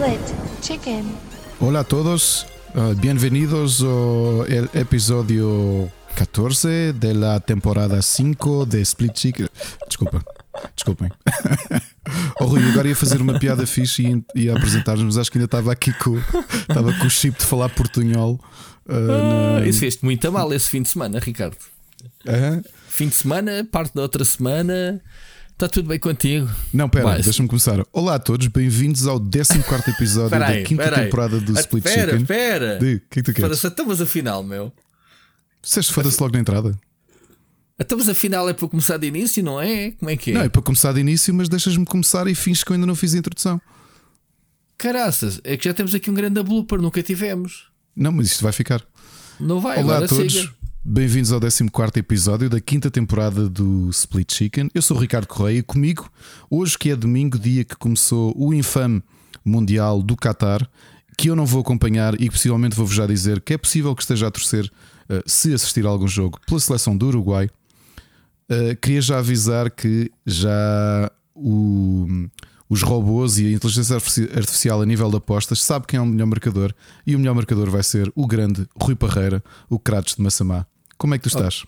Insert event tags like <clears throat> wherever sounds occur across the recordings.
Split Chicken. Hola a todos, uh, bienvenidos al episodio 14 de la temporada 5 de Split Chicken. Desculpa, desculpem. <laughs> oh, Rui, agora ia fazer uma piada fixe e ia apresentar-nos, mas acho que ainda estava aqui com, estava com o chip de falar portunhol. Uh, ah, Isso fez-te muito mal esse fim de semana, Ricardo. Uh -huh. Fim de semana, parte da outra semana. Está tudo bem contigo? Não, pera, deixa-me começar. Olá a todos, bem-vindos ao 14 episódio da quinta temporada do Split pera, Chicken. Pera, pera. O que é que tu queres? Estamos afinal, meu. Disseste foda-se logo na entrada. Estamos afinal é para começar de início, não é? Como é que é? Não, é para começar de início, mas deixas-me começar e fins que eu ainda não fiz a introdução. Caraças, é que já temos aqui um grande blooper, nunca tivemos. Não, mas isto vai ficar. Não vai, Olá a todos. Siga. Bem-vindos ao 14 episódio da quinta temporada do Split Chicken. Eu sou o Ricardo Correia e comigo, hoje que é domingo, dia que começou o infame Mundial do Qatar, que eu não vou acompanhar e que possivelmente vou-vos já dizer que é possível que esteja a torcer, uh, se assistir a algum jogo, pela seleção do Uruguai. Uh, queria já avisar que já o, os robôs e a inteligência artificial a nível de apostas sabe quem é o melhor marcador e o melhor marcador vai ser o grande Rui Parreira, o Kratos de Massamá. Como é que tu estás?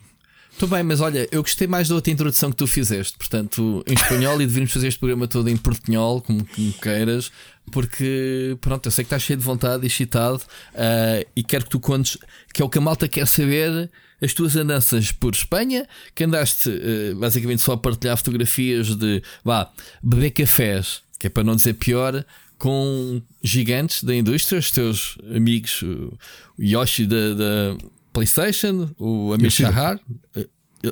Estou bem, mas olha, eu gostei mais da outra introdução que tu fizeste, portanto, em espanhol e devíamos fazer este programa todo em portunhol, como, como queiras, porque pronto, eu sei que estás cheio de vontade e excitado uh, e quero que tu contes que é o que a malta quer saber as tuas andanças por Espanha, que andaste uh, basicamente só a partilhar fotografias de vá, beber cafés, que é para não dizer pior, com gigantes da indústria, os teus amigos, o Yoshi da, da PlayStation, o Amir Shahar,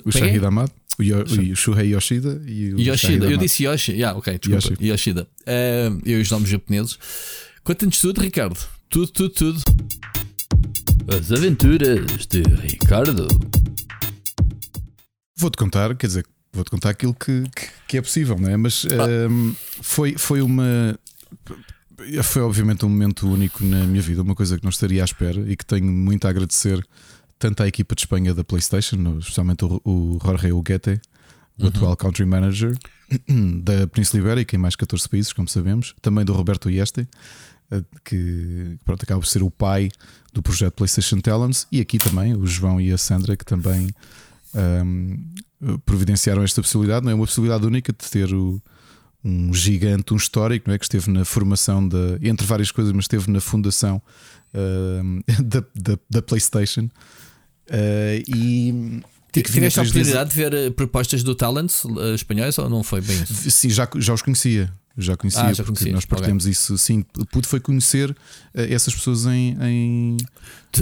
o Shahid Ahmad, o, Yo, o Shuhei Yoshida e o Yoshida. Eu disse Yoshi, yeah, ok, desculpa, Yoshi. Yoshida. Uh, eu e os nomes japoneses. Conta-nos tudo, Ricardo. Tudo, tudo, tudo. As aventuras de Ricardo. Vou-te contar, quer dizer, vou-te contar aquilo que, que, que, é possível, não é? Mas ah. um, foi, foi uma foi obviamente um momento único na minha vida, uma coisa que não estaria à espera e que tenho muito a agradecer tanto à equipa de Espanha da PlayStation, especialmente o, o Jorge Uguete, o uhum. atual country manager <clears throat> da Península Ibérica em mais 14 países, como sabemos, também do Roberto Ieste, que pronto, acaba por ser o pai do projeto PlayStation Talents, e aqui também o João e a Sandra, que também um, providenciaram esta possibilidade. Não é uma possibilidade única de ter o um gigante, um histórico, não é? que esteve na formação da, entre várias coisas, mas esteve na fundação uh, <laughs> da, da, da, PlayStation. Uh, e Tiveste a oportunidade de ver eh, propostas do Talents uh, espanhóis ou não foi bem isso? Sim, já, já os conhecia. Já conhecia, ah, já porque conhecia. nós partilhamos okay. isso. Sim, pude foi conhecer uh, essas pessoas em. em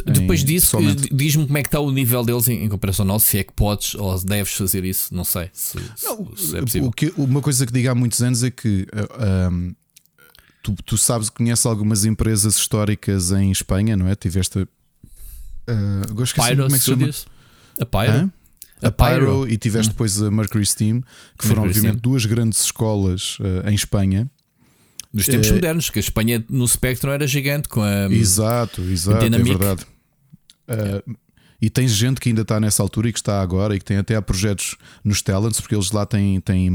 Depois em, disso, diz-me como é que está o nível deles em, em, comparação ao nosso, se é que podes ou deves fazer isso, não sei se, não, se é possível. Que, uma coisa que digo há muitos anos é que. Uh, um, tu, tu sabes, conheces algumas empresas históricas em Espanha, não é? Tiveste. Uh, Pyro como é que Studios? chama? A Pyro? Hã? A Pyro, e tiveste hum. depois a Mercury Steam, que foram Mercury obviamente Steam. duas grandes escolas uh, em Espanha. Dos tempos uh, modernos, que a Espanha no Spectrum era gigante com a. Exato, exato, é verdade. Uh, e tens gente que ainda está nessa altura e que está agora e que tem até projetos nos Talents, porque eles lá têm, têm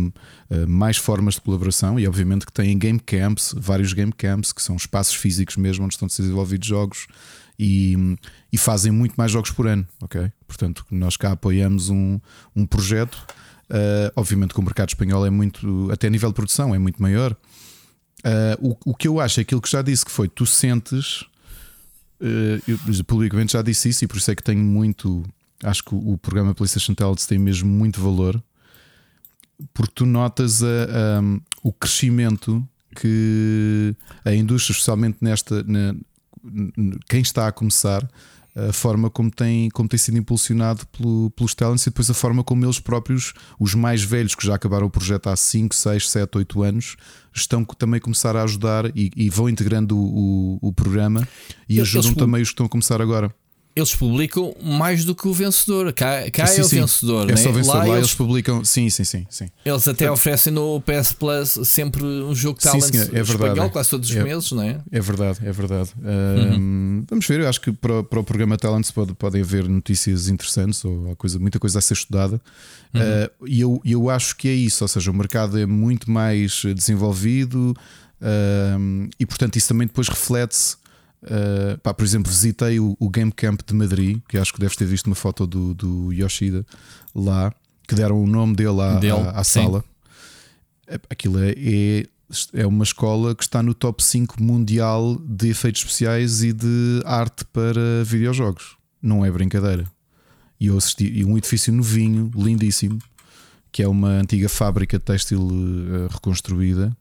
uh, mais formas de colaboração e obviamente que têm game camps, vários game camps, que são espaços físicos mesmo onde estão a ser desenvolvidos jogos e, e fazem muito mais jogos por ano, ok? Portanto, nós cá apoiamos um, um projeto. Uh, obviamente que o mercado espanhol é muito, até a nível de produção, é muito maior. Uh, o, o que eu acho é aquilo que já disse que foi: tu sentes, uh, eu publicamente já disse isso, e por isso é que tenho muito. Acho que o, o programa PlayStation Talents tem mesmo muito valor, porque tu notas a, um, o crescimento que a indústria, especialmente nesta, na, quem está a começar, a forma como tem, como tem sido impulsionado pelo, pelos talents e depois a forma como eles próprios, os mais velhos que já acabaram o projeto há 5, 6, 7, 8 anos, estão também a começar a ajudar e, e vão integrando o, o, o programa e eles, ajudam eles, também os que estão a começar agora eles publicam mais do que o vencedor. Cá, cá sim, é o sim. vencedor. É só né? vencedor. Lá, Lá eles, eles, publicam. Sim, sim, sim. sim. Eles até oferecem no PS Plus sempre um jogo de talent é verdade. espanhol, quase todos os é, meses, não é? É verdade, é verdade. Uhum. Um, vamos ver, eu acho que para, para o programa Talents pode, podem haver notícias interessantes ou coisa, muita coisa a ser estudada. Uhum. Uh, e eu, eu acho que é isso, ou seja, o mercado é muito mais desenvolvido. Uh, e portanto, isso também depois reflete-se. Uh, pá, por exemplo, visitei o, o, Game Camp de Madrid, que acho que deves ter visto uma foto do, do Yoshida lá, que deram o nome dele à, dele, à, à sala. É, aquilo é, é, é, uma escola que está no top 5 mundial de efeitos especiais e de arte para videojogos. Não é brincadeira. E eu assisti e um edifício novinho, lindíssimo, que é uma antiga fábrica têxtil uh, reconstruída.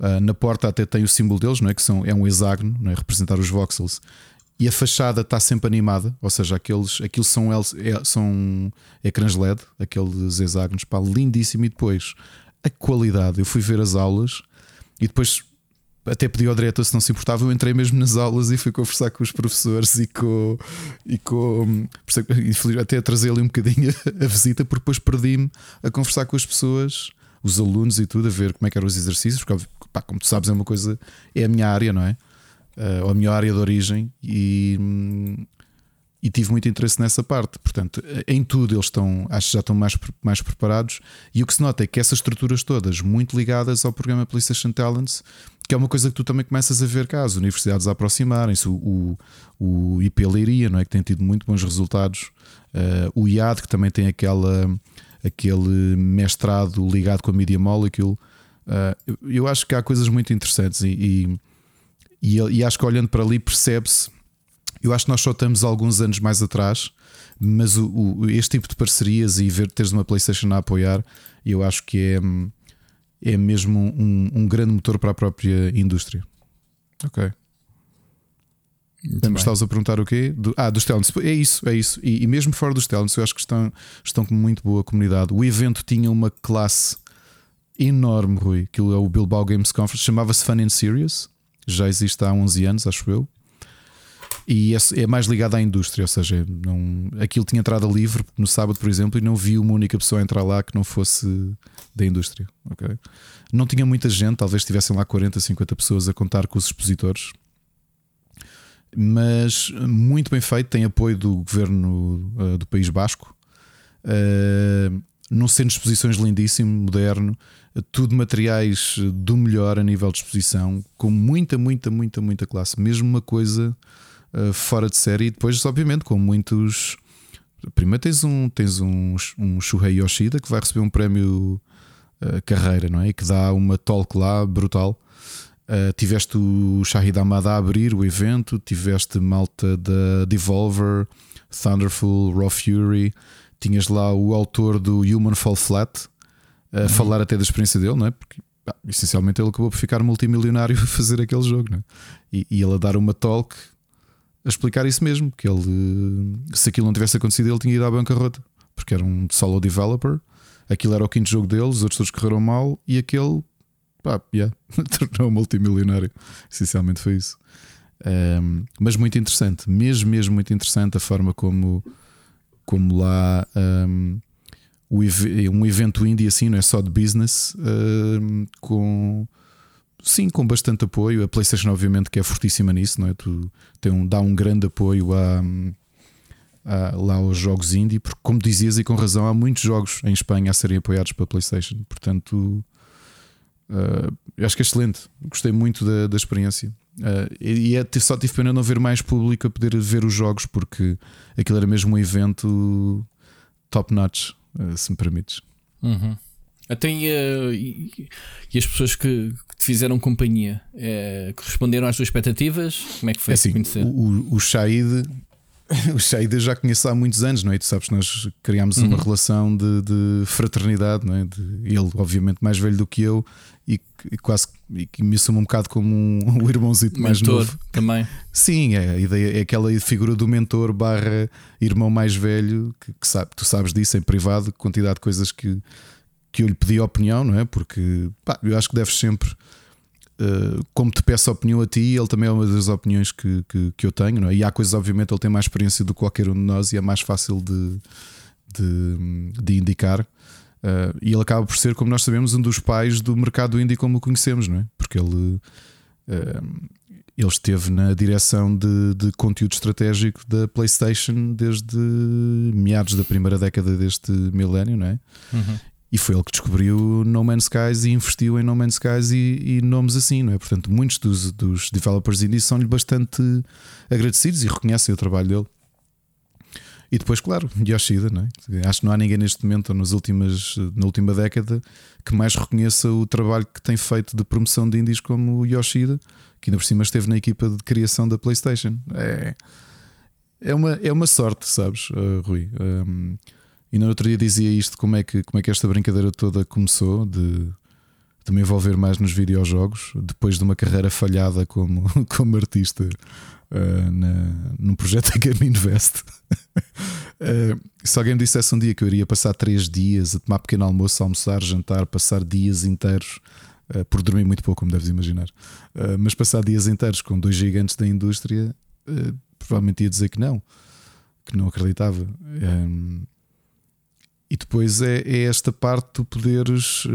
Uh, na porta até tem o símbolo deles, não é? que são, é um hexágono, não é? representar os voxels. E a fachada está sempre animada, ou seja, aqueles, aquilo são, é, são ecrãs LED, aqueles hexágonos, pá, lindíssimo. E depois a qualidade, eu fui ver as aulas e depois até pedi ao diretor se não se importava, eu entrei mesmo nas aulas e fui conversar com os professores e com. E com até a trazer ali um bocadinho <laughs> a visita, porque depois perdi-me a conversar com as pessoas, os alunos e tudo, a ver como é que eram os exercícios, porque, pá, como tu sabes, é uma coisa, é a minha área, não é? Uh, ou a minha área de origem, e, e tive muito interesse nessa parte. Portanto, em tudo eles estão, acho que já estão mais, mais preparados. E o que se nota é que essas estruturas todas, muito ligadas ao programa PlayStation Talents, que é uma coisa que tu também começas a ver cá, as universidades a aproximarem-se, o, o, o IP Leiria, não é? que tem tido muito bons resultados, uh, o IAD, que também tem aquela, aquele mestrado ligado com a Media Molecule. Uh, eu acho que há coisas muito interessantes e, e, e acho que olhando para ali percebe-se eu acho que nós só estamos alguns anos mais atrás, mas o, o, este tipo de parcerias e ver teres uma PlayStation a apoiar, eu acho que é, é mesmo um, um grande motor para a própria indústria. Ok. Estavas a perguntar o quê? Do, ah, dos talents. É isso, é isso. E, e, mesmo fora dos talents, eu acho que estão, estão com muito boa comunidade. O evento tinha uma classe enorme, Rui. Aquilo é o Bilbao Games Conference, chamava-se Fun and Serious. Já existe há 11 anos, acho eu. E é, é mais ligado à indústria, ou seja, não, aquilo tinha entrada livre no sábado, por exemplo, e não vi uma única pessoa entrar lá que não fosse da indústria. Okay? Não tinha muita gente, talvez tivessem lá 40, 50 pessoas a contar com os expositores, mas muito bem feito. Tem apoio do governo uh, do País Basco, uh, de exposições lindíssimo, moderno, tudo materiais do melhor a nível de exposição, com muita, muita, muita, muita classe. Mesmo uma coisa uh, fora de série. E depois, obviamente, com muitos. Primeiro tens um, tens um, um Shuhei Yoshida que vai receber um prémio uh, carreira, não é? E que dá uma talk lá brutal. Uh, tiveste o Shahid Amada a abrir o evento, tiveste malta da Devolver, Thunderful, Raw Fury, tinhas lá o autor do Human Fall Flat a uhum. falar até da experiência dele, não é? Porque essencialmente ele acabou por ficar multimilionário <laughs> a fazer aquele jogo, não é? e, e ele a dar uma talk a explicar isso mesmo: que ele, se aquilo não tivesse acontecido, ele tinha ido à bancarrota, porque era um solo developer. Aquilo era o quinto jogo dele, os outros todos correram mal e aquele, pá, yeah, <laughs> tornou multimilionário. Essencialmente foi isso. Um, mas muito interessante, mesmo, mesmo muito interessante a forma como, como lá um, um evento indie assim, não é só de business, um, com sim, com bastante apoio. A PlayStation, obviamente, que é fortíssima nisso, não é? Tu tem um, dá um grande apoio a, a, lá aos jogos indie, porque, como dizias e com razão, há muitos jogos em Espanha a serem apoiados pela PlayStation. Portanto, uh, eu acho que é excelente. Gostei muito da, da experiência. Uh, e é, só tive pena não ver mais público a poder ver os jogos, porque aquilo era mesmo um evento top notch, uh, se me permites. Uhum. Até uh, e, e, as pessoas que, que te fizeram companhia uh, corresponderam às tuas expectativas? Como é que foi é assim? O, o Shaid <laughs> o Shaid eu já conheço há muitos anos, não é? Tu sabes que nós criámos uhum. uma relação de, de, fraternidade, não é? De, ele, obviamente, mais velho do que eu e, e quase e que me assume um bocado como um, <laughs> um irmãozito mais mentor novo. também. Sim, é, a ideia é aquela figura do mentor barra irmão mais velho que, que sabe, tu sabes disso em privado, quantidade de coisas que que eu lhe pedi opinião, não é? Porque pá, eu acho que deves sempre, como te peço a opinião a ti, ele também é uma das opiniões que, que, que, eu tenho, é? E há coisas, obviamente, ele tem mais experiência do que qualquer um de nós e é mais fácil de, de, de indicar. Uh, e ele acaba por ser, como nós sabemos, um dos pais do mercado indie como o conhecemos, não é? Porque ele. Uh, ele esteve na direção de, de, conteúdo estratégico da PlayStation desde meados da primeira década deste milénio, não é? Uhum E foi ele que descobriu No Man's Skies e investiu em No Man's Skies e, e nomes assim, não é? Portanto, muitos dos, dos developers indie são-lhe bastante agradecidos e reconhecem o trabalho dele. E depois, claro, Yoshida, não é? Acho que não há ninguém neste momento ou nas últimas, na última década que mais reconheça o trabalho que tem feito de promoção de indies como o Yoshida, que ainda por cima esteve na equipa de criação da PlayStation. É, é, uma, é uma sorte, sabes, uh, Rui? Um, e no outro dia dizia isto: como é que, como é que esta brincadeira toda começou de, de me envolver mais nos videojogos, depois de uma carreira falhada como, <laughs> como artista uh, na, num projeto da Game Invest. uh, <laughs> se alguém me dissesse um dia que eu iria passar três dias a tomar pequeno almoço, almoçar, jantar, passar dias inteiros. Uh, por dormir muito pouco, como deves imaginar, mas passar dias inteiros com dois gigantes da indústria, provavelmente ia dizer que não, que não acreditava. Um, e depois é, é, esta parte de tu poderes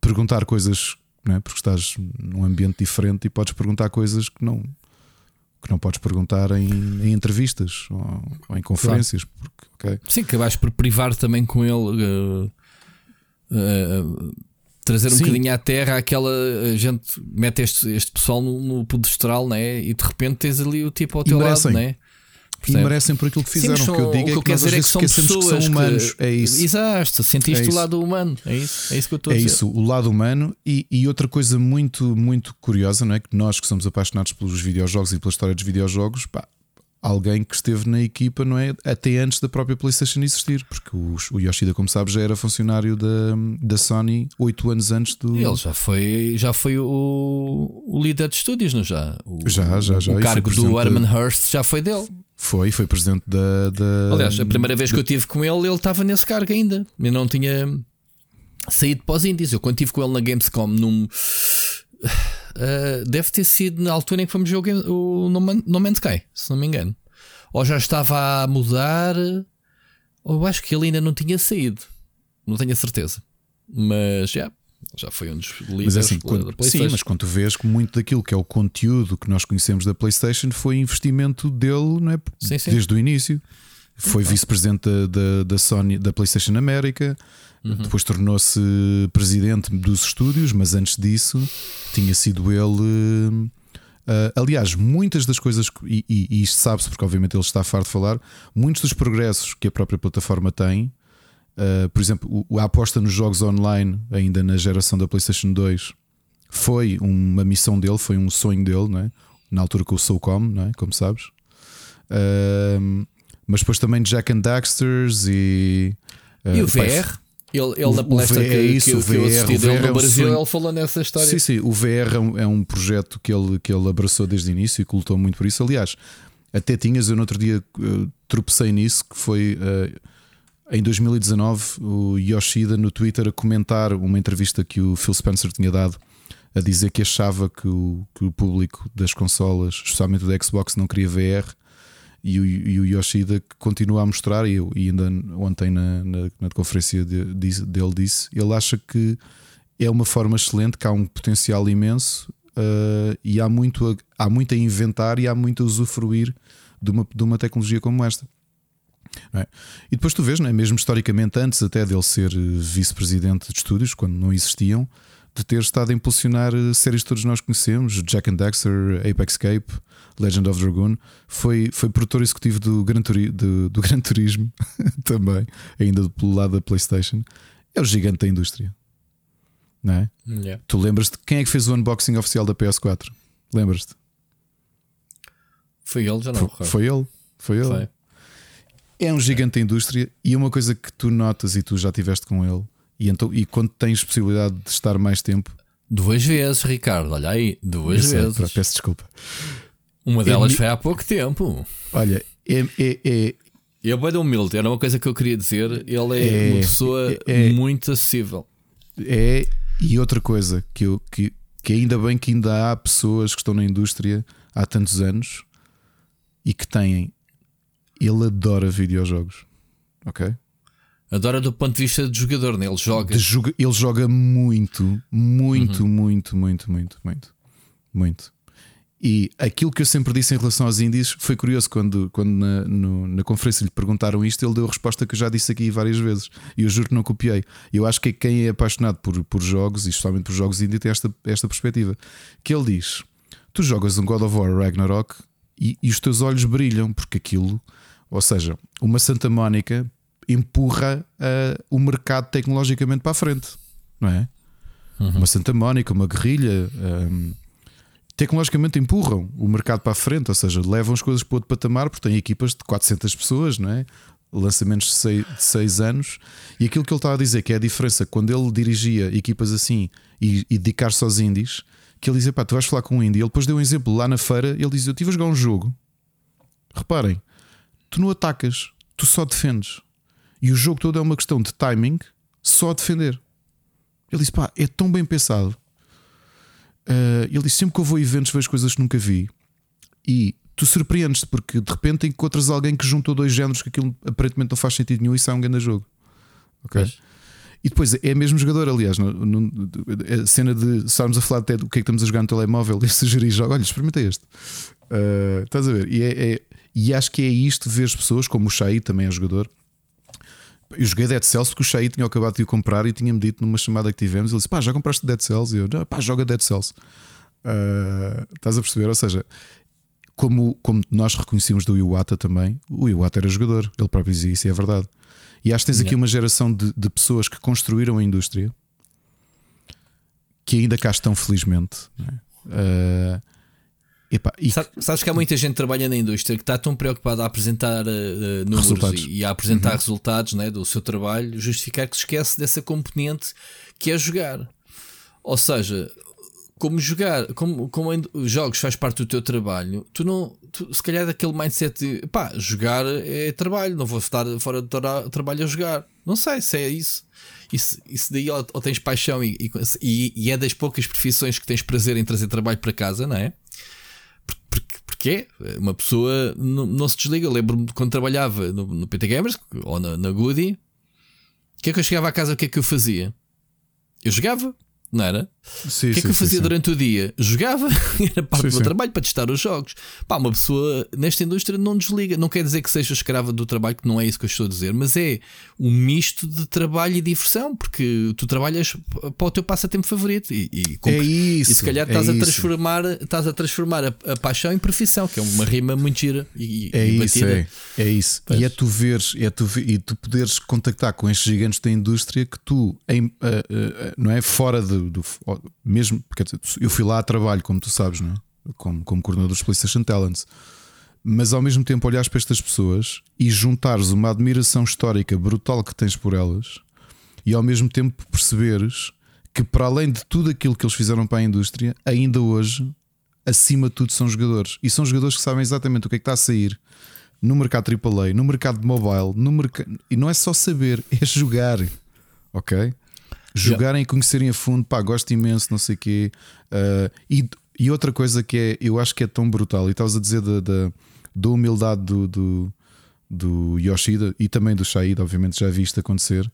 perguntar coisas, não é? porque estás num ambiente diferente e podes perguntar coisas que não, que não podes perguntar em, em entrevistas ou, ou, em conferências. Claro. Porque, okay. Sim, que vais por privar também com ele. Uh, uh, trazer um Sim. bocadinho à terra aquela gente mete este, este pessoal no, no pedestral né? e de repente tens ali o tipo ao teu lado, né? Percebe? E merecem por aquilo que fizeram. Sim, o que eu digo é que, que, é que são pessoas que são humanos. Que... É isso. Exato, sentiste é o lado humano. É isso, é isso que eu estou é a dizer. É isso, o lado humano. E, e, outra coisa muito, muito curiosa, não é? Que nós que somos apaixonados pelos videojogos e pela história dos videojogos, pá, alguém que esteve na equipa, não é? Até antes da própria PlayStation existir, porque o, o Yoshida, como sabes, já era funcionário da, da Sony oito anos antes do. Ele já foi, já foi o, o líder de estúdios, não já? O, já, já, já. O cargo do Herman Hurst já foi dele. Foi, foi presidente da, da. Aliás, a primeira vez que eu tive com ele, ele estava nesse cargo ainda. Eu não tinha saído para os índios. Eu quando estive com ele na Gamescom, num. Uh, deve ter sido na altura em que fomos ver o, o no, Man, no Man's Sky, se não me engano. Ou já estava a mudar, ou acho que ele ainda não tinha saído. Não tenho a certeza. Mas já. Yeah já foi um dos líderes mas assim, quando, da PlayStation. Sim, mas quando tu vês que muito daquilo que é o conteúdo que nós conhecemos da PlayStation foi investimento dele não é? Sim, sim. desde o início. Foi vice-presidente da, da, da, Sony, da PlayStation América, uhum. depois tornou-se presidente dos estúdios, mas antes disso tinha sido ele. Uh, aliás, muitas das coisas, e, e, e isto sabe-se porque, obviamente, ele está farto de falar, muitos dos progressos que a própria plataforma tem Uh, por exemplo, a aposta nos jogos online, ainda na geração da PlayStation 2, foi uma missão dele, foi um sonho dele, não é? na altura com o Soulcom, não é? como sabes. Uh, mas depois também Jack and Daxters e. Uh, e o VR? Ele, ele na palestra que, é isso, que, o VR, que eu assisti dele no é Brasil, um ele falou nessa história. Sim, sim, o VR é um, é um, projeto que ele, que ele abraçou desde o início e que lutou muito por isso. Aliás, até tinhas, eu no outro dia uh, tropecei nisso, que foi. Uh, em 2019, o Yoshida no Twitter a comentar uma entrevista que o Phil Spencer tinha dado a dizer que achava que o, que o público das consolas, especialmente do Xbox, não queria VR. E o, e o Yoshida continua a mostrar, e, e ainda ontem na, na, na conferência de, de, dele disse, ele acha que é uma forma excelente, que há um potencial imenso uh, e há muito, a, há muito a inventar e há muito a usufruir de uma, de uma tecnologia como esta. É? E depois tu vês, não é? mesmo historicamente, antes até dele ser eh, vice-presidente de estúdios, quando não existiam, de ter estado a impulsionar eh, séries que todos nós conhecemos, Jack and Dexter, Apex Cape, Legend of Dragoon, foi, foi produtor executivo do Gran, Turi, do, do Gran Turismo <laughs> também, ainda pelo lado da PlayStation. É o gigante da indústria. Não é? Yeah. Tu lembras-te quem é que fez o unboxing oficial da PS4? Lembras-te? Foi ele, já não. Foi, foi ele. Foi ele. Foi. É um gigante da indústria e uma coisa que tu notas e tu já tiveste com ele, e, então, e quando tens possibilidade de estar mais tempo. Duas vezes, Ricardo, olha aí, duas vezes. peço desculpa. Uma delas é, foi há pouco tempo. Olha, é. é, é ele é humilde, era uma coisa que eu queria dizer. Ele é, é uma pessoa é, é, muito acessível. É, e outra coisa que, eu, que, que ainda bem que ainda há pessoas que estão na indústria há tantos anos e que têm ele adora videojogos. Ok? Adora do ponto de vista de jogador, né? ele joga. Joga, ele joga muito, muito, uhum. muito, muito, muito, muito, muito. E aquilo que eu sempre disse em relação aos índices foi curioso quando, quando na, no, na conferência lhe perguntaram isto, ele deu a resposta que eu já disse aqui várias vezes. E eu juro que não copiei. Eu acho que quem é apaixonado por, por jogos, e especialmente por jogos indie, tem esta, esta perspectiva. Que ele diz: Tu jogas um God of War Ragnarok e, e os teus olhos brilham, porque aquilo, ou seja, uma Santa Mónica empurra uh, o mercado tecnologicamente para a frente, não é? Uhum. Uma Santa Mónica, uma guerrilha. Um, tecnologicamente empurram o mercado para a frente, ou seja, levam as coisas para outro patamar, porque têm equipas de 400 pessoas, não é? lançamentos de 6, de seis anos. E aquilo que ele estava a dizer, que é a diferença quando ele dirigia equipas assim e, e dedicar-se aos indies, que ele dizia: pá, tu vais falar com um indie. Ele depois deu um exemplo lá na feira. Ele dizia: Eu estive a jogar um jogo. Reparem, tu não atacas, tu só defendes. E o jogo todo é uma questão de timing, só defender. Ele disse: pá, é tão bem pensado. Uh, ele disse: sempre que eu vou a eventos, vejo coisas que nunca vi. E tu surpreendes-te porque de repente encontras alguém que juntou dois géneros que aquilo aparentemente não faz sentido nenhum e é um grande jogo. Ok? Mas... E depois é mesmo jogador, aliás, no, no, a cena de estarmos a falar até do que é que estamos a jogar no telemóvel e sugerir jogo, olha, experimenta este. Uh, estás a ver? E, é, é, e acho que é isto ver as pessoas, como o Shai também é jogador. Eu joguei Dead Cells porque o Shai tinha acabado de o comprar e tinha-me dito numa chamada que tivemos. Ele disse: pá, já compraste Dead Cells? E eu, pá, joga Dead Cells. Uh, estás a perceber? Ou seja, como, como nós reconhecemos do Iwata também, o Iwata era jogador, ele próprio dizia isso, e é verdade. E acho que tens aqui uma geração de, de pessoas que construíram a indústria que ainda cá estão, felizmente. É? Uh, epá, e... Sabes que há muita gente que trabalha na indústria que está tão preocupada a apresentar uh, números resultados. E, e, a apresentar uhum. resultados né, do seu trabalho, justificar que se esquece dessa componente que é jogar. Ou seja, como jogar, como, como jogos faz parte do teu trabalho, tu não, tu, se calhar daquele mindset de pá, jogar é trabalho, não vou estar fora do tra trabalho a jogar. Não sei se é isso. Isso, isso daí ou, ou tens paixão e, e, e, é das poucas profissões que tens prazer em trazer trabalho para casa, não é? Porque, porque é, uma pessoa não, não se desliga. Lembro-me quando trabalhava no, no PT Gamers ou na, na Goody, o que é que eu chegava à casa, o que é que eu fazia? Eu jogava, não era? Sim, o que é que eu fazia sim, durante o dia? Jogava, <laughs> era parte do meu trabalho para testar os jogos. Pá, uma pessoa nesta indústria não desliga. Não quer dizer que seja escrava do trabalho, que não é isso que eu estou a dizer, mas é um misto de trabalho e diversão, porque tu trabalhas para o teu passatempo favorito. E, e, é isso, e se calhar é estás, a transformar, estás a transformar a, a, paixão em profissão, que é uma rima muito gira e, é e isso, é, é isso. Pois. E é tu veres, é tu, e tu poderes contactar com estes gigantes da indústria que tu, em, uh, uh, não é? Fora de do, mesmo, porque eu fui lá a trabalho, como tu sabes, não é? como, como coordenador dos PlayStation Talents, mas ao mesmo tempo olhares para estas pessoas e juntares uma admiração histórica brutal que tens por elas e ao mesmo tempo perceberes que, para além de tudo aquilo que eles fizeram para a indústria, ainda hoje, acima de tudo, são jogadores e são jogadores que sabem exatamente o que é que está a sair no mercado AAA, no mercado de mobile, no mercado... e não é só saber, é jogar, ok? Jogarem yeah. e conhecerem a fundo, pá, gosto imenso, não sei o quê. Uh, e, e outra coisa que é, eu acho que é tão brutal, e estavas a dizer da, da, da humildade do, do, do, Yoshida e também do Shaid, obviamente já vi isto acontecer,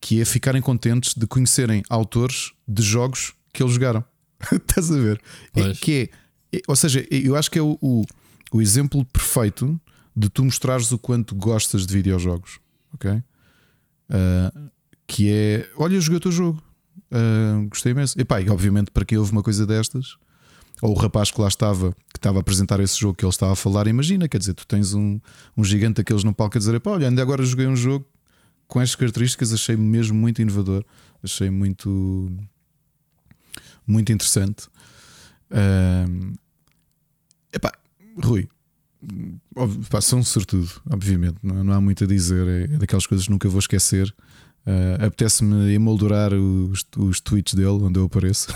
que é ficarem contentes de conhecerem autores de jogos que eles jogaram. <laughs> Estás a ver? É, que é, é, ou seja, eu acho que é o, o, o exemplo perfeito de tu mostrares o quanto gostas de videojogos. Ok? Uh, que é: Olha, joguei o teu jogo, uh, gostei imenso. E pá, e obviamente, para quem houve uma coisa destas, ou o rapaz que lá estava, que estava a apresentar esse jogo que ele estava a falar, imagina, quer dizer, tu tens um, um gigante daqueles no palco a dizer: Pá, olha, ainda agora joguei um jogo com estas características, achei mesmo muito inovador, achei muito, muito interessante. Uh, epá, Rui, pá, são um sortudo, obviamente, não, não, há muito a dizer, é, é daquelas coisas que nunca vou esquecer. Uh, Apetece-me emoldurar os, os tweets dele onde eu apareço.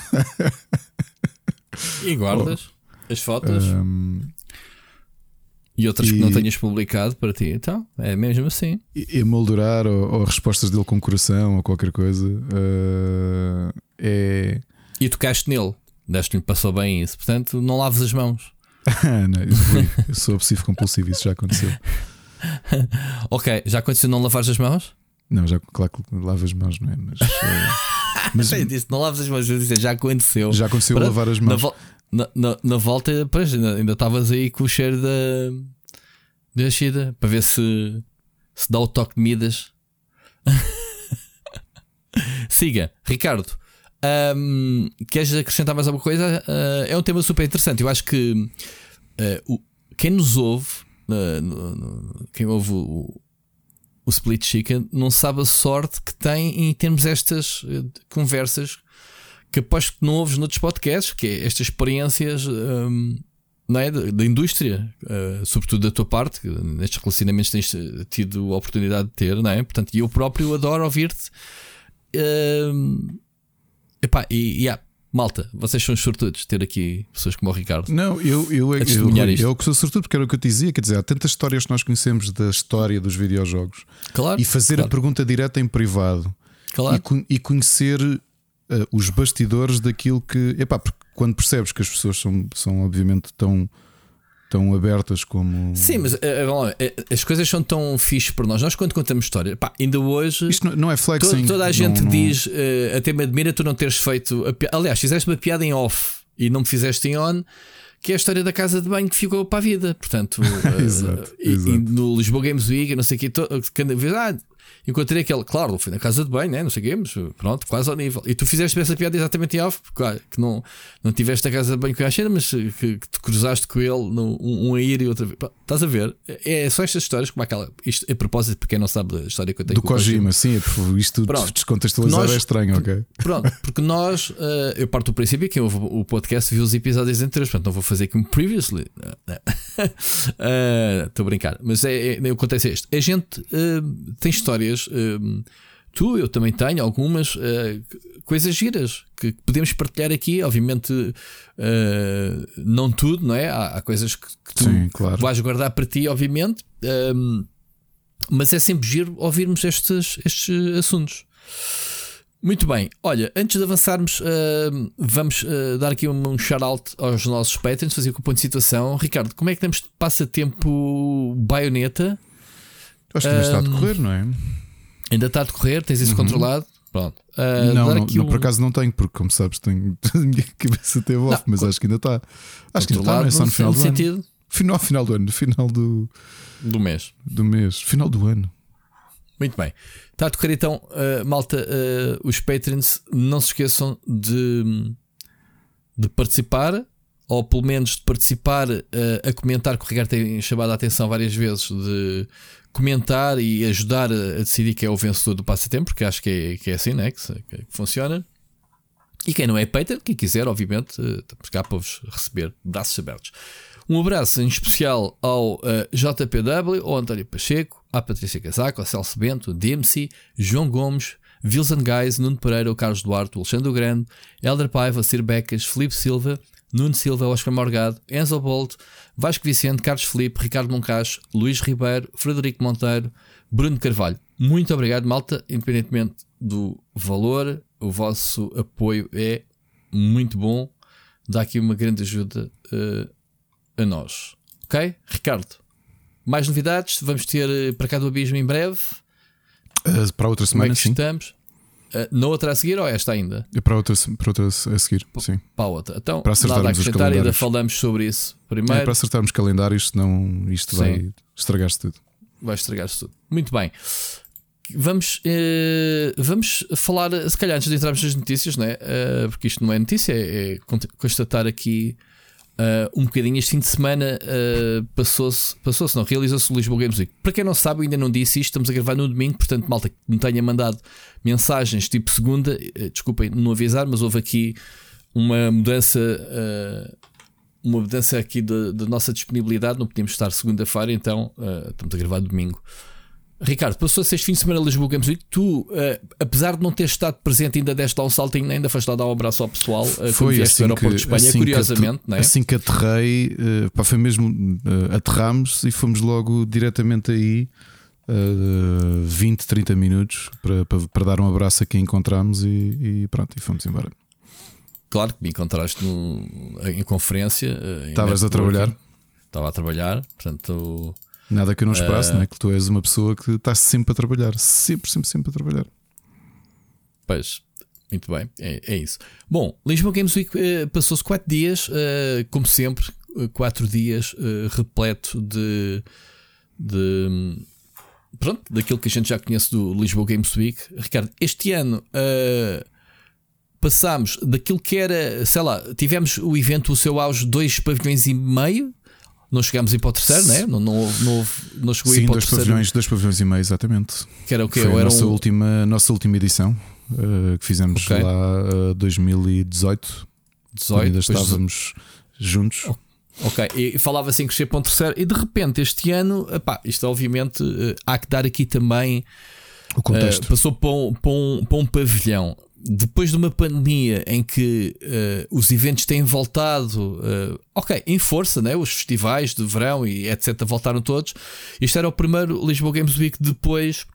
e guardas oh, as fotos um, e outras e, que não tenhas publicado para ti. Então, é mesmo assim. Emoldurar ou, ou respostas dele com coração ou qualquer coisa. Uh, é... E tocaste nele, deste-lhe passou bem isso. Portanto, não laves as mãos. <laughs> não, eu sou obsessivo compulsivo, isso já aconteceu. <laughs> ok, já aconteceu não lavar as mãos? Não, já claro que lavo as mãos, não é? Mas. Uh, <laughs> mas disse, não lavas as mãos, já aconteceu. Já aconteceu lavar as mãos. Na, na, na volta, pois, ainda estavas aí com o cheiro da. da Shida para ver se. se dá o toque de Midas. <laughs> Siga, Ricardo. Um, queres acrescentar mais alguma coisa? Uh, é um tema super interessante. Eu acho que uh, o, quem nos ouve, uh, no, no, quem ouve o, o Split Chicken, não sabe a sorte que tem em termos estas conversas que aposto que não ouves noutros podcasts, que é estas experiências um, não é, da, indústria, sobretudo da tua parte, que nestes relacionamentos tens tido a oportunidade de ter, não é? Portanto, eu próprio adoro ouvir-te. Uh, epá, e yeah, malta, vocês são sortudos ter aqui pessoas como o Ricardo. Não, eu, eu, eu, eu, eu que sou sortudo porque era o que eu te dizia. Quer dizer, há tantas histórias que nós conhecemos da história dos videojogos claro, e fazer claro. a pergunta direta em privado claro. e, e conhecer uh, os bastidores daquilo que. Epá, porque quando percebes que as pessoas são, são obviamente tão tão abertas como. Sim, mas uh, as coisas são tão fixe para nós. Nós, quando contamos história, pá, ainda hoje. Isto não é flexing. Toda, toda a gente não, diz, uh, até me admira tu não teres feito. Aliás, fizeste uma piada em off e não me fizeste em on. Que é a história da casa de banho que ficou para a vida. Portanto, <laughs> exato, e, exato. e, no Lisboa Games Week, não sei o que, cada vez, ah, encontrei aquele, claro, foi na casa de banho, né? não sei o quê, mas pronto, quase ao nível. E tu fizeste essa piada exatamente em off, claro, que não, não tiveste a casa de banho com a Xena, mas que, que, te cruzaste com ele, no, um, um a ir e outra vez. Estás a ver? É, é só estas histórias, como aquela. Isto a propósito, para quem não sabe da história que eu tenho Do Kojima, Kojima. sim, é isto pronto. descontextualizado nós, é estranho, ok? <laughs> Pronto, porque nós, uh, eu parto do princípio, quem ouve o podcast viu os episódios anteriores, portanto não vou fazer como previously. <laughs> Estou uh, a brincar, mas é, é, acontece este. A gente uh, tem histórias uh, tu, eu também tenho algumas uh, coisas giras que podemos partilhar aqui. Obviamente, uh, não tudo, não é? Há, há coisas que, que tu Sim, claro. vais guardar para ti, obviamente, um, mas é sempre giro ouvirmos estes, estes assuntos. Muito bem, olha, antes de avançarmos, uh, vamos uh, dar aqui um, um shout-out aos nossos patrons, fazer com o ponto de situação. Ricardo, como é que temos de passatempo baioneta? Acho que ainda está a decorrer, não é? Ainda está a decorrer, tens isso uhum. controlado? Pronto. Uh, não, não, não um... por acaso não tenho, porque como sabes, tenho <laughs> a minha cabeça teve off, não, mas acho que ainda está. Acho que ainda está, não é só no final do sentido? ano. Final, final do ano, final do, do mês. Do mês, final do ano. Muito bem. Está a decorrer então, uh, malta, uh, os patrons, não se esqueçam de, de participar, ou pelo menos de participar uh, a comentar, que o Ricardo tem chamado a atenção várias vezes, de comentar e ajudar a, decidir quem é o vencedor do passatempo, porque acho que é, que é assim né? que, que, funciona. E quem não é Peter, quem quiser, obviamente, estamos cá para vos receber braços abertos. Um abraço em especial ao uh, JPW, ao António Pacheco, à Patrícia Casaco, ao Celso Bento, DMC, João Gomes, Wilson Guys, Nuno Pereira, o Carlos Duarte, o Alexandre Grande, Elder Paiva, Sir Becas, Felipe Silva, Nuno Silva, Oscar Morgado, Enzo Bolt, Vasco Vicente, Carlos Felipe, Ricardo Moncacho, Luís Ribeiro, Frederico Monteiro, Bruno Carvalho. Muito obrigado, malta. Independentemente do valor, o vosso apoio é muito bom. Dá aqui uma grande ajuda uh, a nós. Ok? Ricardo, mais novidades? Vamos ter eh, para cá do Abismo em breve. Uh, para outra semana, Como é sim. estamos? Uh, na outra a seguir ou esta ainda? Para outra, para outra a seguir, sim. Para a outra. Então, para acertarmos nada a ainda falamos sobre isso primeiro. É, para acertarmos calendários, senão isto sim. vai estragar-se tudo. Vai estragar-se tudo. Muito bem. Vamos, uh, vamos falar, se calhar, antes de entrarmos nas notícias, né? Uh, porque isto não é notícia, é, é constatar aqui Uh, um bocadinho este fim de semana uh, passou-se, passou-se, não, realizou-se o Lisboa Games Week. Para quem não sabe, ainda não disse isto, estamos a gravar no domingo, portanto, malta que me tenha mandado mensagens tipo segunda, uh, desculpem não avisar, mas houve aqui uma mudança, uma mudança aqui da nossa disponibilidade, não podíamos estar segunda-feira, então estamos a gravar domingo. Ricardo, passou-se este fim de semana Lisboa Games Week. Tu, uh, apesar de não ter estado presente, ainda deste lá um saltinho, ainda foste lá dar um abraço ao pessoal uh, foi assim aeroporto que, de Espanha, assim curiosamente. Que é? Assim que aterrei, uh, pá, foi mesmo uh, aterramos e fomos logo diretamente aí. Uh, 20, 30 minutos para, para, para, dar um abraço a quem encontramos e, e pronto, e fomos embora. Claro que me encontraste no, em conferência. Estavas a trabalhar? Estava a trabalhar, portanto Nada que eu não esperasse, uh, não é? Que tu és uma pessoa que estás sempre a trabalhar, sempre, sempre, sempre a trabalhar. Pois, muito bem, é, é isso. Bom, Lisboa Games Week uh, passou-se 4 dias, uh, como sempre, 4 dias repleto de, de. Pronto, daquilo que a gente já conhece do Lisboa Games Week. Ricardo, este ano passámos daquilo que era, sei lá, tivemos o evento, o seu auge, dois pavilhões e meio não chegámos a ir para o terceiro, né? não, não, não, não chegou Sim, a ir para dois o terceiro. Pavilhões, dois pavilhões e meio, exatamente. Que era o quê? Foi a nossa, um... última, nossa última edição uh, que fizemos okay. lá uh, 2018. 18, ainda estávamos de... juntos. Ok, e falava assim crescer para um terceiro, e de repente este ano, epá, isto obviamente uh, há que dar aqui também o contexto. Uh, passou para um, para, um, para um pavilhão depois de uma pandemia em que uh, os eventos têm voltado, uh, ok, em força, né? os festivais de verão e etc. voltaram todos. Este era o primeiro Lisboa Games Week depois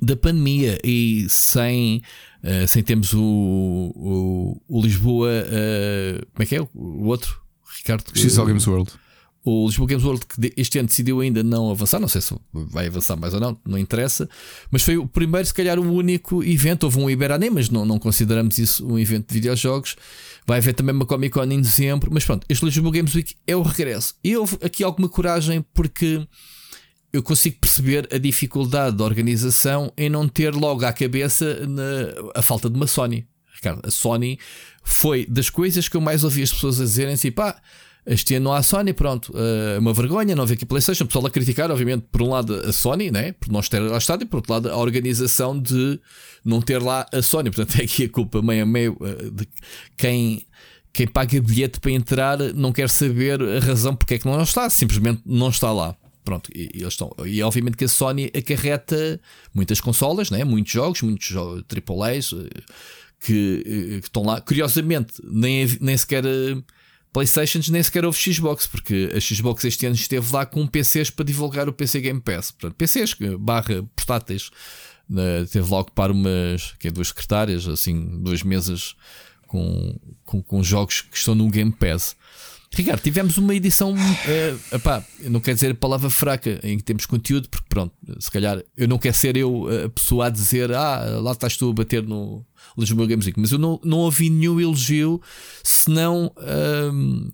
da pandemia e sem, uh, sem termos o, o, o Lisboa, como é que é? O outro, Ricardo? Games World. O Lisboa Games World, que este ano decidiu ainda não avançar, não sei se vai avançar mais ou não, não interessa, mas foi o primeiro, se calhar, o único evento. Houve um Iberané, mas não, não consideramos isso um evento de videojogos. Vai haver também uma Comic Con em dezembro, mas pronto, este Lisboa Games Week é o regresso. E houve aqui alguma coragem porque eu consigo perceber a dificuldade da organização em não ter logo à cabeça na, a falta de uma Sony. Ricardo, a Sony foi das coisas que eu mais ouvi as pessoas a dizerem assim, pá este ano não há Sony, pronto, é uma vergonha não haver aqui PlayStation. O pessoal a criticar, obviamente, por um lado a Sony, né? por não ter lá estado, e por outro lado a organização de não ter lá a Sony. Portanto, <laughs> é aqui a culpa meio a meio eh, de quem, quem paga bilhete para entrar não quer saber a razão porque é que não está, simplesmente não está lá. Pronto, e, e eles estão. E obviamente que a Sony acarreta muitas consolas, né? muitos jogos, muitos AAAs eh, que, que estão lá. Curiosamente, nem, nem sequer Playstations nem sequer houve Xbox, porque a Xbox este ano esteve lá com PCs para divulgar o PC Game Pass. Portanto, PCs barra portáteis. Uh, teve lá a ocupar umas que é duas secretárias, assim, duas mesas com, com, com jogos que estão no Game Pass. Ricardo, tivemos uma edição, uh, epá, não quero dizer a palavra fraca em que temos conteúdo, porque pronto, se calhar eu não quero ser eu a pessoa a dizer, ah, lá estás tu a bater no Lisboa Games Week, mas eu não, não ouvi nenhum elogio senão. Um,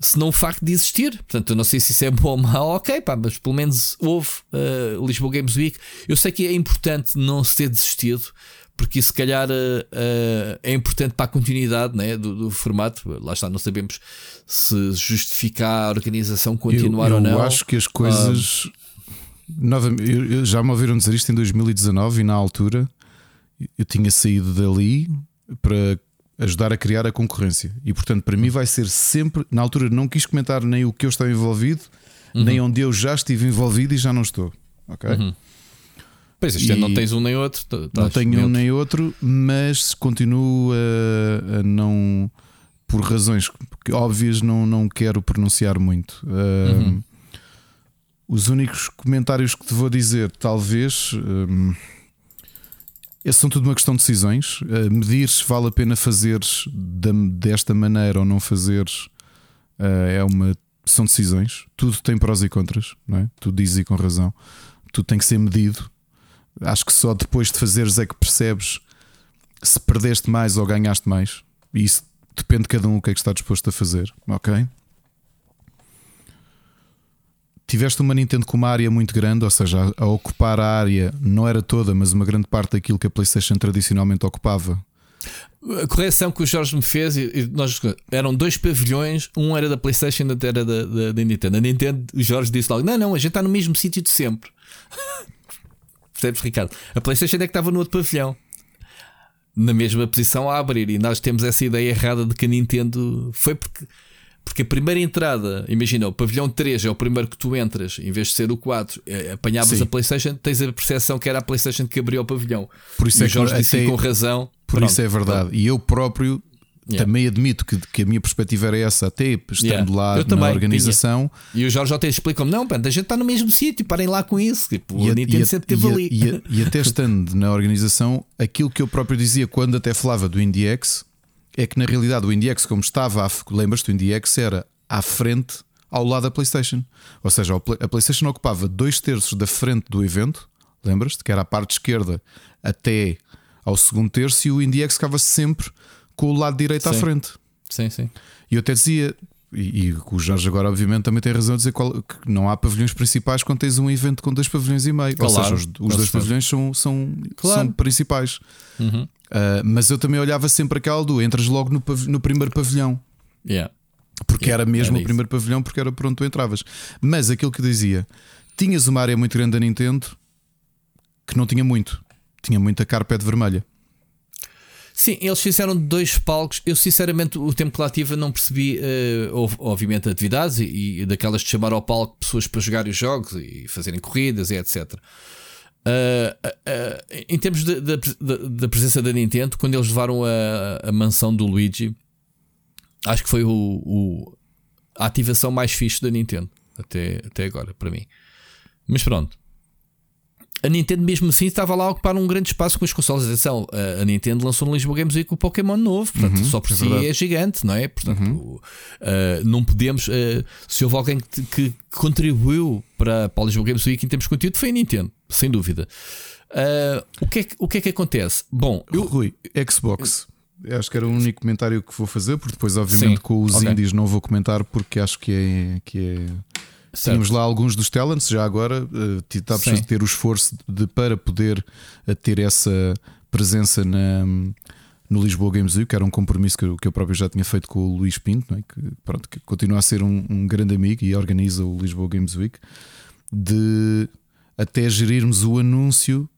senão o facto de existir. Portanto, eu não sei se isso é bom ou mau, ok, pá, mas pelo menos houve uh, Lisboa Games Week. Eu sei que é importante não se ter desistido, porque isso, se calhar, uh, uh, é importante para a continuidade né, do, do, formato. Lá está, não sabemos se justifica a organização continuar eu, eu ou não. Eu acho que as coisas. Novamente, eu, eu já me ouviram dizer isto em 2019 e na altura eu tinha saído dali para ajudar a criar a concorrência. E portanto, para mim, vai ser sempre. Na altura, não quis comentar nem o que eu estava envolvido, uhum. nem onde eu já estive envolvido e já não estou. Ok? Uhum. Pois este ano não tens um nem outro. Não tenho um nem outro, mas continuo a, a, não. Por razões óbvias, não, não quero pronunciar muito. Uhum. os únicos comentários que te vou dizer, talvez. Um, são tudo uma questão de decisões. Uh, medir se vale a pena fazeres desta maneira ou não fazeres uh, é uma. São decisões. Tudo tem prós e contras, não é? Tu dizes e com razão. Tudo tem que ser medido. Acho que só depois de fazeres é que percebes se perdeste mais ou ganhaste mais. E isso depende de cada um o que é que está disposto a fazer, ok? tiveste uma Nintendo com uma área muito grande, ou seja, a, ocupar a área não era toda, mas uma grande parte daquilo que a PlayStation tradicionalmente ocupava. A correção que o Jorge me fez, e nós eram dois pavilhões, um era da PlayStation e outro era da, da, da, Nintendo. A Nintendo, o Jorge disse logo: Não, não, a gente está no mesmo sítio de sempre. <laughs> Percebes, Ricardo? A PlayStation é que estava no outro pavilhão, na mesma posição a abrir, e nós temos essa ideia errada de que a Nintendo foi porque porque a primeira entrada, imagina, o pavilhão 3 é o primeiro que tu entras, em vez de ser o 4, é, apanhavas Sim. a PlayStation, tens a percepção que era a PlayStation que abriu o pavilhão. Por isso e é o Jorge que, disse com razão. Por pronto, isso é verdade. E eu próprio Yeah. Também admito que, que, a minha perspectiva era essa, até estando yeah. lá eu na também, organização. Tinha. E o Jorge até explica-me: não, pronto, a gente está no mesmo sítio, parem lá com isso. Tipo, e a Nintendo sempre esteve ali. E, e, até estando na organização, aquilo que eu próprio dizia quando até falava do IndieX é que na realidade o IndieX, como estava, lembras-te, o IndieX era à frente ao lado da PlayStation. Ou seja, a PlayStation ocupava dois terços da frente do evento, lembras-te? Que era a parte esquerda até ao segundo terço, e o IndieX ficava sempre com o lado direito sim. à frente. Sim, sim. E eu até dizia, e, e, o Jorge agora, obviamente, também tem razão a dizer qual, que não há pavilhões principais quando tens um evento com dois pavilhões e meio. Claro, Ou seja, os, os dois pavilhões são, são, claro. são principais. Uhum. Uh, mas eu também olhava sempre aquela do entras logo no, no primeiro pavilhão. Yeah. Porque yeah, era mesmo era o primeiro pavilhão, porque era pronto, tu entravas. Mas aquilo que dizia, tinhas uma área muito grande da Nintendo que não tinha muito, tinha muita carpete vermelha. Sim, eles fizeram dois palcos. Eu, sinceramente, o tempo que lá tive, não percebi, uh, obviamente, atividades e, e, daquelas de chamar ao palco pessoas para jogarem os jogos e fazerem corridas e etc. Uh, uh, em termos da presença da Nintendo, quando eles levaram a, a mansão do Luigi, acho que foi o, o, a ativação mais fixe da Nintendo até, até agora, para mim. Mas pronto, a Nintendo mesmo assim estava lá a ocupar um grande espaço com as consoles. Atenção, a Nintendo lançou no Lisboa Games Week o Pokémon novo, portanto, uhum, só por é si é, gigante, não é? Portanto, uhum. uh, não podemos. Uh, se houve alguém que, que contribuiu para, para o Lisboa Games Week em termos de conteúdo, foi a Nintendo, sem dúvida. Uh, o, que é que, o que é que acontece? Bom, eu. Rui, Xbox. Acho que era o único comentário que vou fazer, porque depois, obviamente, Sim, com os okay. indies não vou comentar porque acho que é. Que é Certo. Tínhamos lá alguns dos talents, já agora uh, está preciso ter o esforço de, para poder uh, ter essa presença na, no Lisboa Games Week, que era um compromisso que eu, que eu próprio já tinha feito com o Luís Pinto, é? que, pronto, que continua a ser um, um, grande amigo e organiza o Lisboa Games Week, de até gerirmos o anúncio,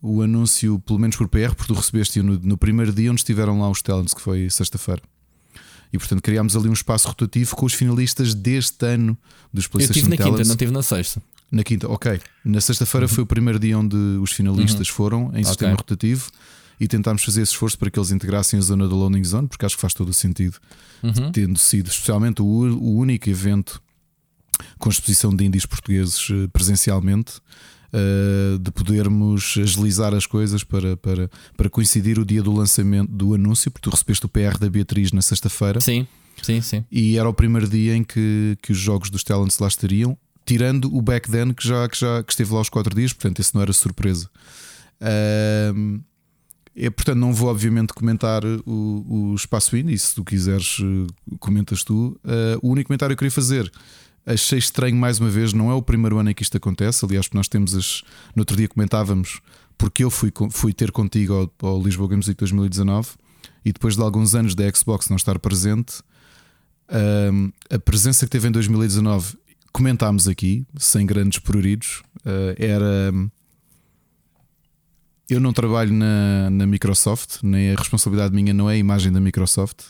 o anúncio, pelo menos por PR, porque tu recebeste no, no primeiro dia onde estiveram lá os talents, que foi sexta-feira. E portanto criámos ali um espaço rotativo com os finalistas deste ano dos PlayStation Eu estive na quinta, não estive na sexta. Na quinta, ok. Na sexta-feira uhum. foi o primeiro dia onde os finalistas uhum. foram em sistema okay. rotativo e tentámos fazer esse esforço para que eles integrassem a zona da Loading Zone, porque acho que faz todo o sentido, uhum. tendo sido especialmente o, o único evento com exposição de índios portugueses eh, presencialmente uh, de podermos agilizar as coisas para, para, para coincidir o dia do lançamento do anúncio, porque tu recebeste o PR da Beatriz na sexta-feira. Sim, sim, sim. E era o primeiro dia em que, que os jogos dos Talents lá estariam, tirando o back then que já, que já que esteve lá os quatro dias, portanto, isso não era surpresa. Uh, é, portanto, não vou obviamente comentar o, o espaço indie. Se tu quiseres, eh, comentas tu. Uh, o único comentário que eu queria fazer Achei estranho mais uma vez, não é o primeiro ano em que isto acontece. Aliás, nós temos as. No outro dia comentávamos, porque eu fui, fui ter contigo ao, ao Lisboa Games Week 2019 e depois de alguns anos da Xbox não estar presente, um, a presença que teve em 2019, comentámos aqui, sem grandes pruridos, uh, era. Eu não trabalho na, na Microsoft, nem a responsabilidade minha não é a imagem da Microsoft,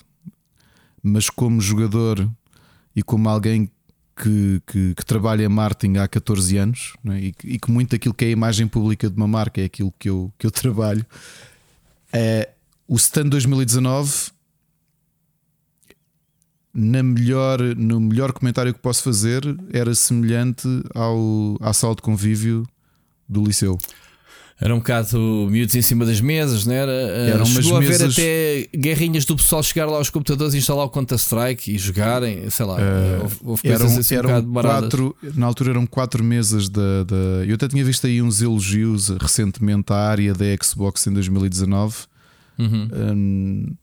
mas como jogador e como alguém que, que, que trabalha marketing há 14 anos é? e, e, que muito daquilo que é a imagem pública de uma marca é aquilo que eu, que eu trabalho. É, o stand 2019, na melhor, no melhor comentário que posso fazer, era semelhante ao, de convívio do liceu. Era um bocado miúdos em cima das mesas, não era? Eh, Eram Chegou a ver até guerrinhas do pessoal chegar lá aos computadores, instalar o Counter-Strike e jogarem, sei lá. Uh, houve, houve eram, assim eram um quatro, Na altura eram quatro mesas da, da, Eu até tinha visto aí uns elogios recentemente à área da Xbox em 2019. Uhum. Um,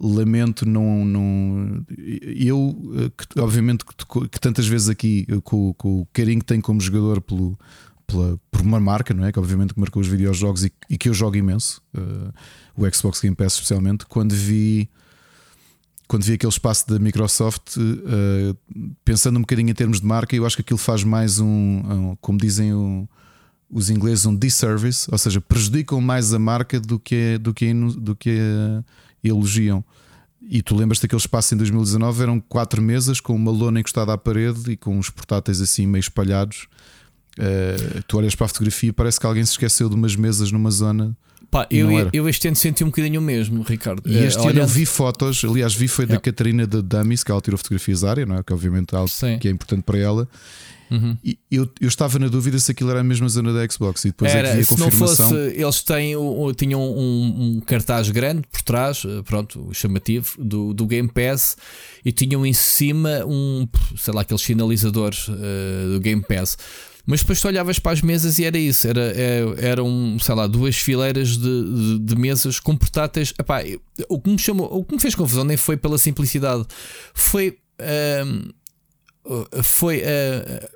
lamento não, não eu que, obviamente que, que, tantas vezes aqui com, com o carinho que tenho como jogador pelo pela, por uma marca, não é? Que obviamente marcou os videojogos e, e que eu jogo imenso, uh, o Xbox Game Pass especialmente, quando vi quando vi aquele espaço da Microsoft, uh, pensando um bocadinho em termos de marca, eu acho que aquilo faz mais um, um como dizem um, os ingleses, um disservice, ou seja, prejudicam mais a marca do que, do que, do que elogiam. E tu lembras daquele espaço em 2019? Eram quatro mesas com uma lona encostada à parede e com os portáteis assim meio espalhados Uh, tu olhas para a fotografia e parece que alguém se esqueceu de umas mesas numa zona. Pá, eu, eu este ano senti um bocadinho o mesmo, Ricardo. E este uh, ano eu vi fotos, aliás, vi foi da Catarina de Dummies, que ela tirou fotografias da área, não é? que obviamente é algo Sim. que é importante para ela. Uhum. E eu, eu estava na dúvida se aquilo era a mesma zona da Xbox e depois era, é que vi a se confirmação. não fosse, eles têm, tinham um, um, cartaz grande por trás, eh, pronto, o chamativo do, do Game Pass e tinham em cima um, sei lá, aqueles sinalizadores uh, do Game Pass. Mas depois tu olhavas para as mesas e era isso, era, era é, eram, sei lá, duas fileiras de, de, de mesas com portáteis. Epá, o, que me chamou, o que me fez confusão nem foi pela simplicidade, foi. Uh, foi uh,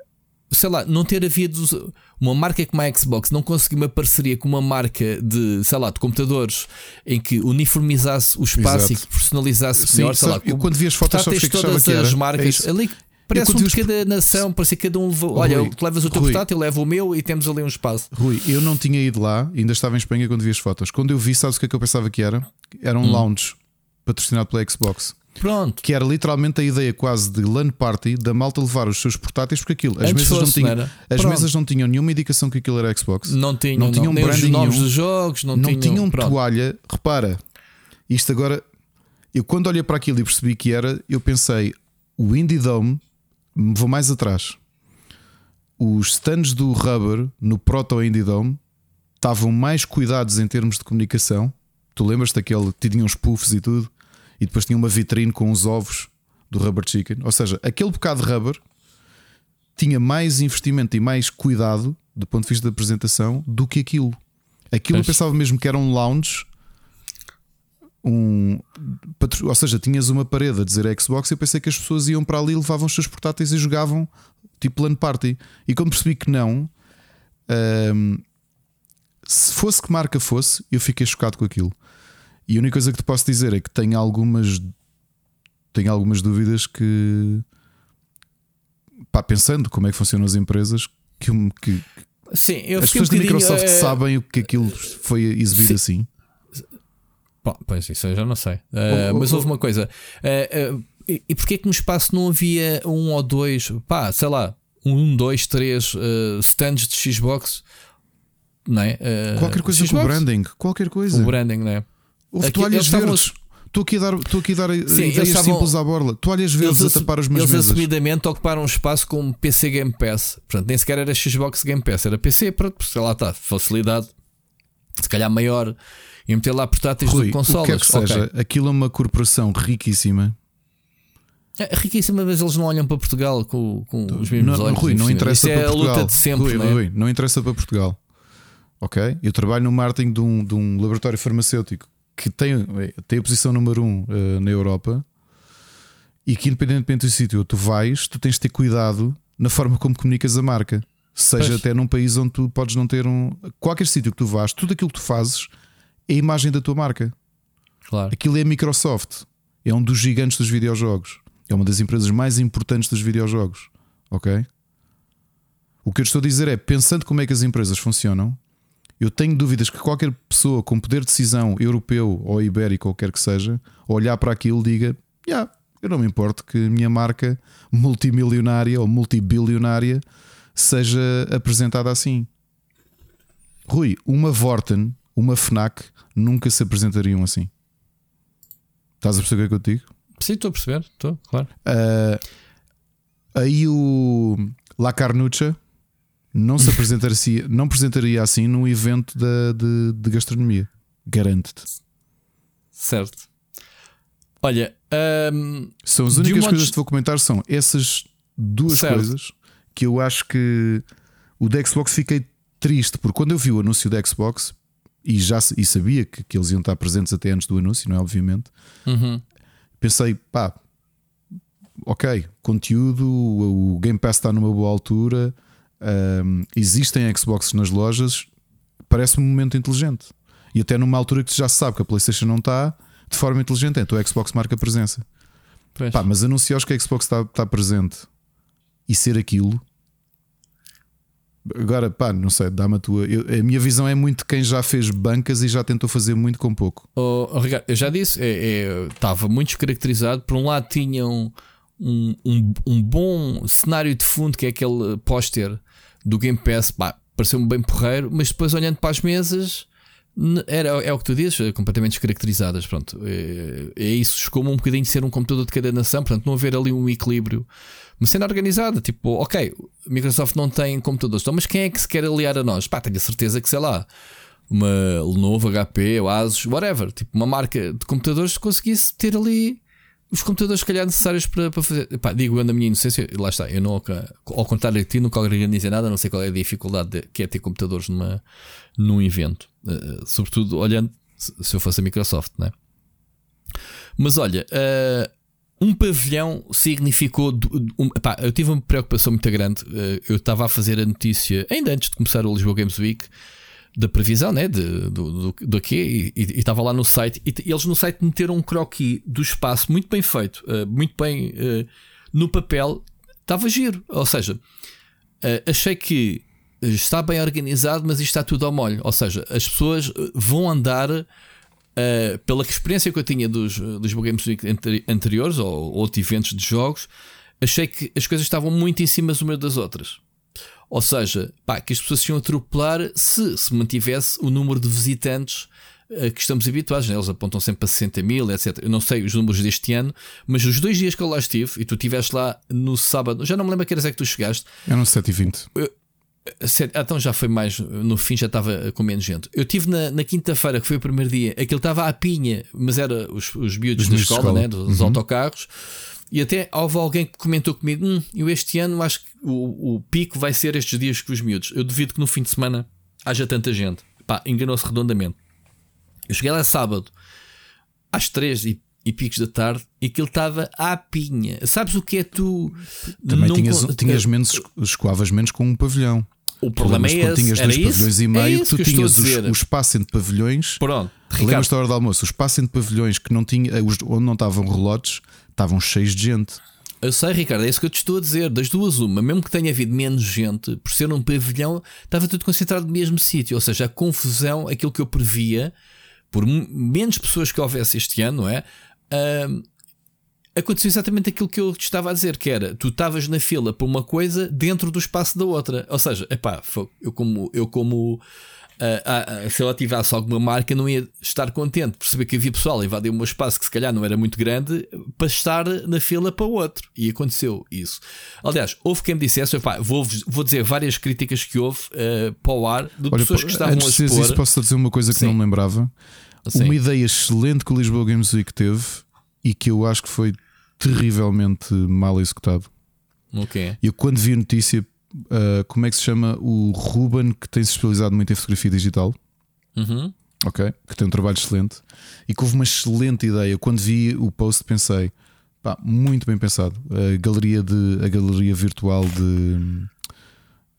sei lá, não ter havido uma marca como a Xbox, não conseguir uma parceria com uma marca de, sei lá, de computadores em que uniformizasse o espaço Exato. e que personalizasse Sim, melhor, sei lá, eu quando vi as fotos, sabes que todas que as marcas é ali. Parece um de cada nação, parece que cada um leva, Olha, Rui, tu levas o teu Rui, portátil, eu levo o meu e temos ali um espaço. Rui, eu não tinha ido lá, ainda estava em Espanha quando vi as fotos. Quando eu vi, sabes o que é que eu pensava que era? Era um hum. lounge patrocinado pela Xbox. Pronto. Que era literalmente a ideia quase de LAN party da malta levar os seus portáteis, porque aquilo, as, mesas, fosse, não tinham, as mesas não tinham nenhuma indicação que aquilo era Xbox. Não tinham, não tinham não, branding nomes dos jogos, não, não tinham, tinham toalha. Repara, isto agora, eu quando olhei para aquilo e percebi que era, eu pensei, o Indie Dome, vou mais atrás. Os stands do Rubber no Proto Indie Dome estavam mais cuidados em termos de comunicação. Tu lembras daquele que tinham uns puffs e tudo? e depois tinha uma vitrine com os ovos do rubber chicken. Ou seja, aquele bocado de rubber tinha mais investimento e mais cuidado do ponto de vista da apresentação do que aquilo. Aquilo eu pensava mesmo que era um lounge. Um, ou seja, tinhas uma parede a dizer Xbox e eu pensei que as pessoas iam para ali, levavam os seus portáteis e jogavam tipo LAN party. E quando percebi que não, hum, se fosse que marca fosse, eu fiquei chocado com aquilo. E a única coisa que te posso dizer é que tenho algumas tenho algumas dúvidas que pá, pensando como é que funcionam as empresas que, que Sim, eu as pessoas um da Microsoft é... sabem o que aquilo foi exibido Sim. assim. Pá, pois isso eu já não sei. Uh, oh, mas houve uma coisa. Uh, uh, e, e porquê que no espaço não havia um ou dois, pá, sei lá, um, dois, três stands de Xbox? Não é? qualquer coisa Xbox? com branding, qualquer coisa. O branding, não é? Houve aqui, toalhas verdes. Estou aqui a dar, estou aqui a dar Sim, ideias estavam, simples à borla. Toalhas verdes eles, a tapar as minhas eles mesas. Assumidamente ocuparam um espaço com PC Game Pass. Portanto, nem sequer era Xbox Game Pass, era PC, sei lá está, facilidade, se calhar maior, e meter lá portáteis Rui, de consoles. O que, é que seja, okay. aquilo é uma corporação riquíssima. É riquíssima, mas eles não olham para Portugal com, com os mesmos não, olhos. Rui, não interessa Isso para é Portugal. a luta de sempre. Rui, não, é? Rui, não interessa para Portugal. Ok? Eu trabalho no marketing de um, de um laboratório farmacêutico que tem, tem a posição número um uh, na Europa e que, independentemente do sítio onde tu vais, tu tens de ter cuidado na forma como comunicas a marca. Seja pois. até num país onde tu podes não ter um. Qualquer sítio que tu vás, tudo aquilo que tu fazes a imagem da tua marca. Claro. Aquilo é a Microsoft. É um dos gigantes dos videojogos. É uma das empresas mais importantes dos videojogos. Ok? O que eu estou a dizer é, pensando como é que as empresas funcionam, eu tenho dúvidas que qualquer pessoa com poder de decisão europeu ou ibérico, ou quer que seja, olhar para aquilo diga: yeah, eu não me importo que a minha marca multimilionária ou multibilionária seja apresentada assim. Rui, uma Vorten, uma Fnac nunca se apresentariam assim. Estás a perceber o que eu te digo? Sim, estou a perceber, estou, claro. Uh, aí o La Carnucha não se apresentaria, <laughs> não apresentaria assim num evento de, de, de gastronomia. Garanto-te. Certo. Olha, um, são as únicas coisas que vou comentar são essas duas certo. coisas que eu acho que o da Xbox fiquei triste, porque quando eu vi o anúncio da Xbox e já e sabia que, que eles iam estar presentes até antes do anúncio, não é? Obviamente, uhum. pensei, pá, ok, conteúdo, o Game Pass está numa boa altura um, existem Xbox nas lojas, parece-me um momento inteligente. E até numa altura que já se sabe que a PlayStation não está de forma inteligente, então o Xbox marca presença. Pá, mas anunciares que a Xbox está, está presente e ser aquilo. Agora, pá, não sei, dá-me a tua. Eu, a minha visão é muito quem já fez bancas e já tentou fazer muito com pouco. Oh, oh, Ricardo, eu já disse, é, é, estava muito descaracterizado. Por um lado, tinham um, um, um, bom cenário de fundo, que é aquele póster do Game Pass, pá, pareceu-me bem porreiro, mas depois olhando para as mesas. Era, é o que tu dizes, é completamente descaracterizadas. Pronto, é, é isso. Como um bocadinho de ser um computador de cada nação, portanto, não haver ali um equilíbrio. Uma cena organizada, tipo, ok, Microsoft não tem computadores, então, mas quem é que se quer aliar a nós? Pá, tenho a certeza que sei lá, uma Lenovo, HP, ou Asus, whatever, tipo, uma marca de computadores conseguisse ter ali os computadores, se calhar, necessários para, para fazer. Pá, digo eu na minha inocência, lá está, eu não, ao contrário de ti, nunca organizei nada, não sei qual é a dificuldade de, que é ter computadores numa, num evento, uh, sobretudo olhando se eu fosse a Microsoft, né? Mas olha, uh, um pavilhão significou. Um, eu tive uma preocupação muito grande. Uh, eu estava a fazer a notícia ainda antes de começar o Lisboa Games Week da previsão, né? De, do, do, do quê? E estava lá no site. E, eles no site meteram um croquis do espaço muito bem feito, uh, muito bem uh, no papel. Estava giro. Ou seja, achei que está bem organizado, mas isto está tudo ao molho. Ou seja, as pessoas vão andar. Pela experiência que eu tinha dos, dos Games Week anteriores ou, ou outros eventos de jogos, achei que as coisas estavam muito em cima umas das outras. Ou seja, pá, que as pessoas se iam atropelar se se mantivesse o número de visitantes a que estamos habituados. Né? Eles apontam sempre para 60 mil, etc. Eu não sei os números deste ano, mas os dois dias que eu lá estive e tu estiveste lá no sábado, já não me lembro a que horas é que tu chegaste. Não 7 e 20. Ah, então já foi mais no fim, já estava com menos gente. Eu estive na, na quinta-feira, que foi o primeiro dia, aquele estava à pinha, mas era os, os miúdos da escola, escola. Né? dos uhum. autocarros. E até houve alguém que comentou comigo: hum, eu este ano acho que o, o pico vai ser estes dias com os miúdos. Eu duvido que no fim de semana haja tanta gente. Pá, enganou-se redondamente. Eu cheguei lá sábado às três e, e picos da tarde e aquilo estava à pinha. Sabes o que é tu? Também não tinhas, tinhas menos, escoavas menos com um pavilhão. O problema é esse. tinhas dois pavilhões e meio, é tu tinhas o espaço entre pavilhões. Pronto, Lembras-te da hora do almoço? O espaço entre pavilhões que não tinha, onde não estavam relotes estavam cheios de gente. Eu sei, Ricardo, é isso que eu te estou a dizer. Das duas, uma, mesmo que tenha havido menos gente, por ser um pavilhão, estava tudo concentrado no mesmo sítio. Ou seja, a confusão, aquilo que eu previa, por menos pessoas que houvesse este ano, não é? Uh, aconteceu exatamente aquilo que eu te estava a dizer, que era tu estavas na fila para uma coisa dentro do espaço da outra. Ou seja, epá, eu como, eu como uh, uh, se ela tivesse alguma marca, não ia estar contente por saber que havia pessoal a invadir um espaço que se calhar não era muito grande para estar na fila para o outro. E aconteceu isso. Aliás, houve quem me dissesse: vou, vou dizer várias críticas que houve uh, para o ar de Olha, pessoas que estavam antes a expor. Isso, posso dizer uma coisa que Sim. não me lembrava. Sim. Uma ideia excelente que o Lisboa Games Week teve e que eu acho que foi terrivelmente mal executado. Okay. Eu, quando vi a notícia, uh, como é que se chama o Ruben, que tem se especializado muito em fotografia digital. Uhum. Ok, que tem um trabalho excelente e que houve uma excelente ideia. Quando vi o post, pensei, pá, muito bem pensado. A galeria, de, a galeria virtual de,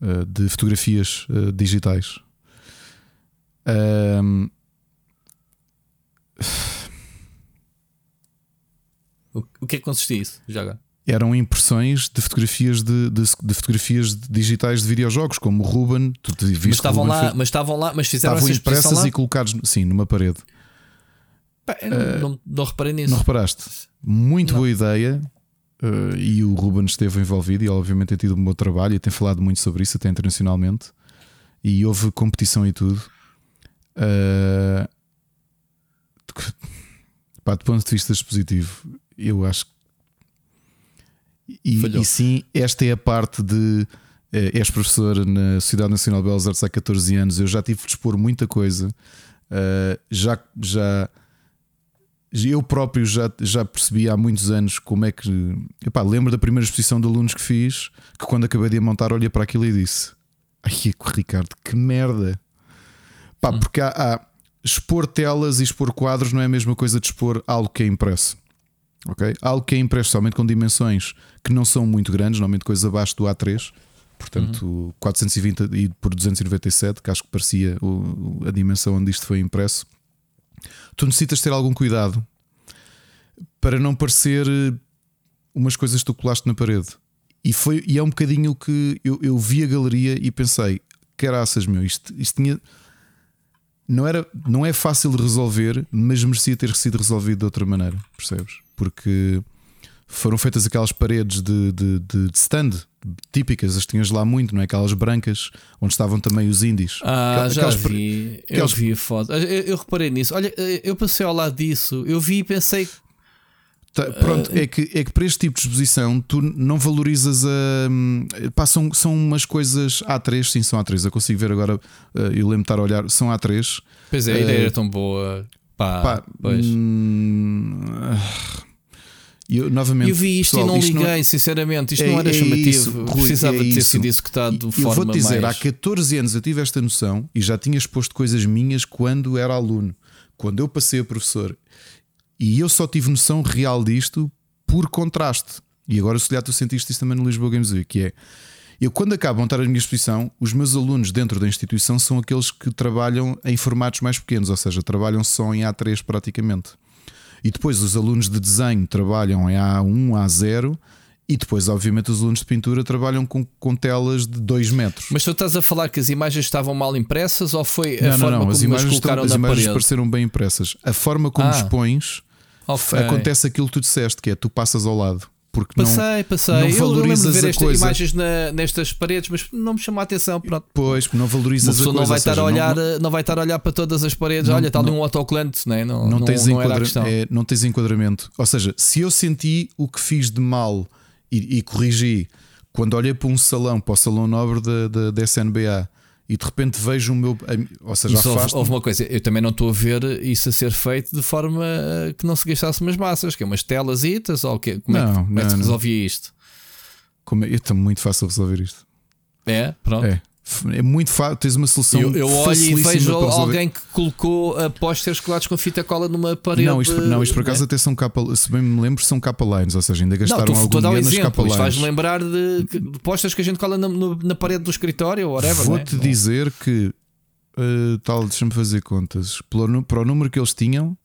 uh, de fotografias uh, digitais. Um, o que é que consistia isso, já agora? eram impressões de fotografias de, de, de, fotografias digitais de videojogos, como o Ruben. Tu te viste mas estavam lá, fez, mas estavam lá, mas fizeram estavam impressas lá? e colocados sim numa parede. Pá, não, uh, não, não, reparei nisso. Não reparaste? Muito não. boa ideia. Uh, e o Ruben esteve envolvido e obviamente tem tido um bom trabalho e tem falado muito sobre isso até internacionalmente. E houve competição e tudo. Uh, pá, do ponto de vista expositivo, eu acho e, e, sim, esta é a parte de. Eh, és professor na Sociedade Nacional de Belas Artes há 14 anos. Eu já tive de expor muita coisa. Uh, já, já eu próprio já, já percebi há muitos anos como é que. Epá, lembro da primeira exposição de alunos que fiz, que quando acabei de montar, olhei para aquilo e disse: Ai, Ricardo, que merda! Pá, hum. porque há, há, expor telas e expor quadros não é a mesma coisa de expor algo que é impresso. Ok? Algo que é impresso somente com dimensões que não são muito grandes, normalmente coisas abaixo do A3, portanto uhum. 420 e por 297, que acho que parecia a dimensão onde isto foi impresso. Tu necessitas ter algum cuidado para não parecer eh, umas coisas que tu colaste na parede. E, foi, e é um bocadinho o que eu, eu vi a galeria e pensei: caraças, meu, isto, isto tinha. Não, era, não é fácil de resolver, mas merecia ter sido resolvido de outra maneira, percebes? Porque foram feitas aquelas paredes de, de, de, de stand típicas, as tinhas lá muito, não é? Aquelas brancas onde estavam também os índios. Ah, aquelas, já vi. Aquelas... Eu vi a foto. Eu, eu, reparei nisso. Olha, eu passei ao lado disso. Eu vi e pensei. Tá, pronto, uh... é, que, é que para este tipo de exposição tu não valorizas a. Hum, pá, são, são umas coisas A3, sim, são A3. Eu consigo ver agora, uh, eu lembro de estar a olhar, são A3. Pois é, a ideia uh, era tão boa. Pá, pá pois. Hum, eu, novamente, eu vi isto pessoal, e não liguei, não... sinceramente. Isto é, não era é chamativo. Isso, Precisava é de ter isso. sido executado de forma Eu vou-te dizer, mais... há 14 anos eu tive esta noção e já tinha exposto coisas minhas quando era aluno. Quando eu passei a professor. E eu só tive noção real disto por contraste. E agora, se calhar, tu sentiste isso também no Lisboa Games Week, que é. Eu, quando acabo de montar a minha exposição, os meus alunos dentro da instituição são aqueles que trabalham em formatos mais pequenos, ou seja, trabalham só em A3 praticamente. E depois os alunos de desenho trabalham em A1, A0 e depois, obviamente, os alunos de pintura trabalham com, com telas de 2 metros. Mas tu estás a falar que as imagens estavam mal impressas ou foi a não, forma não, não. como as imagens colocaram estão, As imagens pareceram bem impressas. A forma como ah, expões okay. acontece aquilo que tu disseste, que é tu passas ao lado porque passei, não, passei. não valorizas eu lembro de ver estas imagens na, nestas paredes, mas não me chamou a atenção. Pronto. Pois, não valorizas a coisa. Não vai, estar seja, a olhar, não, não, vai estar a olhar para todas as paredes. Olha, está ali um autocolante, né? não, não, tens não, enquadra é, não tens enquadramento. Ou seja, se eu senti o que fiz de mal e, e corrigi quando olhei para um salão, para o salão nobre da, da, da SNBA e de repente vejo o meu. Ou seja, houve, houve, uma coisa, eu também não estou a ver isso a ser feito de forma que não se gastasse umas massas, que é umas telas itas, ou que, como, não, é, que, como é que se resolvia isto? Como é, é muito fácil resolver isto. É, pronto. É. É muito fácil, tens uma solução. Eu, eu olho e vejo alguém que colocou uh, pósteres colados com fita cola numa parede. Não, isto, não, isto por acaso é? até são capa, se bem me lembro, são capa lines, ou seja, ainda gastaram não, algum dinheiro um nas capa lines. Faz lembrar de, de pósteres que a gente cola na, na parede do escritório ou whatever. Vou-te é? dizer que, uh, tal, deixa-me fazer contas, para o número que eles tinham,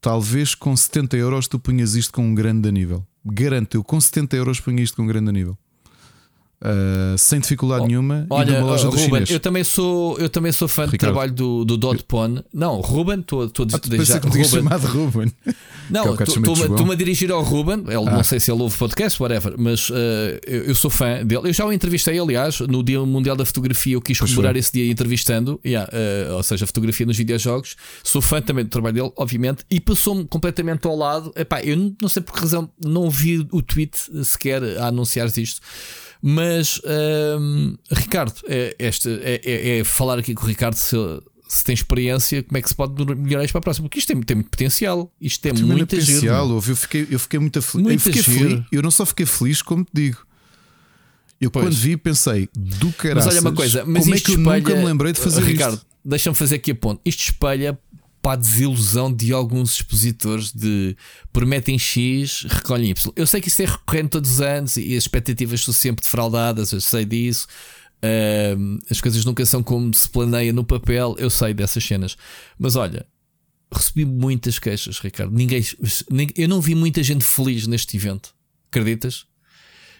talvez com 70 euros tu punhas isto com um grande nível. Garanto, eu com 70 euros punha isto com um grande nível. Uh, sem dificuldade oh, nenhuma olha, e numa loja uh, Ruben, eu também sou eu também sou fã Ricardo. do trabalho do, do Dot Pon. Não Ruben estou a dizer ah, chamado Ruben? <laughs> Não é estou-me a dirigir ao Ruben ele, ah. não sei se ele ouve podcast whatever mas uh, eu, eu, sou fã dele. Eu já o entrevistei aliás no Dia Mundial da Fotografia eu quis comemorar esse dia entrevistando yeah, ou seja fotografia nos videojogos. Sou fã também do trabalho dele obviamente e passou-me completamente ao lado. Epá, eu não sei por que razão não vi o tweet sequer a anunciar isto mas, hum, Ricardo, é, este, é, é, é, falar aqui com o Ricardo se, se tem experiência, como é que se pode melhorar isto para a próxima? Porque isto tem, tem muito potencial. Isto tem, tem muito potencial. Giro, eu fiquei, eu fiquei muito. Eu, fiquei feliz, eu não só fiquei feliz, como te digo. Eu pois. quando vi pensei do caralho. Mas olha uma coisa, mas como é que eu espelha, nunca me lembrei de fazer Ricardo, deixa-me fazer aqui a ponto. Isto espelha para a desilusão de alguns expositores de prometem X, recolhem Y. Eu sei que isso é recorrente todos os anos e as expectativas são sempre defraudadas, eu sei disso. Uh, as coisas nunca são como se planeia no papel, eu sei dessas cenas. Mas olha, recebi muitas queixas, Ricardo. Ninguém, eu não vi muita gente feliz neste evento. Acreditas?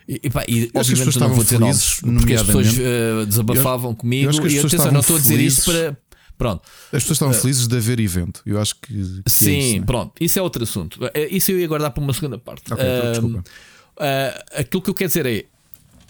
E, pá, e obviamente não vou dizer nomes, porque as pessoas uh, desabafavam eu, comigo. Eu e atenção, não estou a dizer isso para, Pronto. As pessoas estavam uh, felizes de haver evento. Eu acho que. que sim, é isso, né? pronto. Isso é outro assunto. Eh, isso eu ia guardar para uma segunda parte. Okay, uh, desculpa. Uh, aquilo que eu quero dizer é.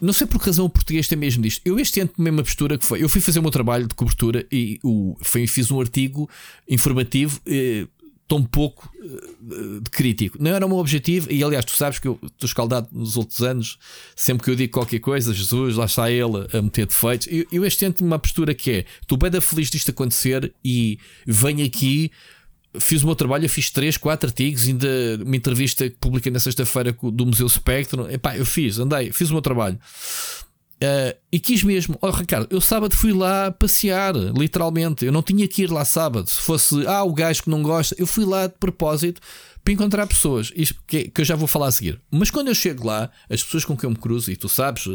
Não sei por que razão o português tem mesmo disto. Eu este ano tomei uma postura que foi. Eu fui fazer o meu trabalho de cobertura e o, foi, fiz um artigo informativo eh, tão pouco uh, de crítico. Não era o meu objetivo, e aliás, tu sabes que eu estou escaldado nos outros anos, sempre que eu digo qualquer coisa, Jesus, lá está ele a meter defeitos. Eu, eu este ano tenho uma postura que é: estou bem da feliz disto acontecer e venho aqui. Fiz o meu trabalho, fiz 3, 4 artigos, ainda uma entrevista que publiquei na sexta-feira do Museu Spectrum. Epá, eu fiz, andei, fiz o meu trabalho. Uh, e quis mesmo, oh Ricardo, eu sábado fui lá passear, literalmente. Eu não tinha que ir lá sábado. Se fosse, ah, o gajo que não gosta, eu fui lá de propósito para encontrar pessoas. Que, que eu já vou falar a seguir. Mas quando eu chego lá, as pessoas com quem eu me cruzo, e tu sabes,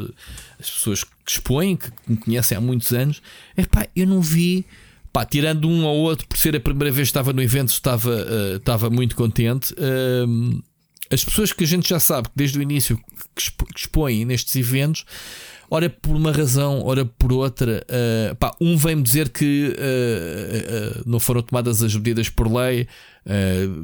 as pessoas que expõem, que me conhecem há muitos anos, é pá, eu não vi. Pá, tirando um ou outro, por ser a primeira vez que estava no evento, estava, uh, estava muito contente. Uh, as pessoas que a gente já sabe que desde o início que expõem nestes eventos ora por uma razão, ora por outra. Uh, pá, um vem-me dizer que uh, uh, não foram tomadas as medidas por lei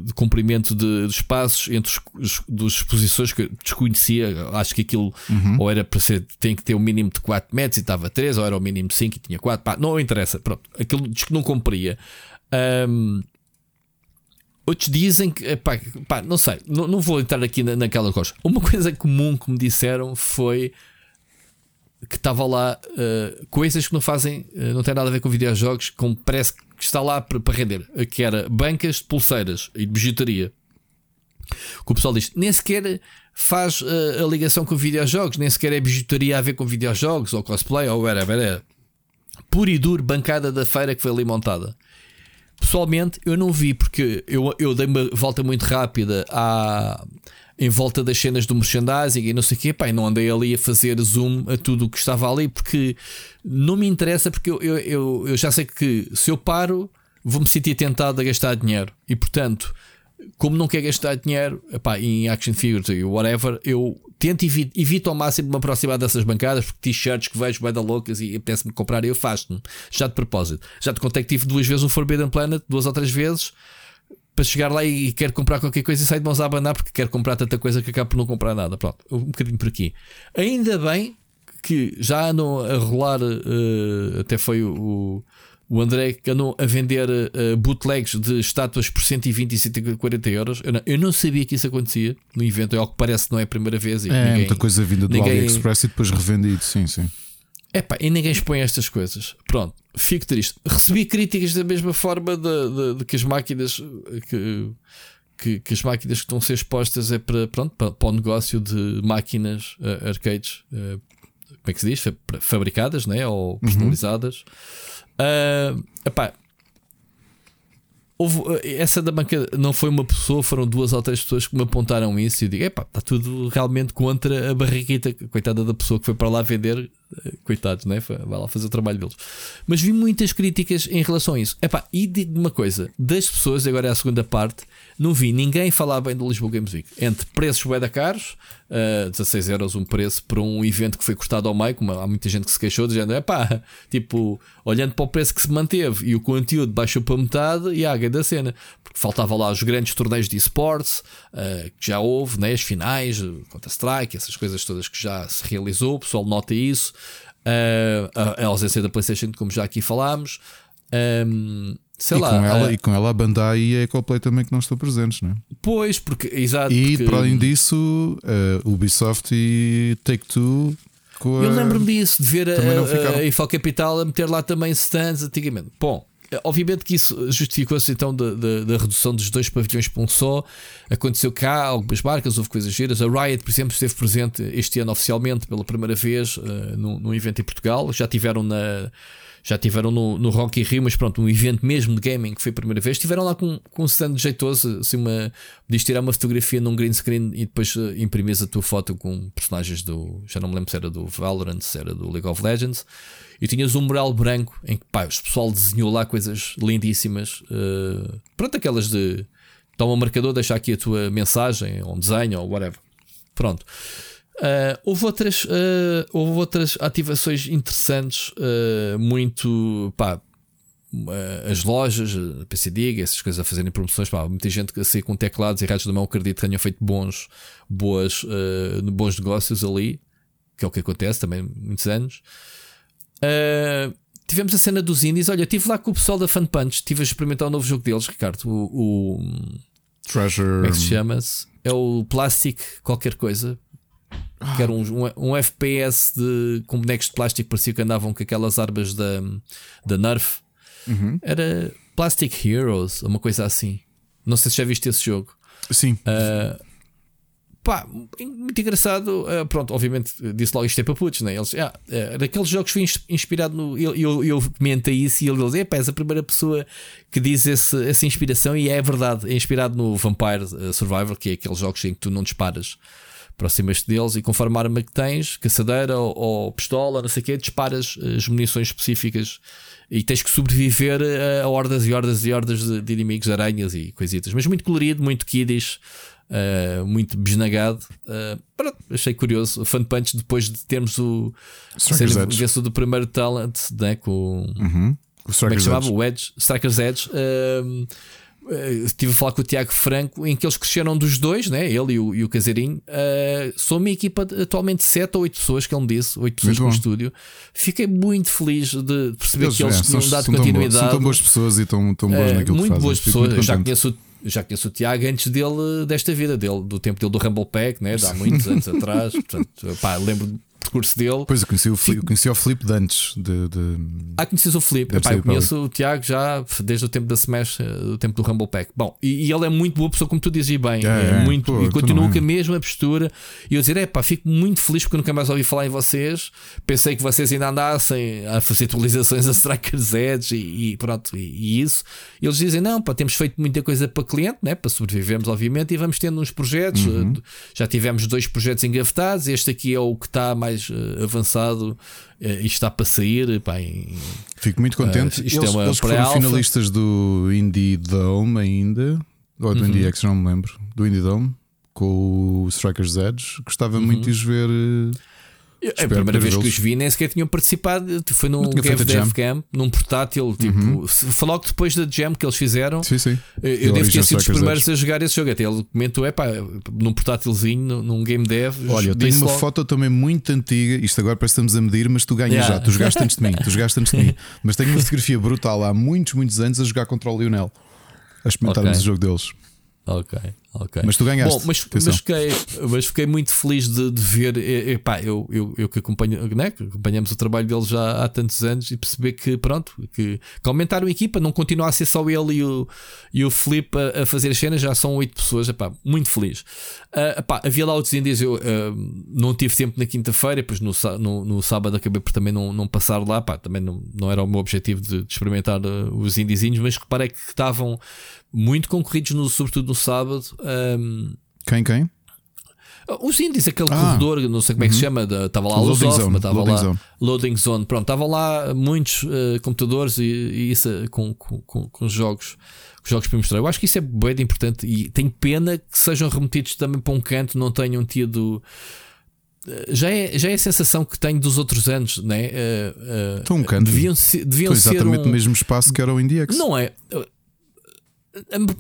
de cumprimento de, de, espaços entre os, dos exposições que desconhecia. Acho que aquilo uhum. ou era para ser, tem que ter um mínimo de 4 metros e estava 3, ou era o mínimo de 5 e tinha 4. Pá, não interessa. Pronto, aquilo diz que não cumpria. Um, Outros dizem que, pá, pá não sei, não, não, vou entrar aqui na, naquela coisa. Uma <laughs> coisa comum que me disseram foi que estava lá uh, coisas que não fazem, uh, não tem nada a ver com videojogos, como parece que está lá para, render, que era bancas de pulseiras e de bijutaria. Que o pessoal diz, nem sequer faz uh, a ligação com videojogos, nem sequer é bijutaria a ver com videojogos ou cosplay ou whatever. É puro e duro bancada da feira que foi ali montada. Pessoalmente, eu não vi, porque eu, eu dei uma volta muito rápida à, em volta das cenas do merchandising e não sei o quê, pá, e não andei ali a fazer zoom a tudo o que estava ali, porque não me interessa, porque eu, eu, eu, eu já sei que se eu paro, vou-me sentir tentado a gastar dinheiro. E portanto, como não quer gastar dinheiro epá, em action figures e whatever, eu tento evito, evito ao máximo me aproximar dessas bancadas, porque t-shirts que vejo bem da loucas e apetece-me comprar, eu faço-me. Já de propósito. Já te contei que tive duas vezes o Forbidden Planet, duas ou três vezes, chegar lá e quero comprar qualquer coisa e sair de mãos a abanar porque quero comprar tanta coisa que acabo por não comprar nada. Pronto, um bocadinho por aqui. Ainda bem que já andam a rolar, uh, até foi o o André que andou a vender uh, bootlegs de estátuas por 120 e 140 euros. Eu não, eu não, sabia que isso acontecia no evento. É algo que parece que não é a primeira vez. É, ninguém, muita coisa vinda do ninguém... AliExpress e depois revendido. Sim, sim. Epá, e ninguém expõe estas coisas. Pronto, fico triste. Recebi críticas da mesma forma de, de, de que as máquinas que, que, que, as máquinas que estão a ser expostas é para, pronto, para, para o negócio de máquinas uh, arcades. Uh, como é que se diz? Fabricadas, né? ou uhum. personalizadas. Uhum. Uh, epá, houve, essa da banca não foi uma pessoa, foram duas ou três pessoas que me apontaram isso e eu digo: epá, está tudo realmente contra a barriguita, coitada da pessoa que foi para lá vender, eh, coitados, né? vai lá fazer o trabalho deles. Mas vi muitas críticas em relação a isso. Epá, e digo uma coisa: das pessoas, agora é a segunda parte, não vi ninguém falar bem do Lisboa Games Week. Entre preços bué da caros, uh, 16 euros um preço para um evento que foi cortado ao meio, como há muita gente que se queixou, dizendo, é pá, tipo, olhando para o preço que se manteve e o conteúdo baixou para metade e a águia da cena, porque faltava lá os grandes torneios de esportes, uh, que já houve, né, as finais, Counter-Strike, essas coisas todas que já se realizou, o pessoal nota isso, uh, a, a ausência da PlayStation, como já aqui falámos. Um, sei e lá. Com ela, e com ela a Bandai e a Coplay também que não estão presentes, não é? Pois, porque, exato. E porque... para além disso, uh, Ubisoft e Take-Two. Eu lembro-me disso, de ver a, a Eiffel Capital a meter lá também stands antigamente. Bom, obviamente que isso justificou-se então da, da, da, redução dos dois pavilhões para um só. Aconteceu cá, algumas marcas, houve coisas giras. A Riot, por exemplo, esteve presente este ano oficialmente pela primeira vez uh, num, num evento em Portugal. Já tiveram na já tiveram no, no Rock Rio, mas pronto, um evento mesmo de gaming que foi a primeira vez. Estiveram lá com, com um stand jeitoso, assim, uma, podias tirar uma fotografia num green screen e depois uh, imprimires a tua foto com personagens do. Já não me lembro se era do Valorant, se era do League of Legends. E tinhas um mural branco em que pá, o pessoal desenhou lá coisas lindíssimas. Uh, pronto, aquelas de. Toma um marcador, deixa aqui a tua mensagem, ou um desenho, ou whatever. Pronto. Uh, houve, outras, uh, houve outras ativações interessantes, uh, muito pá, as lojas, a PC Dig, essas coisas a fazerem promoções, pá, muita gente a sair com teclados e rádios da mão, acredito que tenham feito bons, boas, bons negócios ali, que é o que acontece também muitos anos. tivemos a cena dos indies. Olha, estive lá com o pessoal da Fun Punch, estive a experimentar um novo jogo deles, Ricardo. O, o Treasure. Como é que se chama-se? É o Plastic qualquer coisa que era um, um, um, FPS de, com bonecos de plástico, parecia que andavam com aquelas armas da, da Nerf. Uhum. Era Plastic Heroes, uma coisa assim. Não sei se já viste esse jogo. Sim. Uh, pá, muito engraçado. Uh, pronto, obviamente disse logo isto é para putos, né? Eles, ah, uh, daqueles jogos foi inspirado no. Eu, eu, eu comentei isso e ele diz: é és a primeira pessoa que diz esse, essa inspiração e é verdade. É inspirado no Vampire Survivor, que é aqueles jogos em que tu não disparas aproximas-te deles e conforme a arma que tens, caçadeira ou, ou, pistola, não sei o quê, disparas as munições específicas e tens que sobreviver a, hordas e hordas e hordas de, de inimigos, aranhas e coisitas. Mas muito colorido, muito kiddish. uh, muito besnagado. Uh, pronto, achei curioso. O Fun Punch, depois de termos o vencedor do primeiro talent, né, com uhum. o como é que chamava? O Edge, Strikers Edge. Uh, estive a falar com o Tiago Franco, em que eles cresceram dos dois, né? ele e o, e o Caseirinho. Uh, sou uma equipa de, atualmente 7 ou 8 pessoas, que ele me disse, 8 pessoas muito no estúdio. Fiquei muito feliz de perceber eles, que eles é, tinham dado são continuidade. Tão, são tão boas pessoas e tão, tão boas uh, naquilo muito que boas fazem. pessoas, eu já conheço já conheço o Tiago antes dele, desta vida dele, do tempo dele do Rumble Pack, né? de há muitos anos <laughs> atrás. Portanto, pá, lembro percurso dele. Pois eu conheci o, Filipe, conheci o Filipe de antes de. de... Ah, conheces o Filipe? Epá, eu conheço o Tiago já desde o tempo da Smash, eh, do tempo do Rumble Pack. Bom, e, e ele é muito boa pessoa, como tu dizes bem. É, é, muito, pô, e continua com a mesma postura. E eu dizer, é pá, fico muito feliz porque nunca mais ouvi falar em vocês. Pensei que vocês ainda andassem a fazer atualizações a Strikers Edge e, e pronto, e, e, isso. E eles dizem, não, pá, temos feito muita coisa para cliente, né? para sobrevivermos, obviamente, e vamos tendo uns projetos. Uhum. Já tivemos dois projetos engavetados. Este aqui é o que está mais uh, avançado uh, isto está para sair. Pá, em, Fico muito contente. Uh, isto é eles, é uma eles foram finalistas do Indie Dome ainda, ou do uhum. Indie X, não me lembro, do Indie Dome, com o Strikers Edge. Gostava uhum. muito de os ver. Uh, a primeira vez que os vi nem sequer tinham participado. Foi num Game Dev Camp, num portátil. Tipo, uhum. foi logo depois da Jam que eles fizeram. Sim, sim. Eu, devo ter sido os primeiros a jogar esse jogo. Até ele comentou: é pá, num portátilzinho, num Game Dev. Olha, eu tenho uma logo. foto também muito antiga. Isto agora parece que estamos a medir, mas tu ganhas yeah. já. Tu jogaste antes de mim. Tu <laughs> jogaste antes de mim. Mas tenho uma fotografia brutal há muitos, muitos anos a jogar contra o Lionel. A experimentarmos okay. o jogo deles. Ok, ok. Mas tu ganhaste. Bom, mas, mas, fiquei, mas fiquei muito feliz de, de ver. Epá, eu, eu, eu que, acompanho, né, que acompanhamos o trabalho dele já há tantos anos e perceber que, pronto, que, que aumentaram a equipa, não continua a ser só ele e o, e o Felipe a, a fazer as cenas, já são oito pessoas. Epá, muito feliz. Uh, epá, havia lá outros índios, eu uh, não tive tempo na quinta-feira, depois no, no, no, sábado acabei por também não, não passar lá. Epá, também não, não era o meu objetivo de, de experimentar uh, os indizinhos, mas reparei que estavam muito concorridos, no, sobretudo no sábado. Um, quem, quem? Os índios, aquele ah, corredor, não sei como é que se uhum. chama, estava lá Loading Zone, estava lá zone. Loading Zone, pronto, estavam lá muitos uh, computadores e, e isso uh, com, com, com, com, jogos. Com jogos para mostrar. Eu acho que isso é bem importante e tenho pena que sejam remetidos também para um canto, não tenham tido. Uh, já é, já é a sensação que tenho dos outros anos, né? Uh, uh, um canto. Deviam, ser, deviam exatamente ser um... no mesmo espaço que era o IndieX. Não é.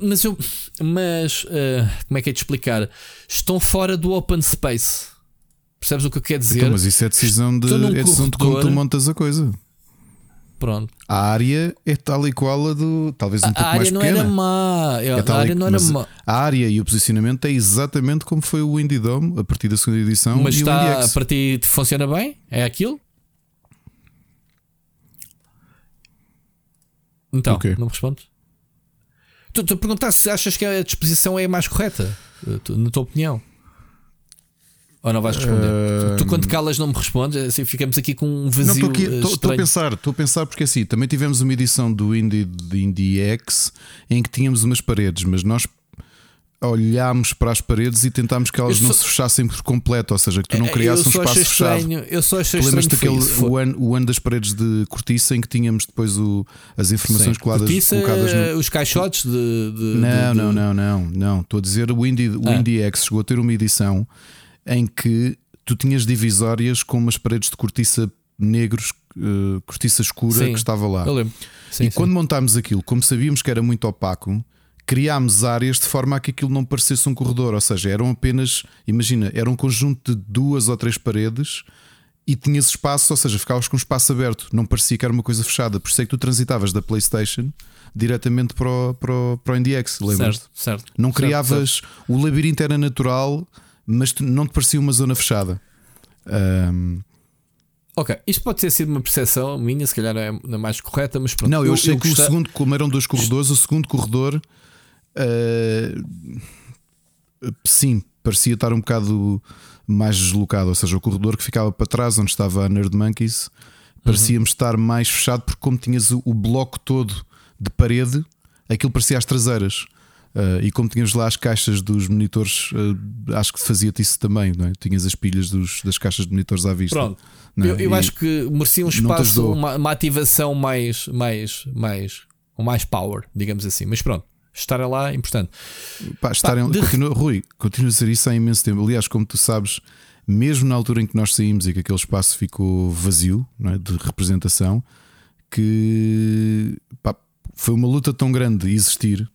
Mas eu. Mas. Uh, como é que é de explicar? Estão fora do open space. Percebes o que eu quero dizer? Então, mas isso é decisão de, é decisão de como tu montas a coisa. Pronto. A área é tal e qual a do. Talvez um a pouco mais pequena. A área não era má. É a área não era má. A área e o posicionamento é exatamente como foi o Indie Dome a partir da segunda edição. Mas e está, a partir funciona bem? É aquilo? Então, okay. não me respondes? Tu, tu perguntaste se achas que a disposição é a mais correta, tu, na tua opinião. Ou não vais responder? Uh... Tu, quando calas, não me respondes, assim ficamos aqui com um vazio. Estou a pensar, estou a pensar porque assim, também tivemos uma edição do Indie, de Indie X em que tínhamos umas paredes, mas nós olhámos para as paredes e tentámos que elas não se fechassem por completo, ou seja, que tu não é, criasses um espaço estranho, fechado. Eu só achei lembras daquele o ano, o ano das paredes de cortiça em que tínhamos depois o, as informações Sim. coladas cortiça, colocadas no... os caixotes de, de não, de, não, não, não, não. Estou a dizer o Indie, o ah. Indie X chegou a ter uma edição em que tu tinhas divisórias com umas paredes de cortiça negros, uh, cortiça escura sim, que estava lá. Sim, e sim. quando montámos aquilo, como sabíamos que era muito opaco, criámos áreas de forma a que aquilo não parecesse um corredor, ou seja, eram apenas, imagina, era um conjunto de duas ou três paredes e tinhas espaço, ou seja, ficavas com espaço aberto, não parecia que era uma coisa fechada, por isso é que tu transitavas da PlayStation diretamente para o, para o, para o NDX, lembras? Certo, certo. Não criavas, certo, certo. o labirinto era natural, mas não te parecia uma zona fechada. Um... Ok, isto pode ter sido uma percepção minha, se calhar é a mais correta, mas pronto. Não, eu, eu achei eu que gostei... o segundo, como eram dois corredores, o segundo corredor Uh, sim, parecia estar um bocado mais deslocado, ou seja, o corredor que ficava para trás, onde estava a Nerd Monkeys, parecia-me uhum. estar mais fechado, porque como tinhas o, o, bloco todo de parede, aquilo parecia às traseiras. Uh, e como tinhas lá as caixas dos monitores, uh, acho que fazia-te isso também, não é? Tinhas as pilhas dos, das caixas de monitores à vista. Pronto, é? eu, eu acho que merecia um espaço, uma, uma, ativação mais, mais, mais, com mais power, digamos assim. Mas pronto, estarem lá é importante. Pá, estarem, Pá, de... continua, Rui, continua a dizer isso há imenso tempo. Aliás, como tu sabes, mesmo na altura em que nós saímos e que aquele espaço ficou vazio é, de representação, que pá, foi uma luta tão grande existir.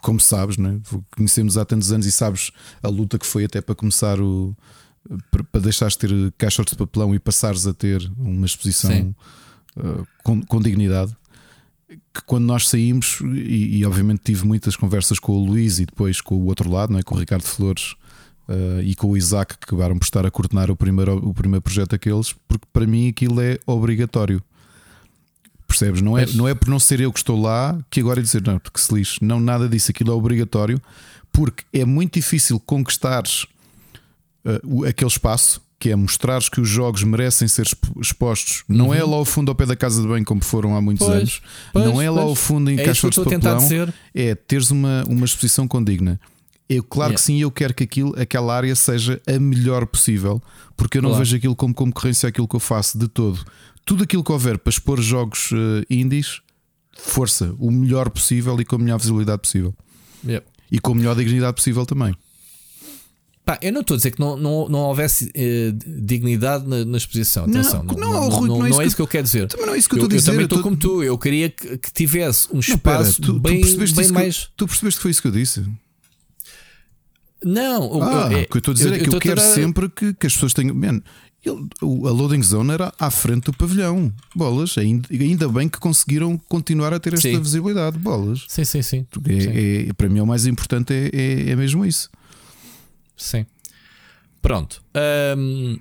Como sabes, né? conhecemos há tantos anos e sabes a luta que foi até para começar o. para deixares de ter caixotes de papelão e passares a ter uma exposição uh, com, com dignidade que quando nós saímos, e, e, obviamente tive muitas conversas com o Luís e depois com o outro lado, não é? com o Ricardo Flores uh, e com o Isaac, que acabaram por estar a coordenar o primeiro, o primeiro projeto daqueles, porque para mim aquilo é obrigatório. Percebes? Não é, não é por não ser eu que estou lá que agora é dizer não, que se lixe. Não, nada disso. Aquilo é obrigatório porque é muito difícil conquistares uh, aquele espaço que é mostrares que os jogos merecem ser expostos. Não é uhum. é lá ao fundo ao pé da casa de banho como foram há muitos pois, anos. Pois, não é lá ao fundo em é caixotes de papelão. É teres uma, uma exposição condigna. Eu, claro yeah. que sim, eu quero que aquilo, aquela área seja a melhor possível, porque eu não claro. vejo aquilo como concorrência àquilo que eu faço de todo. Tudo aquilo que houver para expor jogos uh, indies, força, o melhor possível e com a melhor visibilidade possível. Yeah. E com a melhor dignidade possível também. Pá, eu não estou a dizer que não, não, não houvesse eh, dignidade na, na, exposição. Atenção, não, não, não, não, não é, isso, é isso que, eu quero dizer. Também não é isso que eu estou a dizer. Eu também estou tô... como tu. Eu queria que, que tivesse um espaço pera, tu, bem, tu bem mais. Que, tu percebeste que foi isso que eu disse? Não, ah, é, o que eu estou a dizer eu, é que eu, eu quero sempre que, que as pessoas tenham. Man, a loading zone era à frente do pavilhão. Bolas. Ainda, ainda bem que conseguiram continuar a ter esta sim. visibilidade. Bolas. Sim, sim, sim. É, sim. É, para mim, o mais importante é, é, é mesmo isso. Sim. Pronto. Um,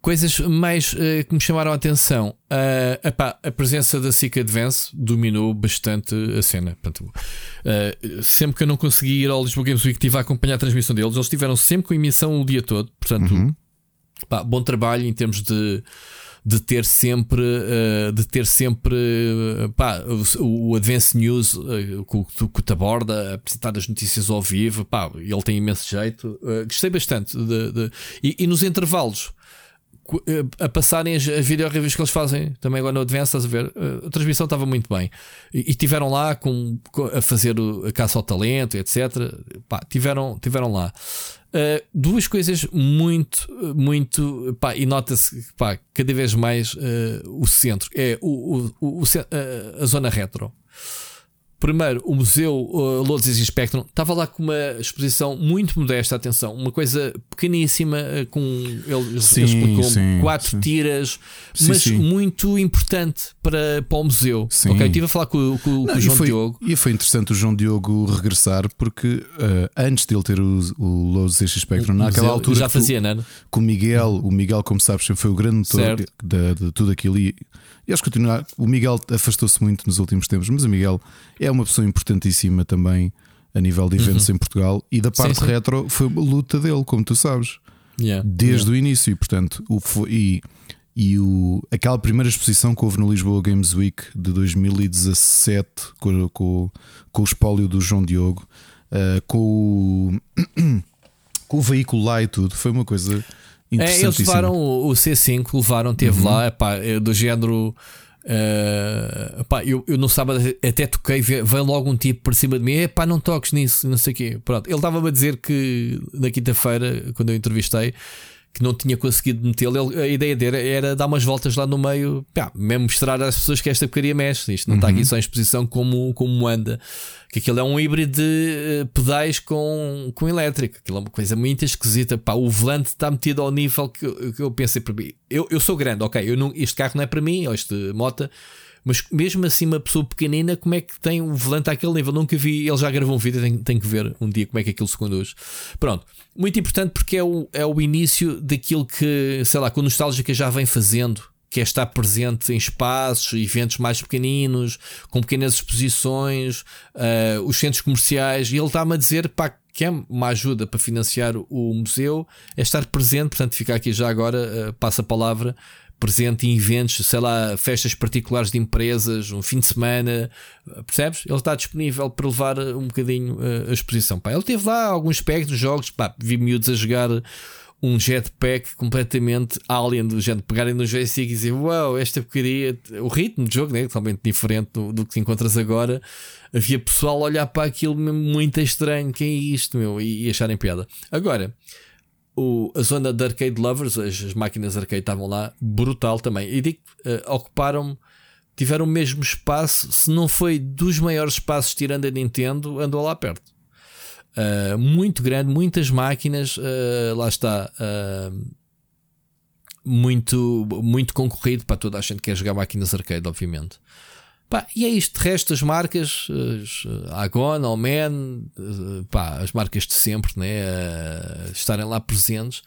coisas mais uh, que me chamaram a atenção. Uh, epá, a presença da SIC Advance dominou bastante a cena. Portanto, uh, sempre que eu não consegui ir ao Lisboa Games Week, estive a acompanhar a transmissão deles. Eles estiveram sempre com emissão o dia todo. Portanto, uhum. pá, bom trabalho em termos de de ter sempre, uh, de ter sempre uh, pá, o, o Advance News com, o te aborda, apresentar as notícias ao vivo, pá, ele tem imenso jeito. gostei bastante. De, de e, e, nos intervalos. A passarem as, as video reviews que eles fazem também agora no Advance, estás a ver? A transmissão estava muito bem e, e tiveram lá com, com, a fazer a caça ao talento, etc. Pá, tiveram, tiveram lá. Uh, duas coisas muito, muito, pá, e nota-se cada vez mais uh, o centro é o, o, o, a, a zona retro. Primeiro, o Museu uh, Lourdes Spectrum estava lá com uma exposição muito modesta, atenção, uma coisa pequeníssima, uh, com ele, sim, explicou sim, quatro sim. tiras, mas muito importante para, para o museu. Sim. Ok, estive a falar com, com, Não, com o João foi, Diogo. E foi interessante o João Diogo regressar, porque uh, antes de ele ter o, o Lourdes Spectrum, o naquela museu, altura. Já fazia, não é? Com o Miguel, o Miguel, como sabes, foi o grande motor de, de, tudo aquilo. E, e acho que continuar. O Miguel afastou-se muito nos últimos tempos, mas o Miguel é uma pessoa importantíssima também a nível de eventos uhum. em Portugal. E da parte sim, sim. retro foi uma luta dele, como tu sabes, yeah, desde yeah. o início. E portanto, o, e, e o, aquela primeira exposição que houve no Lisboa Games Week de 2017 com, com, com o espólio do João Diogo, uh, com, o, <clears throat> com o veículo lá e tudo, foi uma coisa é, eles levaram o, C5, levaram, teve uhum. lá, epá, é do género. Uh, epá, eu, eu no sábado até toquei, veio logo um tipo por cima de mim, epá, não toques nisso, não sei o quê. Pronto, ele estava-me a dizer que na quinta-feira, quando eu entrevistei, que não tinha conseguido metê-lo. A ideia dele era dar umas voltas lá no meio, pá, mesmo mostrar às pessoas que esta porcaria mexe. Isto não uhum. está aqui só em exposição como, como anda. Que aquilo é um híbrido de uh, pedais com, com elétrico. Aquilo é uma coisa muito esquisita. Pá, o volante está metido ao nível que, que eu pensei para mim. Eu, eu sou grande, ok. Eu não, este carro não é para mim, ou este moto mas mesmo assim, uma pessoa pequenina, como é que tem um volante àquele nível? Nunca vi. Ele já gravou um vídeo, tem, que ver um dia como é que aquilo se conduz. Pronto, muito importante porque é o, é o início daquilo que, sei lá, que o Nostálgica já vem fazendo que é estar presente em espaços, eventos mais pequeninos, com pequenas exposições, uh, os centros comerciais, e ele está-me a dizer pá, que é uma ajuda para financiar o museu, é estar presente, portanto, fica aqui já agora, uh, passa a palavra presente em eventos, sei lá, festas particulares de empresas, um fim de semana, percebes? Ele está disponível para levar um bocadinho uh, a exposição. Pá, ele teve lá alguns aspectos, jogos, pá, vi miúdos a jogar um jetpack completamente alien do género, pegarem no joystick e dizer uau, esta porcaria, o ritmo do jogo, né, totalmente diferente do, do, que encontras agora. Havia pessoal a olhar para aquilo muito estranho, que é isto, meu, e, e acharem piada. Agora, o, a zona de arcade lovers, as, as máquinas arcade estavam lá, brutal também. E digo, uh, ocuparam, tiveram o mesmo espaço, se não foi dos maiores espaços tirando a Nintendo, andou lá perto. Uh, muito grande, muitas máquinas, uh, lá está. muito, muito concorrido para toda a gente que quer jogar máquinas arcade, obviamente. Pá, e é isto, de resto, as marcas, as, Agon, Omen, pá, as marcas de sempre, né, estarem lá presentes.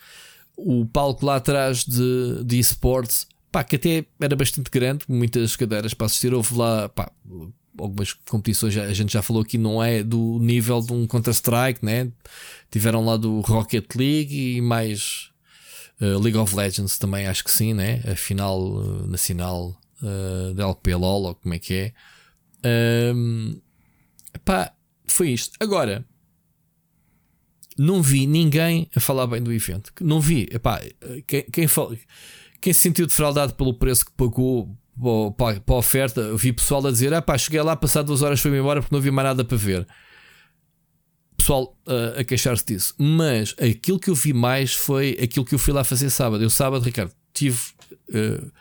O palco lá atrás de, de esportes, pá, que até era bastante grande, muitas cadeiras para assistir. Houve lá, pá, algumas competições, a gente já falou aqui, não é do nível de um Counter-Strike, né? Tiveram lá do Rocket League e mais uh, League of Legends também, acho que sim, né? A final uh, nacional uh, da LPLOL, ou como é que é. Um, pá, foi isto. Agora, não vi ninguém a falar bem do evento. Não vi. Epá, quem, quem, quem se sentiu defraudado pelo preço que pagou para, para a oferta, vi pessoal a dizer: ah, pá, cheguei lá, passado duas horas fui-me embora porque não vi mais nada para ver. Pessoal uh, a queixar-se disso. Mas aquilo que eu vi mais foi aquilo que eu fui lá fazer sábado. Eu, sábado, Ricardo, tive. Uh,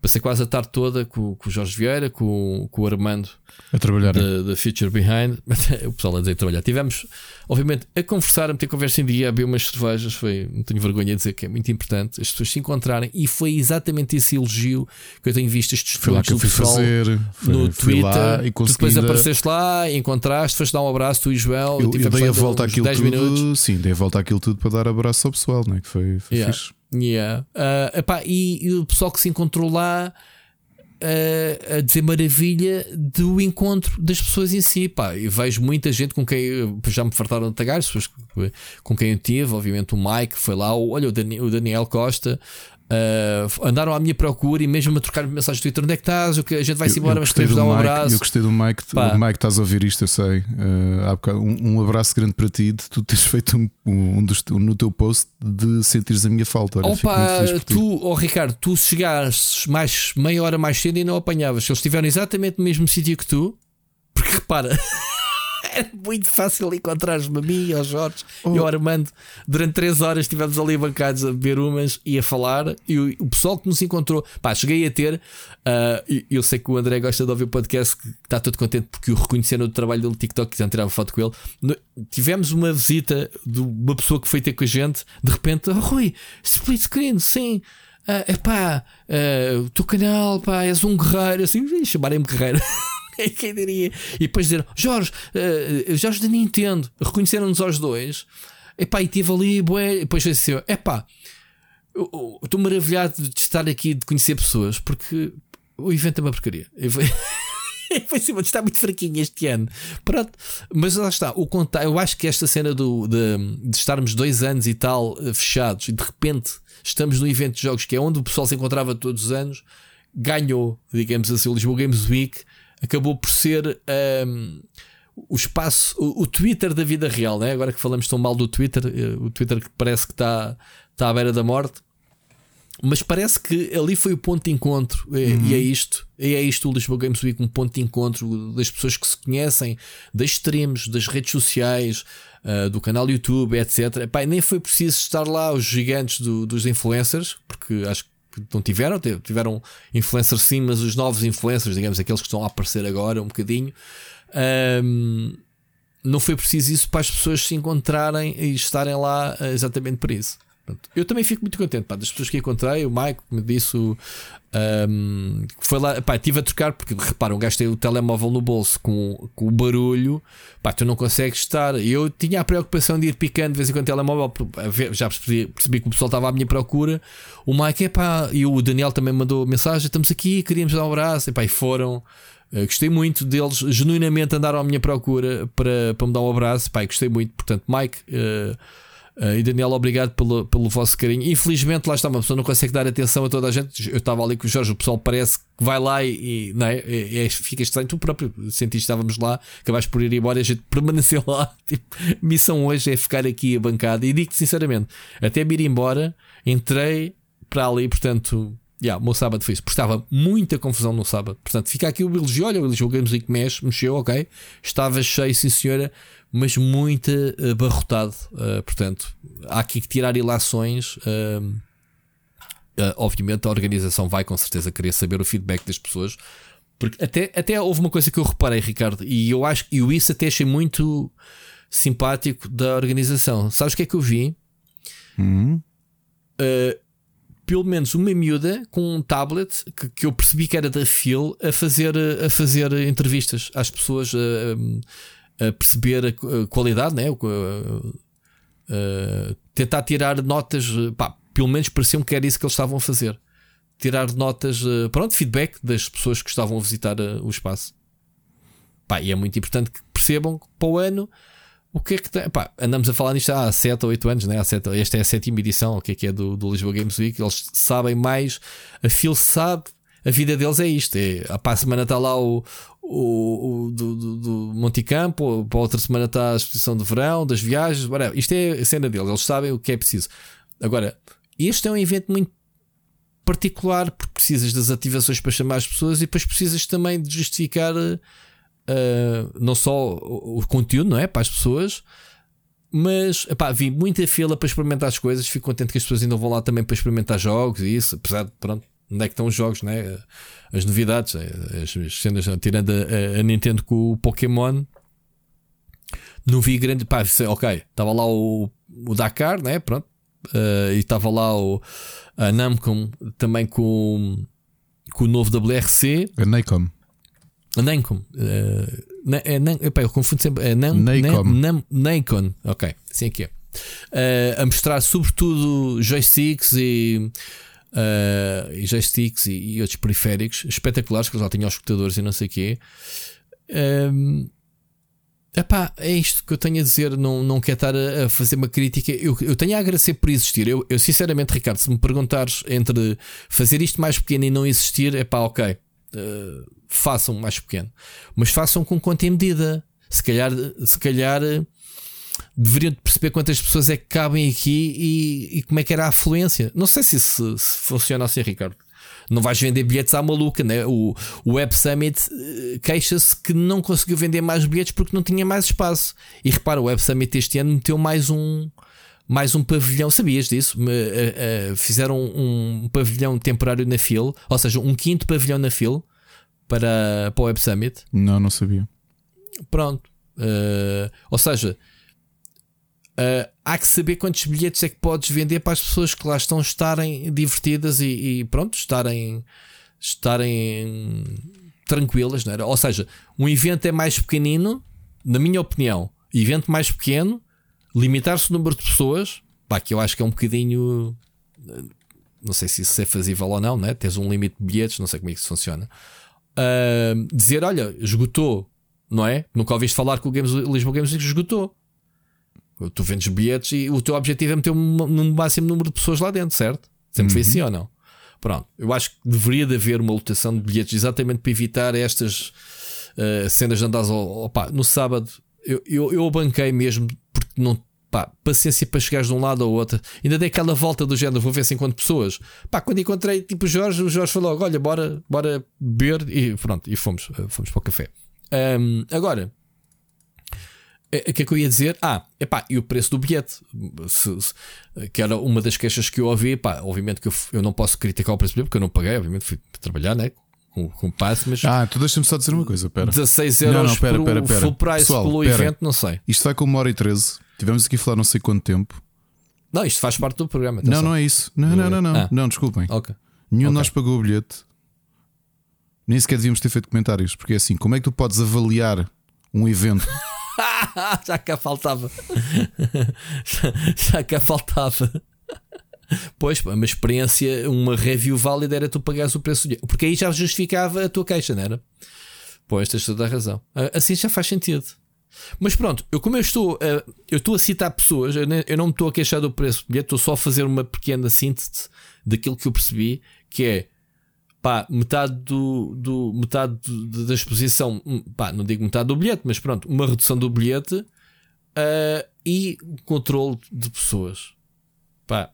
Passei quase a tarde toda com, com o Jorge Vieira, com, com o Armando a trabalhar da Future Behind. <laughs> o pessoal a dizer trabalhar. Tivemos, obviamente, a conversar, a meter conversa em dia, a beber umas cervejas. Foi, não tenho vergonha de dizer que é muito importante as pessoas se encontrarem. E foi exatamente esse elogio que eu tenho visto estes foi lá que eu fui fazer foi, no Twitter. e tu depois apareceste lá, encontraste, foste dar um abraço, tu e Joel. Eu, eu dei a volta àquilo tudo. Minutos. Sim, dei a volta àquilo tudo para dar abraço ao pessoal, não é? que foi, foi yeah. fixe. Yeah. Uh, epá, e, e, o pessoal que se encontrou lá uh, a dizer maravilha do encontro das pessoas em si. Pá, eu vejo muita gente com quem já me fartaram de tagar, pessoas com quem eu tive, obviamente o Mike foi lá, olha o Daniel, o Daniel Costa, Uh, andaram à minha procura e mesmo a trocar mensagens no Twitter: onde é que estás? A gente vai-se embora, mas queremos dar um Mike, abraço. Eu gostei do Mike, Pá. Mike, estás a ouvir isto, eu sei. Uh, um, um, abraço grande para ti de tu teres <laughs> feito um, um, dos, no teu post de sentires a minha falta. Olha, Opa, tu, oh Ricardo, tu chegaste mais meia hora mais cedo e não apanhavas. Eles estiveram exatamente no mesmo sítio que tu, porque repara. <laughs> Era muito fácil encontrar-me a mim, ao Jorge oh. e ao Armando. Durante 3 horas estivemos ali bancados a beber umas e a falar. E o, o pessoal que nos encontrou, pá, cheguei a ter. Uh, eu sei que o André gosta de ouvir o podcast, que está todo contente porque o reconheceram do trabalho dele no TikTok, quiseram tirar uma foto com ele. No, tivemos uma visita de uma pessoa que foi ter com a gente. De repente, oh, Rui, split screen, sim. Uh, epá, uh, o teu canal, pá, és um guerreiro, assim, chamarem-me guerreiro. <laughs> <laughs> Quem diria? E depois dizer Jorge, uh, Jorge da Nintendo, reconheceram-nos aos dois. Epá, e tive ali, bué, e depois assim, epá, estou maravilhado de estar aqui, de conhecer pessoas, porque o evento é uma porcaria. Foi <laughs> sim, está muito fraquinho este ano. Pronto, mas lá está. O conta eu acho que esta cena do, de, de, estarmos dois anos e tal eh, fechados e de repente estamos no evento de jogos que é onde o pessoal se encontrava todos os anos, ganhou, digamos assim, o Lisboa Games Week acabou por ser um, o espaço, o, o, Twitter da vida real, né? agora que falamos tão mal do Twitter, eh, o Twitter que parece que está, está à beira da morte. Mas parece que ali foi o ponto de encontro, e, uhum. e é isto. E é isto o Lisboa Games Week, um ponto de encontro das pessoas que se conhecem, das streams, das redes sociais, uh, do canal YouTube, etc. Epá, nem foi preciso estar lá os gigantes do, dos influencers, porque acho que não tiveram, tiveram influencers sim, mas os novos influencers, digamos, aqueles que estão a aparecer agora um bocadinho, um, não foi preciso isso para as pessoas se encontrarem e estarem lá eh, exatamente para isso. Eu também fico muito contente pá, das pessoas que encontrei. O Mike me disse um, foi lá, pá, estive a trocar porque repara, gajo tem o telemóvel no bolso com, com o barulho, pá, tu não consegues estar. Eu tinha a preocupação de ir picando de vez em quando o telemóvel, já percebi, percebi que o pessoal estava à minha procura. O Mike, é e o Daniel também mandou mensagem: estamos aqui, queríamos dar um abraço, e pá, e foram. Uh, gostei muito deles, genuinamente andaram à minha procura para, para me dar um abraço, pá, gostei muito. Portanto, Mike. Uh, Uh, e Daniel, obrigado pelo, pelo vosso carinho. Infelizmente, lá está, uma pessoa não consegue dar atenção a toda a gente. Eu estava ali com o Jorge, o pessoal parece que vai lá e, e não é? É, é, fica estranho. Tu próprio sentiste, estávamos lá, acabaste por ir embora e a gente <laughs> permaneceu lá. Tipo, missão hoje é ficar aqui a bancada. E digo-te sinceramente, até me ir embora, entrei para ali, portanto. Yeah, o meu sábado foi isso, porque estava muita confusão no sábado. Portanto, fica aqui o elogio. Olha, o elogio Games Week mexe, mexeu, ok. Estava cheio, sim senhora mas muito abarrotado. Uh, portanto, há aqui que tirar ilações. Uh, uh, obviamente, a organização vai com certeza querer saber o feedback das pessoas. Porque até, até houve uma coisa que eu reparei, Ricardo, e eu acho que isso até achei muito simpático da organização. Sabes o que é que eu vi? Uhum. pelo menos uma miúda com um tablet que, que eu percebi que era da Phil a fazer, a fazer entrevistas às pessoas a perceber a qualidade, né? Uh, tentar tirar notas, pá, pelo menos pareceu-me que era isso que eles estavam a fazer. Tirar notas, uh, pronto, feedback das pessoas que estavam a visitar uh, o espaço. Pá, e é muito importante que percebam que para o ano o que é que tem. Pá, andamos a falar nisto há 7 ou 8 anos, né? há 7, esta é a sétima edição, o que é que é do, do Lisboa Games Week. Eles sabem mais, a Phil sabe a vida deles é isto. É, para a semana está lá o, o, o do, do, do Monticampo, para a outra semana está a exposição de verão, das viagens, whatever. isto é a cena deles, eles sabem o que é preciso. Agora, este é um evento muito particular porque precisas das ativações para chamar as pessoas e depois precisas também de justificar uh, não só o, o, conteúdo, não é? Para as pessoas. Mas epá, vi muita fila para experimentar as coisas. Fico contente que as pessoas ainda vão lá também para experimentar jogos e isso, apesar de pronto, onde é que estão os jogos, né? as novidades, eh, as cenas, tirando a, a, Nintendo com o Pokémon. Não vi grande. Pá, ok, estava lá o, o Dakar, né? Pronto. Uh, e estava lá o, a Namcom também com, com o novo WRC. A Nacom. A Namcom. Uh, na, é, na, eu confundo sempre. É Nam, Nacom. Nam, Nacon. Ok, assim é que é. Uh, a mostrar sobretudo joysticks e uh, e joysticks e, e, outros periféricos espetaculares, que eles já tinham os escutadores e não sei o quê. Um, epá, é isto que eu tenho a dizer. Não, não quero estar a, a fazer uma crítica. Eu, eu tenho a agradecer por existir. Eu, eu, sinceramente, Ricardo, se me perguntares entre fazer isto mais pequeno e não existir, é pá, ok. Uh, façam mais pequeno, mas façam com conta em medida. Se calhar, se calhar deveriam perceber quantas pessoas é que cabem aqui e, e como é que era a afluência. Não sei se isso se funciona assim, Ricardo. Não vais vender bilhetes à maluca, né? O, o Web Summit uh, queixa-se que não conseguiu vender mais bilhetes porque não tinha mais espaço. E repara, o Web Summit este ano meteu mais um, mais um pavilhão. Sabias disso? Me, uh, uh, fizeram um, um, pavilhão temporário na FIL, ou seja, um quinto pavilhão na FIL para, para o Web Summit. Não, não sabia. Pronto. ou seja, Uh, há que saber quantos bilhetes é que podes vender para as pessoas que lá estão estarem divertidas e, e pronto, estarem, estarem tranquilas, não é? Ou seja, um evento é mais pequenino, na minha opinião, evento mais pequeno, limitar-se o número de pessoas, pá, que eu acho que é um bocadinho. Não sei se isso é fazível ou não, né? Tens um limite de bilhetes, não sei como é que isso funciona. Uh, dizer, olha, esgotou, não é? Nunca ouviste falar que o Games, Lisboa Games esgotou. Tu vendes bilhetes e o teu objetivo é meter um, máximo número de pessoas lá dentro, certo? Sempre uhum. foi assim ou não? Pronto, eu acho que deveria de haver uma lotação de bilhetes exatamente para evitar estas uh, cenas de andares ao, no sábado. Eu, eu, eu banquei mesmo porque não. Pá, paciência para chegares de um lado ao outro. Ainda dei aquela volta do género, vou ver se encontro pessoas. Pá, quando encontrei tipo o Jorge, o Jorge falou: Olha, bora, bora beber e pronto, e fomos, eh, fomos para o café. Um, agora, é, o que é que eu ia dizer? Ah, epá, e o preço do bilhete? Se, se, que era uma das queixas que eu ouvi. Epá, obviamente que eu, eu não posso criticar o preço do bilhete porque eu não paguei, obviamente fui trabalhar, né? Com, com passe, mas. Ah, tu deixa-me só dizer uma coisa, pera. 16 euros não, não, pera, pera, pera. full price Pessoal, pelo pera. evento, não sei. Isto vai com uma hora e 13. Tivemos aqui a falar não sei quanto tempo. Não, isto faz parte do programa. Atenção. Não, não é isso. Não, não, não, não. Ah. Não, desculpem. Okay. Nenhum okay. de nós pagou o bilhete. Nem sequer devíamos ter feito comentários, porque é assim, como é que tu podes avaliar um evento <laughs> já que faltava. <laughs> já que faltava. Pois, uma experiência, uma review válida era tu pagares o preço. Porque aí já justificava a tua queixa, não era? Pois, tens toda a razão. Assim já faz sentido. Mas pronto, eu como eu estou, uh, eu estou a citar pessoas, eu, não me estou a queixar do preço do estou só a fazer uma pequena síntese daquilo que eu percebi, que é pá, metade do, do metade do, da exposição, hum, pá, não digo metade do bilhete, mas pronto, uma redução do bilhete uh, e controle de pessoas. Pá,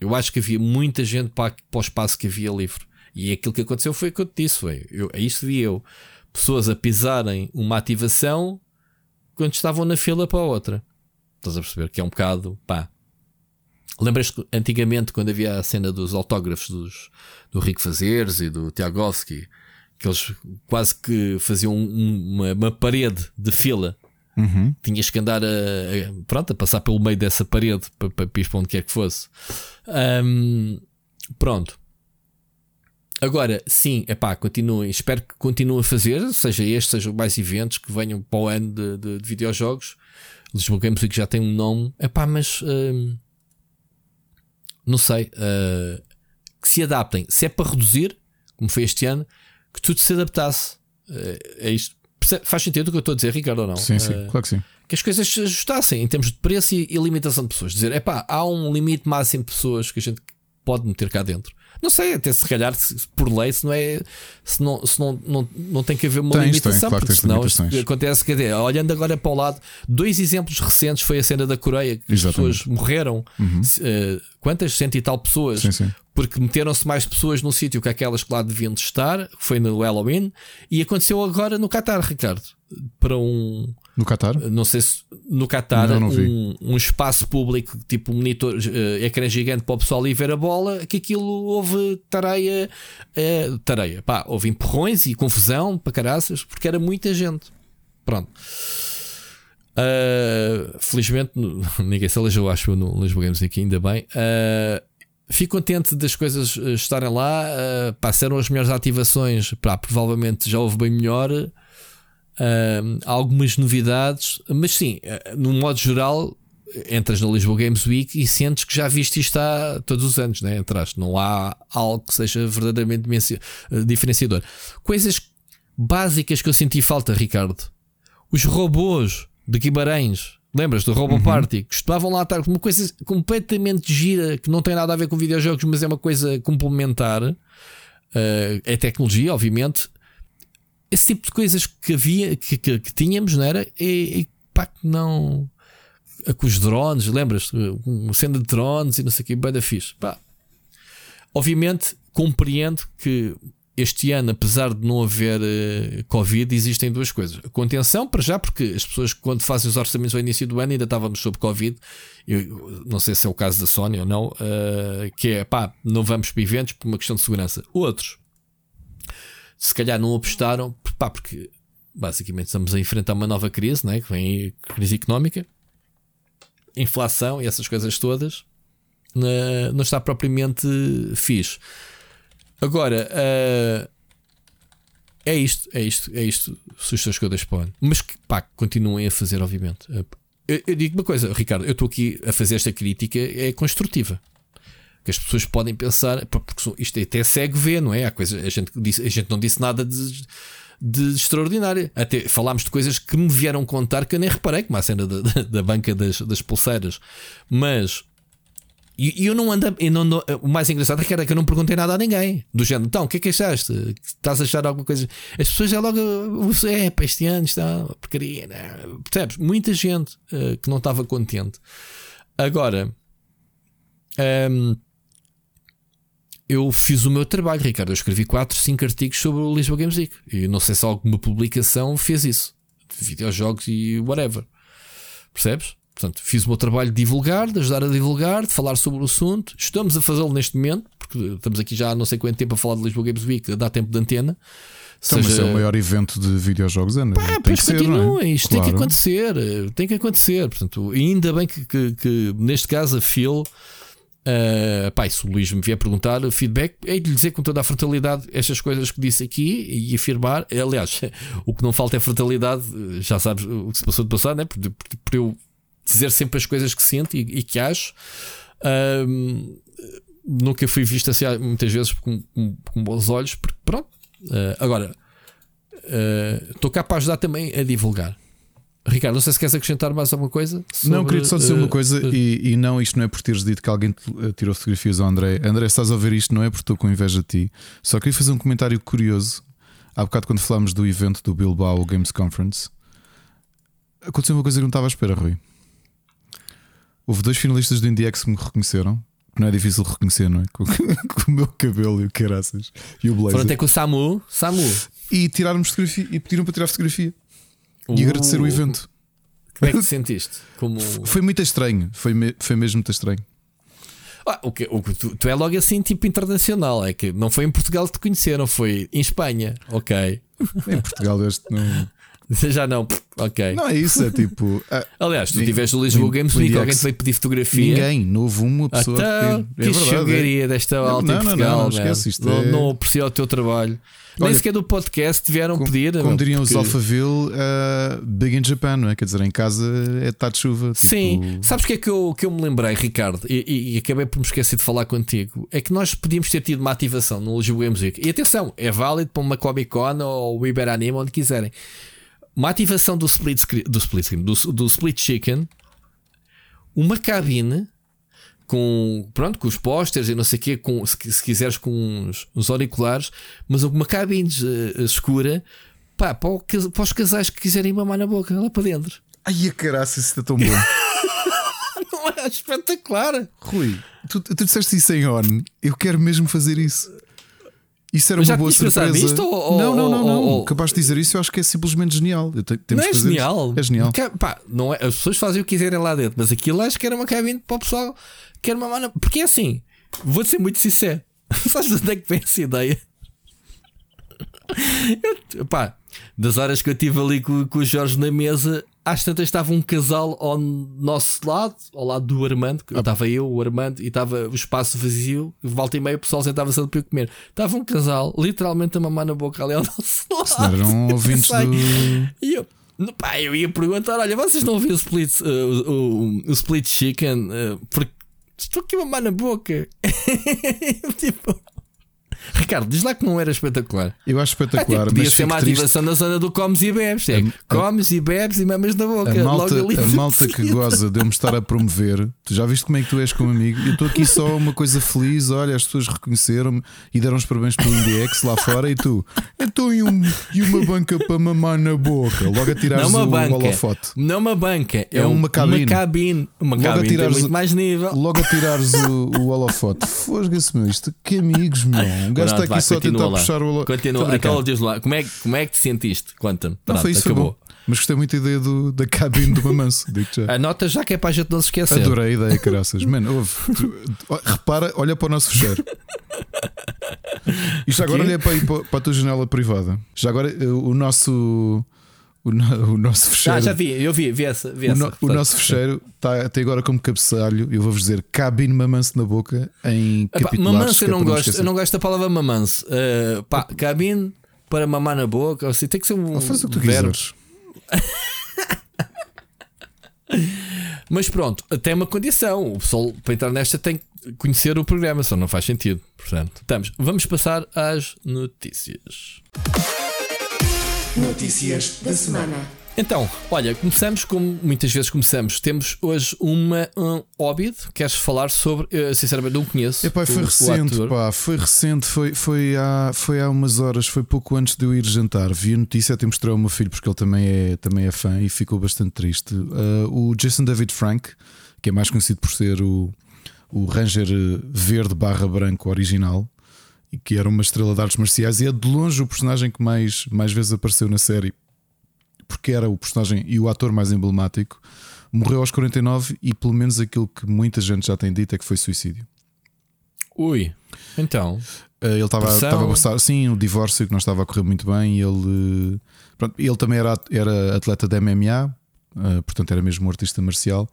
eu acho que havia muita gente para, para o espaço que havia livre. E aquilo que aconteceu foi o que eu te disse, foi, eu, é isso vi eu. Pessoas a pisarem uma ativação quando estavam na fila para a outra. Estás a perceber que é um bocado, pá. Lembras-te antigamente quando havia a cena dos autógrafos dos, do Rico Fazeres e do Tiagovski, que eles quase que faziam uma, uma parede de fila. Uhum. Tinhas que andar a, a, pronto, a passar pelo meio dessa parede para, para, para onde quer que fosse. Um, pronto. Agora, sim, é pá, continuem. Espero que continuem a fazer, seja este, seja mais eventos que venham para o ano de, de, de videojogos. Lisboa Games Week já tem um nome, é pá, mas hum, não sei. Uh, que se adaptem. Se é para reduzir, como foi este ano, que tudo se adaptasse. Uh, é isto. Faz sentido o que eu estou a dizer, Ricardo, ou não? Sim, sim, uh, claro que sim. Que as coisas se ajustassem em termos de preço e, e limitação de pessoas. Dizer, é pá, há um limite máximo de pessoas que a gente pode meter cá dentro. Não sei, até se calhar se, por lei, se não é. Se não, se não, não, não tem que haver uma tens, limitação, tem, claro porque senão acontece. Quer dizer, olhando agora para o lado, dois exemplos recentes foi a cena da Coreia, que Exatamente. as pessoas morreram. Uhum. Uh, quantas? Cento e tal pessoas. Sim, sim. Porque meteram-se mais pessoas num sítio que aquelas que lá deviam de estar, foi no Halloween, e aconteceu agora no Qatar, Ricardo. Para um no Qatar? Não sei se no Qatar não, não um, um, espaço público, tipo monitor, uh, ecrã gigante para o pessoal ir ver a bola, que aquilo houve tareia, uh, tareia, pá, houve empurrões e confusão para caraças, porque era muita gente. Pronto. Uh, felizmente <laughs> ninguém se aleijou, acho no Lisboa Games aqui, ainda bem. Uh, fico contente das coisas estarem lá. Uh, passaram as melhores ativações, pá, provavelmente já houve bem melhor. Uh, algumas novidades, mas sim, uh, no modo geral, entras na Lisboa Games Week e sentes que já viste isto há todos os anos, né? Entraste, não há algo que seja verdadeiramente uh, diferenciador. Coisas básicas que eu senti falta, Ricardo. Os robôs de Guimarães, lembras do Robo uhum. Party? Costumavam lá estar uma coisa completamente gira que não tem nada a ver com videojogos, mas é uma coisa complementar. Uh, é tecnologia, obviamente, esse tipo de coisas que havia, que, que, que tínhamos, não era? E, e pá, que não. Com os drones, lembras? Uma cena de drones e não sei o que, bem da fixe. Pá. Obviamente, compreendo que este ano, apesar de não haver uh, Covid, existem duas coisas. A contenção, para já, porque as pessoas, quando fazem os orçamentos ao início do ano, ainda estávamos sob Covid. Eu não sei se é o caso da Sony ou não, uh, que é pá, não vamos para eventos por uma questão de segurança. Outros, se calhar não apostaram, pá, porque basicamente estamos a enfrentar uma nova crise, né? que vem crise económica, inflação e essas coisas todas, não está propriamente fixe. Agora, uh, é isto, é isto, é isto, sugestões que eu deixo para. Mas que pá, continuem a fazer, obviamente. Eu, eu digo uma coisa, Ricardo, eu estou aqui a fazer esta crítica, é construtiva que as pessoas podem pensar, porque isto até segue ver, não é? Há coisa, a, gente disse, a gente não disse nada de, de extraordinário. Até falámos de coisas que me vieram contar que eu nem reparei, como a cena da, da, banca das, das pulseiras. Mas e eu não ando. Eu não, o mais engraçado é que era que eu não perguntei nada a ninguém. Do género, então, o que é que achaste? Estás a achar alguma coisa? As pessoas já logo. É, para este ano está porcaria. Não. Percebes? Muita gente uh, que não estava contente. Agora. Um, eu fiz o meu trabalho, Ricardo. Eu escrevi 4, 5 artigos sobre o Lisboa Games Week. E não sei se alguma publicação fez isso. De videojogos e whatever. Percebes? Portanto, fiz o meu trabalho de divulgar, de ajudar a divulgar, de falar sobre o assunto. Estamos a fazê-lo neste momento, porque estamos aqui já há não sei quanto tempo a falar de Lisboa Games Week, dá tempo de antena. Então, seja... mas é o maior evento de videojogos, Ana. Pá, tem que ser, continua, é? isto claro. tem que acontecer, tem que acontecer. Portanto, ainda bem que, que, que neste caso a Phil Uh, pá, se o Luís me vier perguntar feedback, é de lhe dizer com toda a frontalidade estas coisas que disse aqui e afirmar. Aliás, <laughs> o que não falta é frontalidade, já sabes o que se passou de passado, né? por, por, por eu dizer sempre as coisas que sinto e, e que acho. Uh, nunca fui visto assim muitas vezes com, com, com bons olhos, porque pronto. Uh, agora, estou cá para ajudar também a divulgar. Ricardo, não sei se queres acrescentar mais alguma coisa. Sobre, não, queria só dizer uh, uma coisa, uh, e, e, não, isto não é por teres dito que alguém tirou fotografias ao André. André, estás a ouvir isto, não é porque estou com inveja de ti. Só queria fazer um comentário curioso. Há bocado, quando falámos do evento do Bilbao Games Conference, aconteceu uma coisa que não estava à espera, Rui. Houve dois finalistas do IndieX que me reconheceram. Não é difícil reconhecer, não é? Com, <laughs> com o meu cabelo e o caraças e o blazer. Foram até com o Samu. Samu. E tiraram fotografia e pediram para tirar fotografia. Uh, e agradecer o evento. Como é que te <laughs> sentiste? Como... Foi muito estranho. Foi, me, foi mesmo muito estranho. Ah, o que, o que tu, tu, é logo assim, tipo internacional. É que não foi em Portugal que te conheceram, foi em Espanha. Ok. <laughs> Em Portugal, este não. Já não, ok. Não é isso, é tipo. Uh, <laughs> Aliás, tu tiveste o Lisboa Games Week, alguém te veio pedir fotografia. Ninguém, não houve uma pessoa então, que, é que chogaria é. desta alta não, em Portugal. Não, não, não, esquece, isto não, é... não aprecia o teu trabalho. Olha, Nem sequer do podcast vieram com, pedir. Como diriam porque... os Alphaville, uh, Big in Japan, não é? Quer dizer, em casa é tá de chuva. Tipo... Sim, sabes o que é que eu, que eu me lembrei, Ricardo? E, e, e, acabei por me esquecer de falar contigo. É que nós podíamos ter tido uma ativação no Lisboa Games Week. E atenção, é válido para uma Comic Con ou o Iberanime, onde quiserem uma ativação do split screen, do split do, do split chicken, uma cabine com pronto com os posters e não sei o quê, com, se, se quiseres com os, os, auriculares, mas uma cabine uh, escura pá, para, o, para, os casais que quiserem mamar na boca lá para dentro. Ai, a caraça, isso está tão bom. <laughs> não é espetacular. Rui, tu, tu disseste isso em on. Eu quero mesmo fazer isso. Isso era uma boa surpresa. Isto, ou, não, não, não, não. Ou, Capaz de dizer isso, eu acho que é simplesmente genial. não é genial. Isso. É genial. Porque, pá, não é, as pessoas fazem o que quiserem lá dentro, mas aquilo acho que era uma cabine para o pessoal que era uma mana. Porque é assim, vou ser muito sincero. <laughs> Sabes de onde é que vem essa ideia? <laughs> Eu, pá, das horas que eu estive ali com, com o Jorge na mesa, às tantas estava um casal ao nosso lado, ao lado do Armando, ah. estava eu, o Armando, e estava o espaço vazio, volta e meia o pessoal sentava-se ali para comer. Estava um casal, literalmente a mamar na boca ali ao <laughs> nosso lado. Se eram ouvintes do... E eu, pá, eu ia perguntar: olha, vocês não ouviram o split, uh, o, o, o, split chicken? Uh, porque estou aqui a mamar na boca. <laughs> tipo. Ricardo, diz lá que não era espetacular. Eu acho espetacular. Ah, podia ser uma ativação na zona do comes e bebes. É, a, comes e bebes e mamas na boca. A malta, a malta que goza de eu me estar a promover, tu já viste como é que tu és como amigo? Eu estou aqui só uma coisa feliz. Olha, as pessoas reconheceram-me e deram os parabéns pelo IndieX lá fora. E tu, então e, um, e uma banca para mamar na boca? Logo a tirares não uma o banca, holofote. Não uma banca, é, é uma cabine. Uma cabine, uma logo cabine a tirares, muito mais nível. Logo a tirares o, o holofote. Fosga-se, meu. Isto que amigos, meu. <laughs> Um gajo está aqui só a tentar lá. puxar o. Continua. Então, diz lá, como é, como é que te sentiste? Conta-me. Não foi isso, acabou. Mas gostei muito da ideia do, da cabine do Mamanço. <laughs> já. Anota já que é para a gente não se esquecer. Adorei a ideia, caraças. Mano, ouve, repara, olha para o nosso fecheiro. Isto agora olha para, para a tua janela privada. Já agora eh, o nosso o, o nosso fecheiro. Ah, já vi, eu vi, vi essa. Vi o, essa, o nosso fecheiro está até agora como cabeçalho. Eu vou-vos dizer cabine mamanço na boca em capitulares. Mamanço eu não gosto, eu não gosto da palavra mamanço. Uh, pá, cabine para mamar na boca, assim, tem que ser um. Faz o que tu verbo. quiseres. <laughs> Mas pronto, até uma condição. O pessoal para entrar nesta tem que conhecer o programa, só não faz sentido. Portanto, estamos. Vamos passar às notícias. Notícias da semana. Então, olha, começamos como muitas vezes começamos. Temos hoje uma um Hobbit. Queres falar sobre? Eu, sinceramente, não conheço. Epá, foi o, recente, o pá, foi recente. Foi, foi, há, foi há umas horas, foi pouco antes de eu ir jantar. Vi a notícia, até mostrei ao meu filho, porque ele também é, também é fã e ficou bastante triste. Uh, o Jason David Frank, que é mais conhecido por ser o, o Ranger verde barra branco original, que era uma estrela de artes marciais e é de longe o personagem que mais, mais vezes apareceu na série, porque era o personagem e o ator mais emblemático. Morreu aos 49 e, pelo menos, aquilo que muita gente já tem dito é que foi suicídio. Ui, então. Eh, ele estava a passar, sim, o divórcio que não estava a correr muito bem. Ele, pronto, ele também era, era atleta da MMA, eh, portanto, era mesmo um artista marcial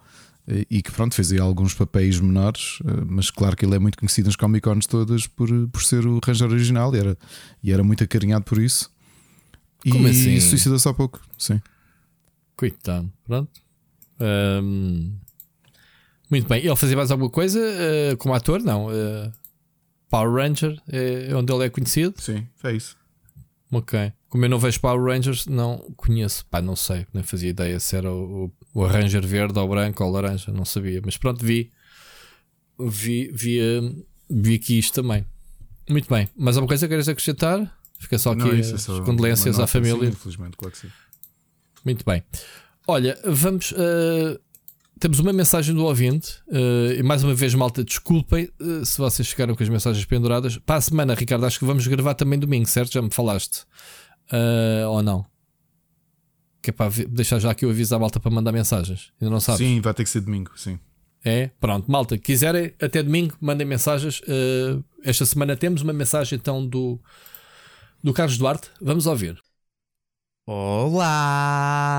e que pronto, fez aí alguns papéis menores, eh, mas claro que ele é muito conhecido nas Comic Cons todas por, por ser o Ranger original e era, e era muito acarinhado por isso. Como e assim? suicidou-se há pouco, sim. Coitado, pronto. Muito bem, ele fazia mais alguma coisa uh, como ator? Não. Uh, Power Ranger é onde ele é conhecido. Sim, é isso. Ok. Como eu não vejo Power Rangers, não conheço. Pá, não sei. Nem fazia ideia se era o, o Ranger verde ou branco ou laranja. Não sabia. Mas pronto, vi. Vi, vi, vi aqui isto também. Muito bem. Mas alguma coisa queres acrescentar? Fica só aqui não, é só condolências à família. Sim, infelizmente, claro que sim. Muito bem. Olha, vamos. Uh, temos uma mensagem do ouvinte. Uh, e mais uma vez, malta, desculpem uh, se vocês ficaram com as mensagens penduradas. Para a semana, Ricardo, acho que vamos gravar também domingo, certo? Já me falaste. Ou não? Que é para deixar já aqui o aviso à malta para mandar mensagens. Ainda não sabes? Sim, vai ter que ser domingo, sim. É, pronto, malta, quiserem até domingo, mandem mensagens. esta semana temos uma mensagem então do, do Carlos Duarte. Vamos ouvir. Olá!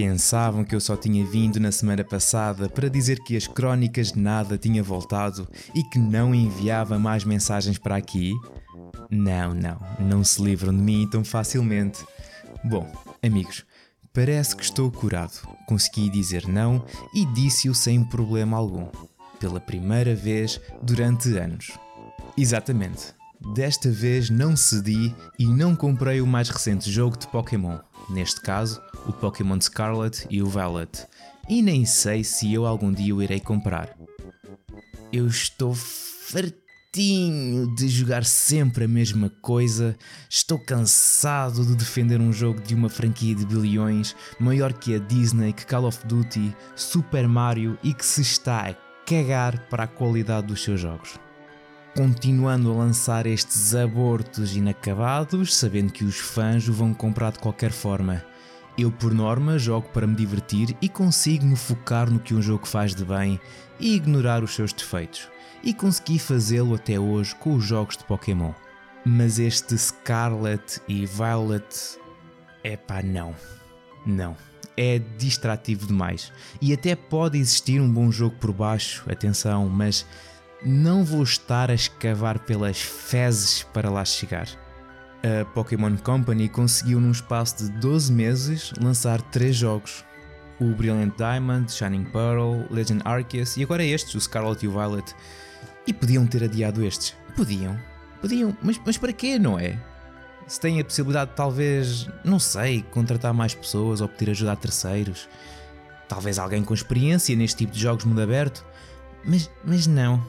Pensavam que eu só tinha vindo na semana passada para dizer que as crónicas de nada tinha voltado e que não enviava mais mensagens para aqui? Não, não, não se livram de mim tão facilmente. Bom, amigos, parece que estou curado. Consegui dizer não e disse-o sem problema algum. Pela primeira vez durante anos. Exatamente. Desta vez não cedi e não comprei o mais recente jogo de Pokémon, neste caso, o Pokémon Scarlet e o Violet, e nem sei se eu algum dia o irei comprar. Eu estou fartinho de jogar sempre a mesma coisa, estou cansado de defender um jogo de uma franquia de bilhões maior que a Disney, que Call of Duty, Super Mario e que se está a cagar para a qualidade dos seus jogos continuando a lançar estes abortos inacabados, sabendo que os fãs o vão comprar de qualquer forma. Eu, por norma, jogo para me divertir e consigo me focar no que um jogo faz de bem e ignorar os seus defeitos. E consegui fazê-lo até hoje com os jogos de Pokémon. Mas este Scarlet e Violet. é pá, não. Não. É distrativo demais. E até pode existir um bom jogo por baixo, atenção, mas não vou estar a escavar pelas fezes para lá chegar. A Pokémon Company conseguiu, num espaço de 12 meses, lançar 3 jogos: o Brilliant Diamond, Shining Pearl, Legend Arceus e agora estes, o Scarlet e o Violet. E podiam ter adiado estes. Podiam. Podiam. Mas, mas para quê, não é? Se têm a possibilidade de talvez, não sei, contratar mais pessoas ou pedir ajuda a terceiros. Talvez alguém com experiência neste tipo de jogos mundo aberto. Mas, mas não.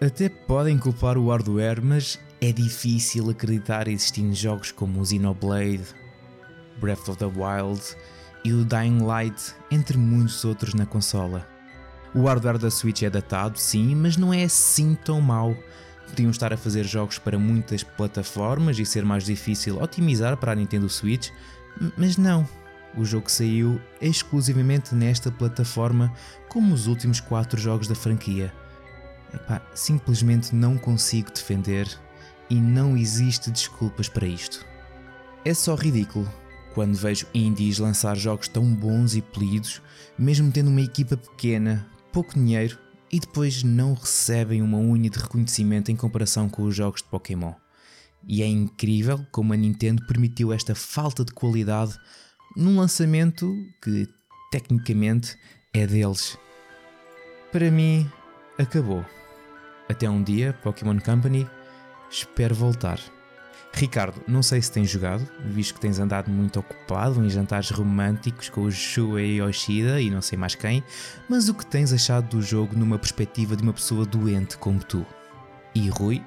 Até podem culpar o hardware, mas é difícil acreditar existindo jogos como o Xenoblade, Breath of the Wild e o Dying Light, entre muitos outros na consola. O hardware da Switch é datado, sim, mas não é assim tão mau. Podiam estar a fazer jogos para muitas plataformas e ser mais difícil otimizar para a Nintendo Switch, mas não. O jogo saiu exclusivamente nesta plataforma, como os últimos 4 jogos da franquia. Epá, simplesmente não consigo defender e não existe desculpas para isto. É só ridículo quando vejo indies lançar jogos tão bons e polidos, mesmo tendo uma equipa pequena, pouco dinheiro e depois não recebem uma unha de reconhecimento em comparação com os jogos de Pokémon. E é incrível como a Nintendo permitiu esta falta de qualidade num lançamento que tecnicamente é deles. Para mim, acabou. Até um dia, Pokémon Company, espero voltar. Ricardo, não sei se tens jogado, visto que tens andado muito ocupado em jantares românticos com o Shuei Yoshida e não sei mais quem, mas o que tens achado do jogo numa perspectiva de uma pessoa doente como tu? E Rui,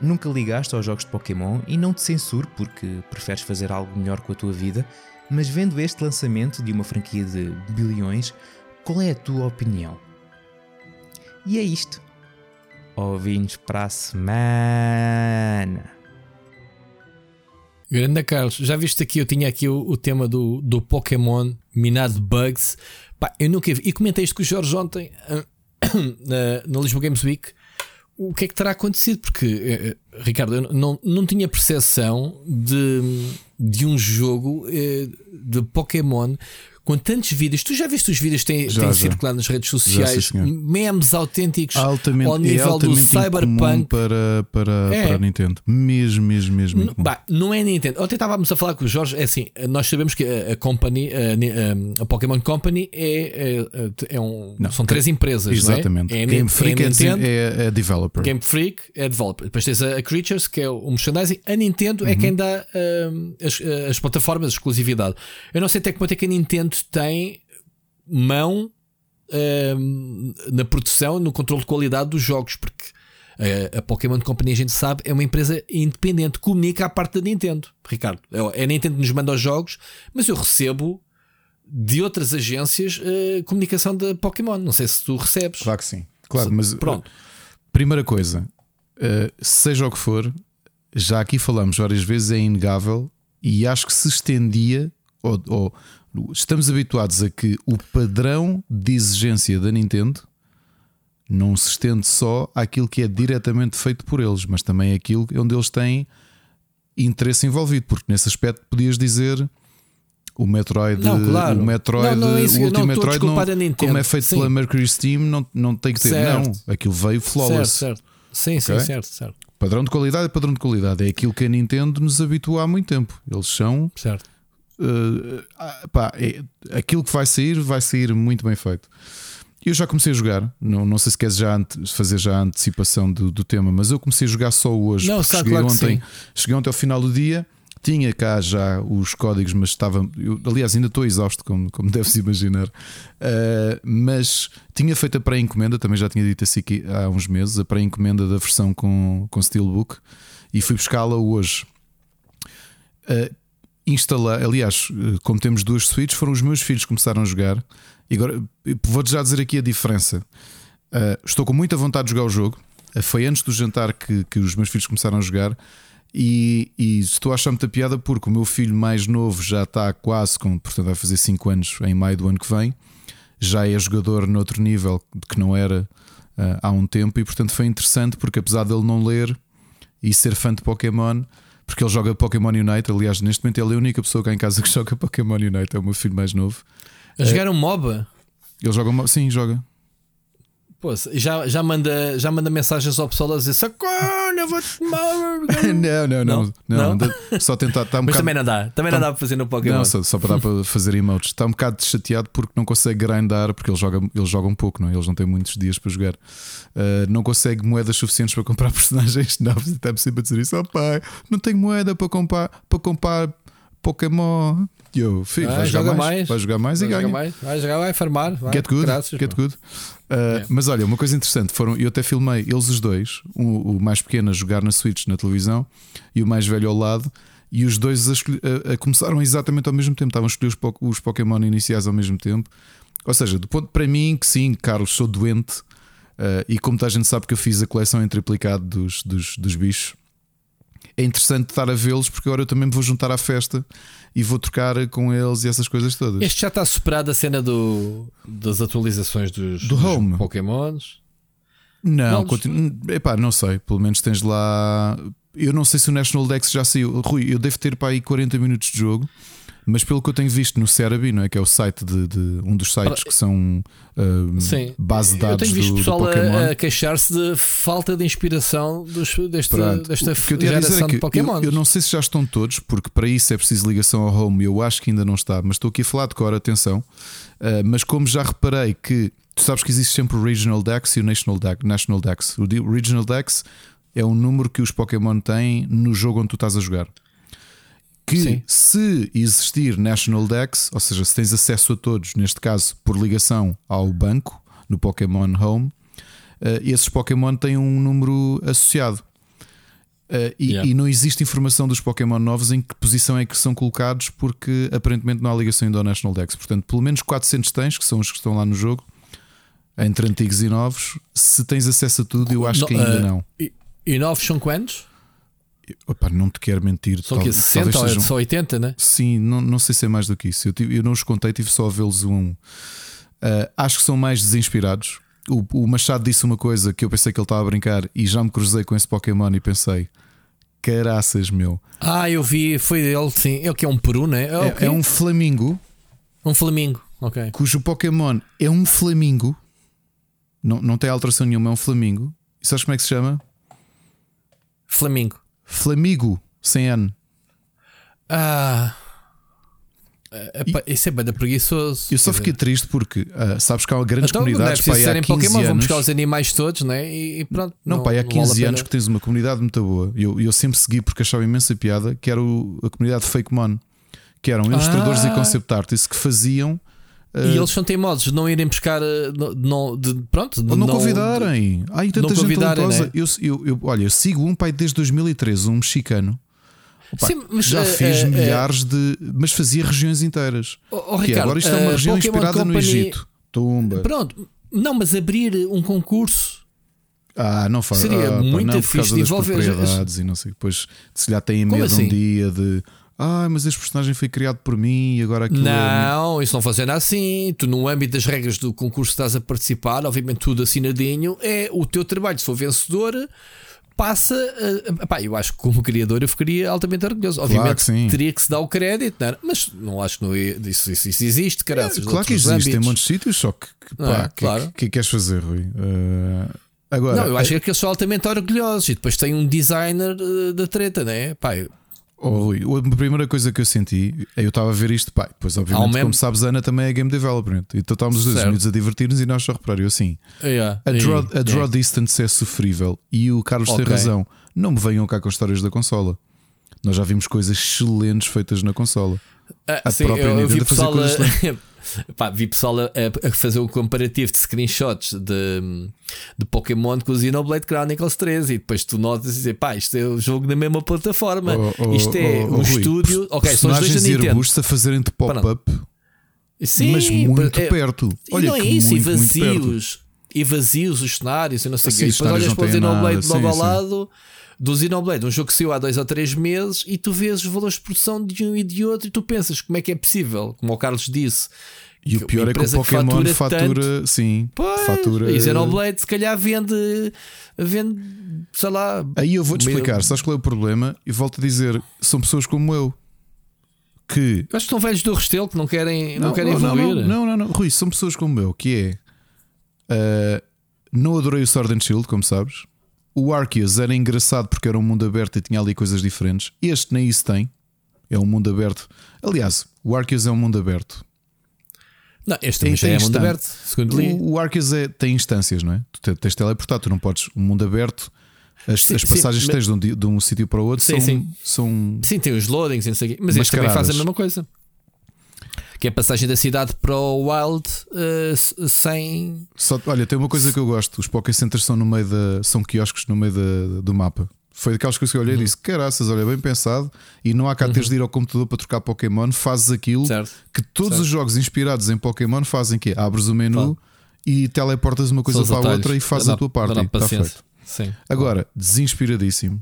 nunca ligaste aos jogos de Pokémon e não te censuro porque preferes fazer algo melhor com a tua vida, mas vendo este lançamento de uma franquia de bilhões, qual é a tua opinião? E é isto ouvintes para a semana. Grande Carlos, já viste aqui? Eu tinha aqui o, o tema do, do Pokémon minado de bugs. Pá, eu nunca vi. E comentei isto com o Jorge ontem <coughs> na, na Lisboa Games Week. O que é que terá acontecido? Porque, eh, eh, Ricardo, eu não, não tinha percepção de, de um jogo eh, de Pokémon com tantos vídeos. Tu já viste os vídeos que têm, já, têm já. circulado nas redes sociais? Já, memes autênticos altamente, ao nível é do Cyberpunk para, para, é. para a Nintendo. Mesmo, mesmo, mesmo. Não, bah, não é Nintendo. Ontem estávamos a falar com o Jorge. É assim, nós sabemos que a, a Company, a, a, Pokémon Company é, é, é um. Não, são três empresas. Exatamente. É? É, Game Freak é, Nintendo, é, developer. Game Freak é developer. Depois tens a, Creatures, que é o merchandising. A Nintendo uhum. é quem dá as, as plataformas, exclusividade. Eu não sei até que ponto é que a Nintendo tem mão uh, na produção, no controle de qualidade dos jogos, porque uh, a Pokémon Company, a gente sabe, é uma empresa independente, comunica à parte da Nintendo. Ricardo, é a Nintendo que nos manda os jogos, mas eu recebo de outras agências uh, comunicação da Pokémon. Não sei se tu recebes. Claro que sim. Claro, mas pronto. Primeira coisa, seja o que for, já aqui falamos várias vezes, é inegável e acho que se estendia ou, ou estamos habituados a que o padrão de exigência da Nintendo não se estende só àquilo que é diretamente feito por eles, mas também aquilo onde eles têm interesse envolvido, porque nesse aspecto podias dizer o Metroid, não, claro. o Metroid, não, não é isso, o último Metroid, não, como é feito sim. pela Mercury Steam, não, não tem que ter. Certo. Não, aquilo veio flawless. Certo, certo. Sim, okay? sim, certo, certo. Padrão de qualidade é padrão de qualidade. É aquilo que a Nintendo nos habitua há muito tempo. Eles são certo. Uh, pá, é, aquilo que vai sair, vai sair muito bem feito. Eu já comecei a jogar, não, não sei se queres já fazer já a antecipação do, do, tema, mas eu comecei a jogar só hoje. Não, sabe, cheguei, claro ontem, cheguei ontem ao final do dia, tinha cá já os códigos, mas estava. Eu, aliás, ainda estou exausto, como, como <laughs> deves imaginar. Uh, mas tinha feito a pré-encomenda, também já tinha dito assim aqui há uns meses, a pré-encomenda da versão com, com Steelbook e fui buscá-la hoje. Uh, instalar, aliás, eh, como temos duas suítes, foram os meus filhos que começaram a jogar. E agora vou-te já dizer aqui a diferença. Uh, estou com muita vontade de jogar o jogo. Uh, foi antes do jantar que, que os meus filhos começaram a jogar. E, e, estou a achar muita piada porque o meu filho mais novo já está quase com, portanto, vai fazer 5 anos em maio do ano que vem. Já é jogador noutro nível que não era uh, há um tempo, e portanto foi interessante porque, apesar dele não ler e ser fã de Pokémon, porque ele joga Pokémon Unite. Aliás, neste momento ele é a única pessoa cá em casa que <laughs> joga Pokémon Unite, é o meu filho mais novo. A jogar um MOBA? Ele joga, sim, joga. Pô, já, já, manda, já manda mensagens ao pessoal a dizer Sacona, vou-te <laughs> não, não, não, não, não. Só tentar. Tá um <laughs> Mas bocado, também não dá, também tá, não dá para fazer no Pokémon. Não, só, só para dar para fazer emotes. Está um bocado chateado porque não consegue grindar, porque ele joga, ele joga um pouco, não é? Eles não têm muitos dias para jogar. Uh, não consegue moedas suficientes para comprar <laughs> personagens novos. Está sempre a dizer isso, oh pai, não tenho moeda para comprar, para comprar Pokémon. Yo, filho, vai, vai jogar mais, mais, vai jogar mais vai e ganha. Mais. Vai jogar, vai farmar. Vai. Get good, Graças, get good. Uh, yeah. Mas olha, uma coisa interessante foram, eu até filmei eles os dois, o, o, mais pequeno a jogar na Switch na televisão e o mais velho ao lado, e os dois a, a, a começaram exatamente ao mesmo tempo, estavam a escolher os, os, Pokémon iniciais ao mesmo tempo. Ou seja, do ponto para mim, que sim, Carlos, sou doente, uh, e como toda a gente sabe que eu fiz a coleção em triplicado dos, dos, dos bichos é interessante estar a vê-los porque agora eu também me vou juntar à festa e vou trocar com eles e essas coisas todas. Este já está superado a cena do, das atualizações dos, do dos home. Pokémons? Não, continu... Epá, não sei. Pelo menos tens lá. Eu não sei se o National Dex já saiu. Rui, eu devo ter para aí 40 minutos de jogo. Mas pelo que eu tenho visto no Cerebi, não é? Que é o site de, de um dos sites que são uh, base de dados eu tenho visto do, pessoal do a, a queixar-se de falta de inspiração dos, deste, desta geração é de Pokémon. Eu, eu, não sei se já estão todos, porque para isso é preciso ligação ao home. Eu acho que ainda não está, mas estou aqui a falar de cor, atenção. Uh, mas como já reparei que tu sabes que existe sempre o Regional Dex e o National Dex. National Dex. O Regional Dex é o número que os Pokémon têm no jogo onde tu estás a jogar que Sim. se existir National Dex, ou seja, se tens acesso a todos, neste caso por ligação ao banco no Pokémon Home, uh, esses Pokémon têm um número associado. Uh, e, yeah. e, não existe informação dos Pokémon novos em que posição é que são colocados, porque aparentemente não há ligação ainda ao National Dex. Portanto, pelo menos 400 tens, que são os que estão lá no jogo, entre antigos e novos. Se tens acesso a tudo, eu acho no, que ainda uh, não. E, e novos são quantos? Opa, não te quero mentir. São que 60 ou é só 80, né? Sim, não, não sei se é mais do que isso. Eu, tive, eu não os contei, tive só a vê-los um a um. Uh, acho que são mais desinspirados. O, o, Machado disse uma coisa que eu pensei que ele estava a brincar e já me cruzei com esse Pokémon e pensei. Caraças, meu. Ah, eu vi, foi ele, sim. Ele que é um peru, né? É, é, é um flamingo. Um flamingo, ok. Cujo Pokémon é um flamingo. Não, não tem alteração nenhuma, é um flamingo. E sabes como é que se chama? Flamingo. Flamigo, sem N. Ah. Isso é bem preguiçoso. Eu só fiquei dizer. triste porque uh, sabes que há grandes então, comunidades para aí há 15 Pokémon, anos. Vão buscar os animais todos, né? E, pronto. Não, não pai, há 15 vale anos que tens uma comunidade muito boa. Eu, eu sempre segui porque achava imensa piada, que era o, a comunidade Fakemon, que eram ilustradores ah. e concept artists que faziam. E eles são teimosos de não irem buscar. Não, de, pronto, de ou não, não convidarem. Há aí tanta gente talentosa. Né? Eu, eu, eu, olha, eu sigo um pai desde 2013, um mexicano Opa, Sim, mas, já uh, fiz uh, milhares uh, de. Mas fazia regiões inteiras. Oh, oh, Ricardo, agora isto é uma região Pokémon inspirada Company... no Egito. Tumba. Pronto, não, mas abrir um concurso. Ah, não faz Seria ah, muito não, fixe de envolver. e não sei. Depois, se já têm medo assim? um dia de. Ah, mas este personagem foi criado por mim e agora aquilo. É não, é... isso não funciona assim. Tu, no âmbito das regras do concurso que estás a participar, obviamente tudo assinadinho, é o teu trabalho. Se for vencedor, passa. A, pá, eu acho que como criador eu ficaria altamente orgulhoso. Obviamente claro que teria que se dar o crédito, não é? mas não acho que não é, isso, isso, isso existe, cara. É, claro que existe, tem muitos sítios, só que pá, é, que, claro. que, que, queres fazer, Rui? Uh, agora, não, eu acho é... que eles são altamente orgulhosos e depois tem um designer uh, da treta, né? Pá, Oh, Rui, a primeira coisa que eu senti, eu estava a ver isto, pá, depois obviamente, como sabes, Ana também é game developer, então estávamos os dois unidos a divertir-nos e nós só reparar, eu assim, yeah. a draw, a draw yeah. distance é sofrível e o Carlos okay. tem razão, não me venham cá com histórias da consola. Nós já vimos coisas excelentes feitas na consola. Ah, a sim, própria eu, eu vi pessoal a, <laughs> pá, vi pessoal a, a, fazer um comparativo de screenshots de, de Pokémon com o Xenoblade Chronicles 3 e depois tu notas e dizes, pá, isto é o jogo na mesma plataforma. Oh, oh, isto é oh, um Rui, estúdio. Ok, são os dois da Nintendo. a fazerem de pop-up, mas muito é, perto. Olha, não é isso, muito, e vazios. E vazios os cenários e não sei o quê. Depois olhas para o Xenoblade logo ao lado do Xenoblade, um jogo que saiu há dois ou três meses e tu vês os valores de produção de um e de outro e tu pensas como é que é possível, como o Carlos disse. E o pior é que o Pokémon fatura, fatura tanto, sim, pois, fatura. E Xenoblade se calhar vende, vende, sei lá. Aí eu vou-te explicar, sabes qual é o problema? E volto a dizer, são pessoas como eu. Que... Acho que são velhos do Restelo que não querem, não, não querem não, evoluir. Não, não, não, Rui, são pessoas como eu, que é. Uh, não adorei o Sword and Shield, como sabes. O Arceus era engraçado porque era um mundo aberto e tinha ali coisas diferentes. Este nem isso tem. É um mundo aberto. Aliás, o Arceus é um mundo aberto. Não, este também tem, é mundo aberto, segundo li. O, o Arceus é, tem instâncias, não é? Tu tens de teleportar, tu não podes. Um mundo aberto. As, sim, as passagens sim, que tens de um, um sítio para o outro sim, são, sim. são. Sim, tem os loadings, não sei mas este também faz a mesma coisa que é a passagem da cidade para o Wild uh, sem. Só, olha, tem uma coisa que eu gosto: os Poké Centers são no meio da. são quiosques no meio da, do mapa. Foi daquelas coisas que eu olhei uhum. e disse: caraças, olha, bem pensado. E não há cá uhum. teres de ir ao computador para trocar Pokémon. Fazes aquilo certo. que todos certo. os jogos inspirados em Pokémon fazem: que abres o menu e teleportas uma coisa para a outra e fazes a tua parte. Está feito. Sim. Agora, desinspiradíssimo.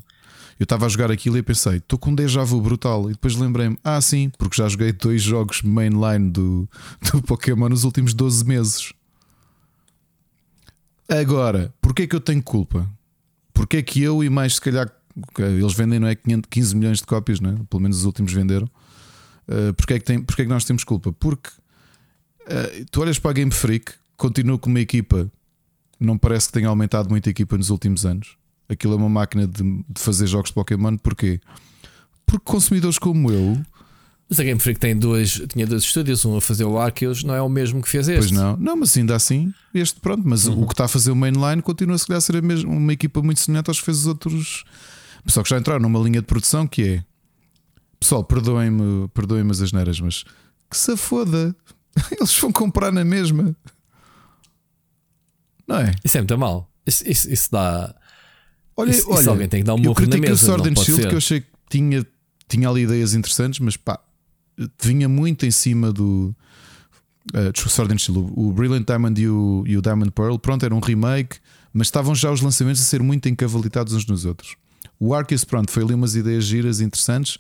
Eu estava a jogar aquilo e pensei, estou com um déjà vu brutal. E depois lembrei-me, ah, sim, porque já joguei dois jogos mainline do, <laughs> do Pokémon nos últimos 12 meses. Agora, porquê é que eu tenho culpa? Porquê é que eu e mais, se calhar, eles vendem, não é? 15 milhões de cópias, não é? Pelo menos os últimos venderam. Uh, porquê, é que tem, porquê é que nós temos culpa? Porque uh, tu olhas para a Game Freak, continua com uma equipa, não parece que tenha aumentado muito a equipa nos últimos anos. Aquilo é uma máquina de, de fazer jogos de Pokémon. Porquê? Porque consumidores como eu. Mas a Game Freak tem dois, tinha dois estúdios, um a fazer o Arceus, não é o mesmo que fez este. Pois não, não, mas ainda assim, este pronto, mas uhum. o que está a fazer o mainline continua se calhar a ser a mesma, uma equipa muito semelhante aos que fez os outros. Pessoal que já entraram numa linha de produção que é pessoal, perdoem-me perdoem as neiras, mas que se foda, <laughs> eles vão comprar na mesma, não é? Isso é muito mal. Isso, isso, isso dá Olha, isso, olha, isso alguém tem que dar um morro na mesa. o Sword and Shield que eu achei que tinha, tinha ali ideias interessantes, mas pá, vinha muito em cima do uh, Sword and Shield. O, Brilliant Diamond e o, e o Diamond Pearl, pronto, era um remake, mas estavam já os lançamentos a ser muito encavalitados uns nos outros. O Arceus, pronto, foi ali umas ideias giras interessantes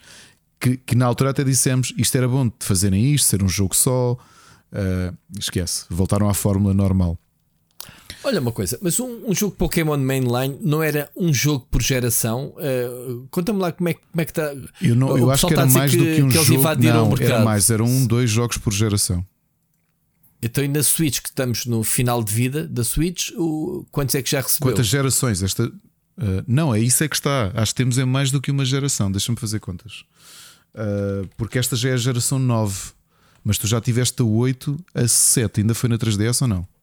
que, que na altura até dissemos isto era bom de fazerem isto, ser um jogo só. Uh, esquece, voltaram à fórmula normal. Olha uma coisa, mas um, um, jogo Pokémon Mainline não era um jogo por geração? Uh, Conta-me lá como é, como é que está. Eu, não, eu acho que era mais que, do que um que jogo. Não, era mais, era um, dois jogos por geração. Então, e na Switch, que estamos no final de vida da Switch, o, quantos é que já recebeu? Quantas gerações? Esta, uh, não, é isso é que está. Acho que temos é mais do que uma geração. Deixa-me fazer contas. Uh, porque esta já é a geração 9. Mas tu já tiveste a 8, a 7. Ainda foi na 3DS ou não?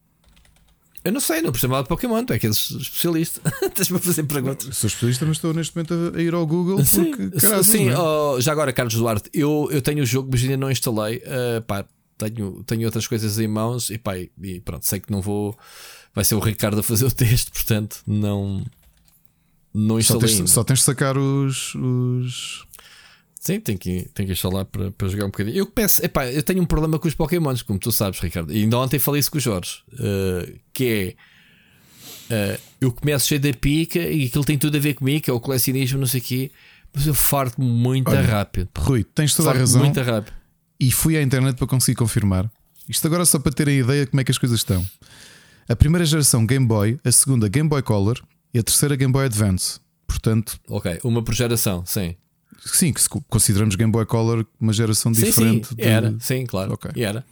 Eu não sei, não percebo nada de Pokémon, tu é que és especialista. <laughs> Estás-me a fazer perguntas. Sou especialista, mas estou neste momento a ir ao Google porque. Sim, sim é? oh, já agora, Carlos Duarte, eu, eu tenho o jogo, mas ainda não instalei. Uh, pá, tenho, tenho outras coisas em mãos e, pá, e pronto, sei que não vou. Vai ser o Ricardo a fazer o <laughs> teste, portanto, não. Não instalei. Só tens, só tens de sacar os, os Sim, tem que, tem que instalar para, para jogar um bocadinho. Eu peço, epá, eu tenho um problema com os Pokémons, como tu sabes, Ricardo. E ainda ontem falei isso com o Jorge, uh, que é uh, eu começo cheio da pica e aquilo tem tudo a ver comigo, que é o colecionismo, não sei o quê, mas eu farto muito Olha, rápido. Rui, tens toda a razão. Muito rápido. E fui à internet para conseguir confirmar. Isto agora só para terem ideia de como é que as coisas estão. A primeira geração Game Boy, a segunda Game Boy Color e a terceira Game Boy Advance. Portanto, ok, uma por geração, sim. Sim, que se consideramos Game Boy Color uma geração sim, diferente. Sim, de... era, sim, claro. Okay. E era.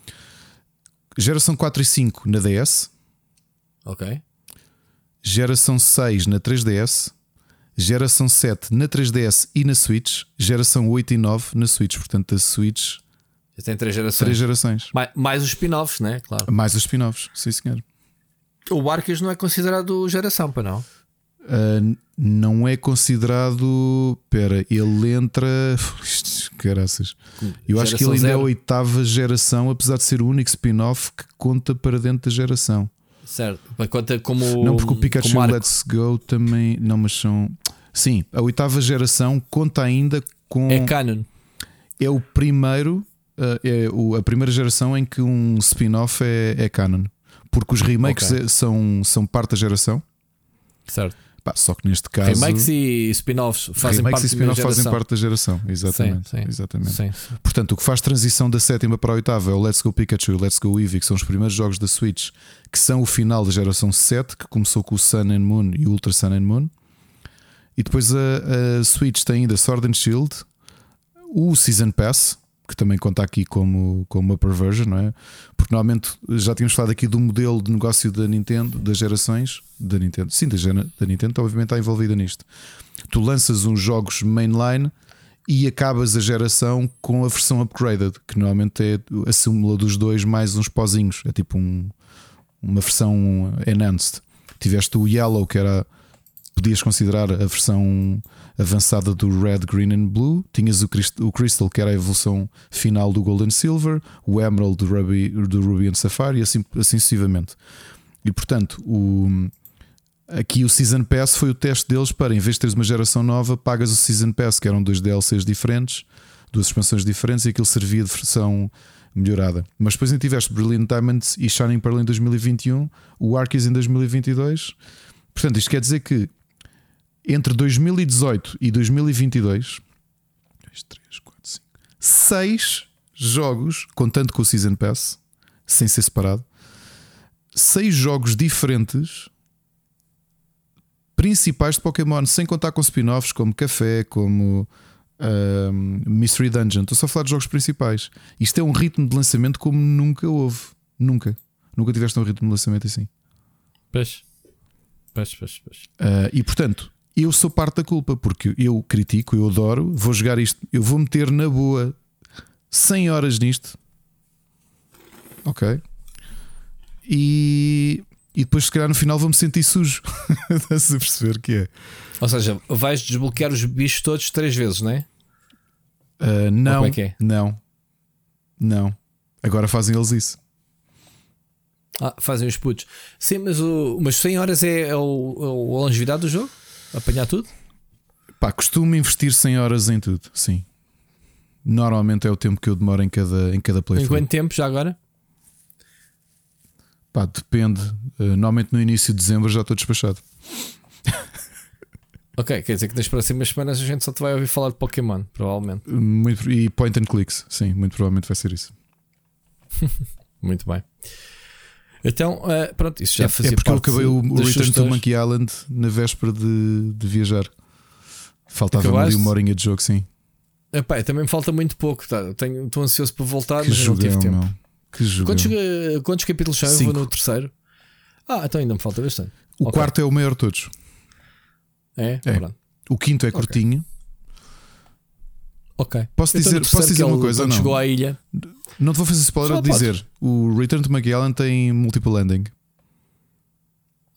Geração 4 e 5 na DS. Ok. Geração 6 na 3DS. Geração 7 na 3DS e na Switch. Geração 8 e 9 na Switch. Portanto, a Switch. Já tem três gerações. Três gerações. Mais, mais os spin-offs, né? Claro. Mais os spin-offs, sim senhor. O Arceus não é considerado geração, para não? Uh, não é considerado. Espera, ele entra. <laughs> Caraças. Eu geração acho que ele ainda zero. é a oitava geração, apesar de ser o único spin-off que conta para dentro da geração. Certo, mas conta como. Não, porque o Pikachu Let's Go também. Não, mas são. Sim, a oitava geração conta ainda com. É canon. É o primeiro. Uh, é a primeira geração em que um spin-off é, é canon. Porque os remakes okay. são, são parte da geração. Certo. Pá, só que neste caso. Remakes e spin-offs fazem, parte, spin fazem parte da geração. Exatamente. Sim, sim, exatamente. Sim, Portanto, o que faz transição da sétima para a oitava é o Let's Go Pikachu e o Let's Go Eevee, que são os primeiros jogos da Switch, que são o final da geração 7, que começou com o Sun and Moon e o Ultra Sun and Moon. E depois a, a Switch tem ainda Sword and Shield, o Season Pass, que também conta aqui como, como uma perversion, não é? Porque normalmente já tínhamos falado aqui do modelo de negócio da Nintendo, das gerações da Nintendo, sim, da, da Nintendo, obviamente está envolvida nisto. Tu lanças uns jogos mainline e acabas a geração com a versão upgraded, que normalmente é a súmula dos dois mais uns pozinhos, é tipo um, uma versão enhanced. Tiveste o Yellow, que era podias considerar a versão avançada do Red, Green and Blue. Tinhas o Crystal, o Crystal que era a evolução final do Gold and Silver, o Emerald do Ruby, do Ruby and Sapphire e assim, assim sucessivamente. E portanto, o, aqui o Season Pass foi o teste deles para, em vez de teres uma geração nova, pagas o Season Pass, que eram dois DLCs diferentes, duas expansões diferentes, e aquilo servia de versão melhorada. Mas depois ainda tiveste Brilliant Diamonds e Shining Pearl em 2021, o Arceus em 2022. Portanto, isto quer dizer que entre 2018 e 2022, 2, 3, 4, 5, 6 jogos, contando com o Season Pass, sem ser separado, 6 jogos diferentes principais de Pokémon, sem contar com spin-offs como Café, como um, Mystery Dungeon. Estou só a falar de jogos principais. Isto é um ritmo de lançamento como nunca houve. Nunca. Nunca tiveste um ritmo de lançamento assim. Peixe. Peixe, peixe, peixe. Uh, e portanto, eu sou parte da culpa, porque eu critico, eu adoro, vou jogar isto, eu vou meter na boa 100 horas nisto, ok? E, e depois, se calhar, no final vou-me sentir sujo. <laughs> Estás a perceber que é? Ou seja, vais desbloquear os bichos todos três vezes, não é? Uh, não, é é? não, não. Agora fazem eles isso. Ah, fazem os putos. Sim, mas, o, mas 100 horas é, é, o, é a longevidade do jogo? Apanhar tudo? Pá, costumo investir 100 horas em tudo, sim. Normalmente é o tempo que eu demoro em cada, em cada playthrough. Em quanto tempo já agora? Pá, depende. Uh, normalmente no início de dezembro já estou despachado. <laughs> ok, quer dizer que nas próximas semanas a gente só te vai ouvir falar de Pokémon, provavelmente. Muito, e point and clicks, sim, muito provavelmente vai ser isso. <laughs> muito bem. Então, uh, pronto, isso já é, fazia É porque eu acabei o, o Return to Monkey Island na véspera de, de viajar. Faltava ali uma horinha de jogo, sim. Epá, também me falta muito pouco. Tá? Tenho, estou ansioso por voltar, que mas jogão, não tive tempo. Que. Quantos, quantos capítulos são? Eu vou no terceiro. Ah, então ainda me falta bastante. O okay. quarto é o maior de todos. É? é. O quinto é curtinho. Ok. Posso dizer, posso dizer uma coisa? Não. chegou à ilha. Não te vou fazer spoiler dizer. O Return to Magellan tem multiple ending.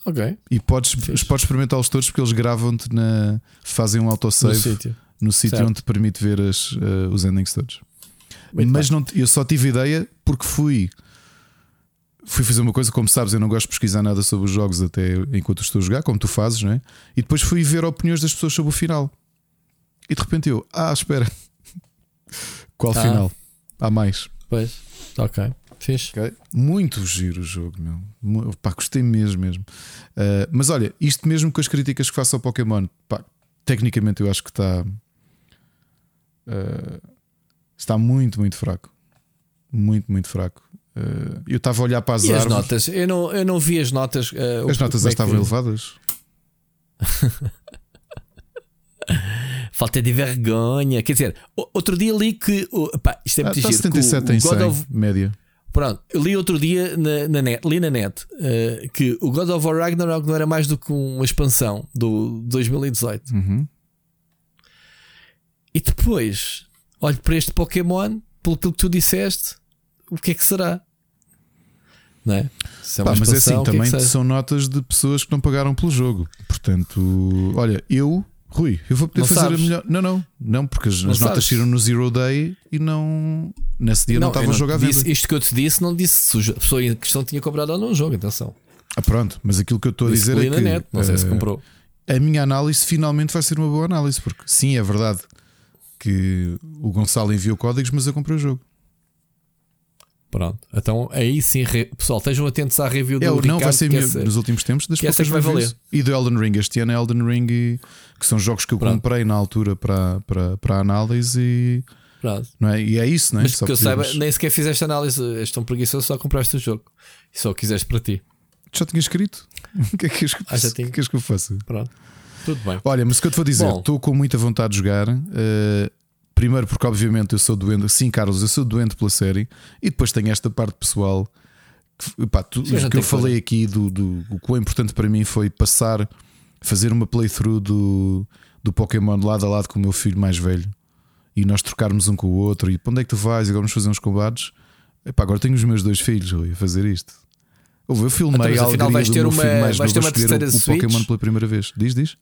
Ok. E podes, podes experimentá-los todos porque eles gravam-te na. fazem um autosave no sítio, no sítio onde te permite ver as, uh, os endings todos. Muito Mas não, eu só tive ideia porque fui. Fui fazer uma coisa, como sabes, eu não gosto de pesquisar nada sobre os jogos até enquanto estou a jogar, como tu fazes, não é? E depois fui ver opiniões das pessoas sobre o final. E de repente eu, ah, espera, qual ah. final? Há mais. Pois, ok. Fiz. Okay. Muito giro o jogo, meu. Pá, gostei mesmo, mesmo. Uh, mas olha, isto mesmo com as críticas que faço ao Pokémon, pá, tecnicamente eu acho que está. Uh, está muito, muito fraco. Muito, muito fraco. Uh, eu estava a olhar para as, e árvores. as notas? Eu não, eu não vi as notas. As notas já é estavam que... elevadas. <laughs> Falta de vergonha. Quer dizer, outro dia li que. Pá, isto é muito ah, giro, 77 em 100, of... média. Pronto, eu li outro dia na, na net, li na net uh, que o God of War Ragnarok não era mais do que uma expansão do 2018. Uhum. E depois olho para este Pokémon, pelo que tu disseste, o que é que será? Não é? Se é Pá, mas é assim, é também é são notas de pessoas que não pagaram pelo jogo. Portanto, olha, eu Rui, eu vou poder não fazer sabes. a melhor. Não, não, não, porque as, as notas saíram no Zero Day e não. Nesse dia não, não estava a jogar disse, Isto que eu te disse, não disse se a pessoa em questão tinha comprado ou não o jogo, atenção. Ah, pronto, mas aquilo que eu estou a dizer é que. Net, não sei uh, se comprou. A minha análise finalmente vai ser uma boa análise, porque sim, é verdade que o Gonçalo enviou códigos, mas eu comprei o jogo. Pronto, então aí sim, re... pessoal, estejam atentos à review do é, Ricardo, Não, vai ser essa, nos últimos tempos das essa que vai valer. E do Elden Ring, este ano é Elden Ring, e, que são jogos que eu Pronto. comprei na altura para, para, para análise e. Pronto. Não é? E é isso, não é? Mas que eu saiba, nem sequer fizeste análise, és tão preguiçoso, só compraste o jogo e só o quiseste para ti. Já tinha escrito? <laughs> o que é que, ah, já tinha. que, é que eu faço? Pronto. Tudo bem. Olha, mas o que eu te vou dizer, estou com muita vontade de jogar. Uh, Primeiro, porque obviamente eu sou doente, sim, Carlos, eu sou doente pela série, e depois tenho esta parte pessoal que, pá, tu, sim, que eu falei aqui do, do o quão importante para mim foi passar, fazer uma playthrough do, do Pokémon lado a lado com o meu filho mais velho e nós trocarmos um com o outro. E para onde é que tu vais? Agora vamos fazer uns combates. Epá, agora tenho os meus dois filhos Rui, a fazer isto. Eu filmei então, afinal vais ter uma, vais ter uma terceira o, o Pokémon pela primeira vez. Diz, diz.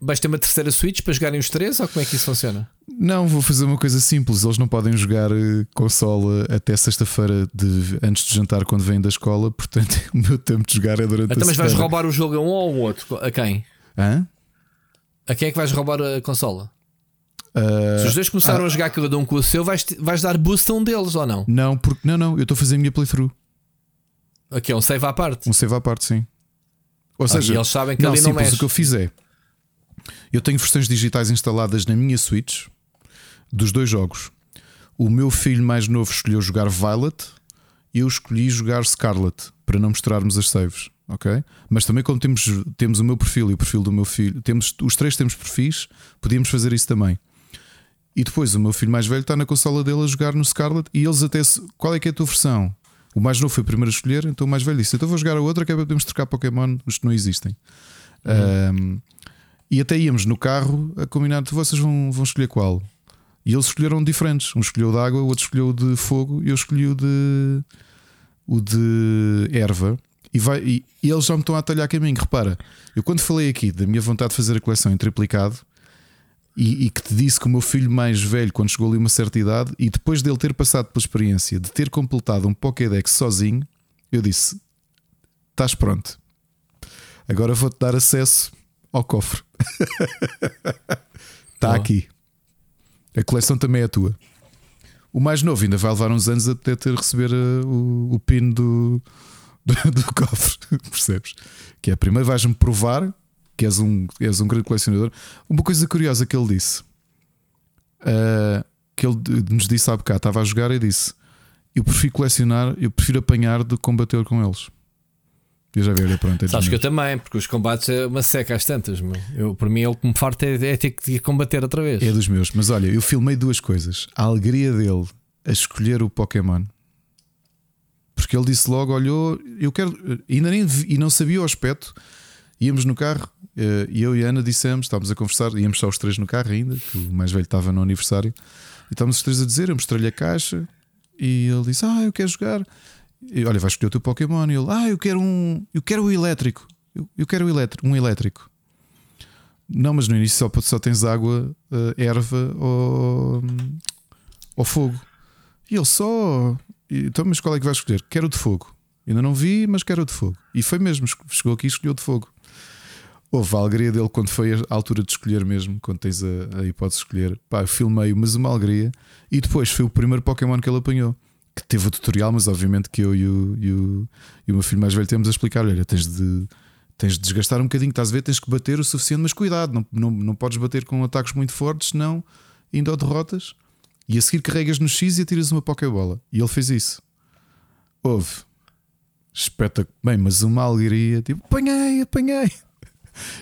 Vais ter uma terceira Switch para jogarem os três ou como é que isso funciona? Não, vou fazer uma coisa simples. Eles não podem jogar eh, consola até sexta-feira de, antes de jantar quando vêm da escola, portanto <laughs> o meu tempo de jogar é durante então, a Mas vais roubar o jogo a um ou ao outro? A quem? Hã? A quem é que vais roubar a consola? Uh, Se os dois começaram uh, a jogar cada um com o seu, vais, vais dar boost a um deles ou não? Não, porque não, não, eu estou a fazer a minha playthrough. Aqui é um save à parte. Um save à parte, sim. Ou ah, seja, eles sabem que não, ali não mexe. o que eu fiz é eu tenho versões digitais instaladas na minha Switch dos dois jogos. O meu filho mais novo escolheu jogar Violet, eu escolhi jogar Scarlet para não mostrarmos as saves, ok? Mas também quando temos, temos o meu perfil e o perfil do meu filho, temos, os três temos perfis, podíamos fazer isso também. E depois o meu filho mais velho está na consola dele a jogar no Scarlet e eles até. Qual é que é a tua versão? O mais novo foi o primeiro a escolher, então o mais velho disse: Então vou jogar a outra que é para podermos trocar Pokémon, os que não existem. Uhum. Um, e até íamos no carro a combinar: vocês vão, vão escolher qual? E eles escolheram diferentes. Um escolheu de água, o outro escolheu de fogo e eu escolhi o de, o de erva. E, vai, e, e eles já me estão a atalhar caminho. Repara, eu quando falei aqui da minha vontade de fazer a coleção em triplicado e, e, que te disse que o meu filho mais velho, quando chegou ali uma certa idade, e depois dele ter passado pela experiência de ter completado um Pokédex sozinho, eu disse: estás pronto. Agora vou-te dar acesso ao cofre. <laughs> Está aqui. A coleção também é tua. O mais novo ainda vai levar uns anos até ter receber uh, o, o pin do, do, <laughs> do, cofre, percebes? Que é primeiro vais-me provar que és um, és um grande colecionador. Uma coisa curiosa que ele disse, uh, que ele nos disse há bocado, estava a jogar e disse: Eu prefiro colecionar, eu prefiro apanhar do que combater com eles. Eu já vi, olha, pronto. É Sabes que eu também, porque os combates é uma seca às tantas. Meu. Eu, para mim, o que me farta é, é ter que combater outra vez. É dos meus, mas olha, eu filmei duas coisas: a alegria dele a escolher o Pokémon. porque ele disse logo: olhou, eu quero, ainda nem vi, e não sabia o aspecto. Íamos no carro eh, e eu e a Ana dissemos, estávamos a conversar, íamos só os três no carro ainda, que o mais velho estava no aniversário, e estávamos os três a dizer, eu mostrei-lhe a caixa e ele disse: Ah, eu quero jogar. E, Olha, vais escolher o teu Pokémon. E ele: Ah, eu quero um. Eu quero o elétrico. Eu, eu quero um elétrico. Não, mas no início só, só tens água, uh, erva ou, ou fogo. E ele só. Então, mas qual é que vais escolher? Quero o de fogo. Ainda não vi, mas quero o de fogo. E foi mesmo, chegou aqui e escolheu o de fogo. Houve a alegria dele quando foi a altura de escolher mesmo, quando tens a, a hipótese de escolher. Pá, eu filmei, mas uma alegria. E depois foi o primeiro Pokémon que ele apanhou. Que teve o tutorial, mas obviamente que eu e o, e o, e o meu filho mais velho temos a explicar: olha, tens de, tens de desgastar um bocadinho, estás a ver? Tens que bater o suficiente, mas cuidado, não, não, não podes bater com ataques muito fortes, senão ainda o derrotas. E a seguir carregas no X e atiras uma Pokébola. E ele fez isso. Houve. Espetáculo. Bem, mas uma alegria, tipo, apanhei, apanhei.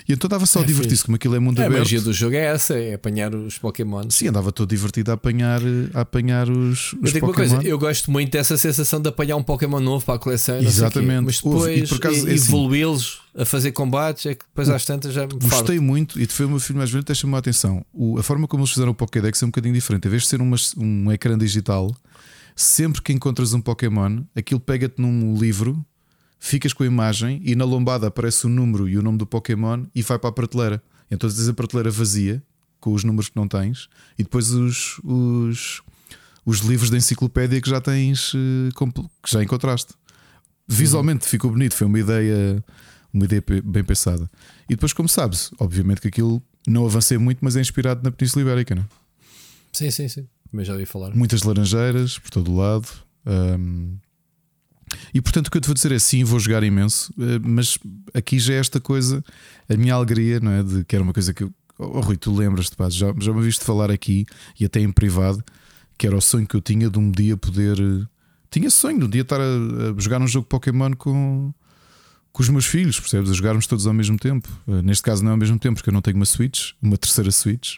E então estava só a é divertir-se, como aquilo é mundo é, aberto. A magia do jogo é essa, é apanhar os Pokémon. Sim, andava todo divertido a apanhar, a apanhar os, os eu Pokémon. Coisa, eu gosto muito dessa sensação de apanhar um Pokémon novo para a coleção. Exatamente. Mas depois e, assim, evoluí-los a fazer combates, é que depois às tantas já me Gostei muito, e foi o meu filho mais velho até chamou a atenção. O, a forma como eles fizeram o Pokédex é um bocadinho diferente. Em vez de ser uma, um ecrã digital, sempre que encontras um Pokémon, aquilo pega-te num livro ficas com a imagem e na lombada aparece o número e o nome do Pokémon e vai para a prateleira. Então tens a prateleira vazia com os números que não tens e depois os, os, os livros da enciclopédia que já tens eh, que já encontraste. Visualmente uhum. ficou bonito, foi uma ideia, uma ideia bem pensada. E depois, como sabes, obviamente que aquilo não avancei muito, mas é inspirado na Península Ibérica, não é? Sim, sim, sim. Mas já ouvi falar. Muitas laranjeiras por todo o lado. Um, e portanto o que eu te vou dizer é sim, vou jogar imenso, eh, mas aqui já é esta coisa, a minha alegria, não é? De que era uma coisa que eu. Oh, Rui, tu lembras-te, já, já me viste falar aqui e até em privado, que era o sonho que eu tinha de um dia poder. Eh, tinha sonho de um dia estar a, a jogar um jogo Pokémon com, com os meus filhos, percebes? A jogarmos todos ao mesmo tempo. Eh, neste caso não é ao mesmo tempo, porque eu não tenho uma Switch, uma terceira Switch.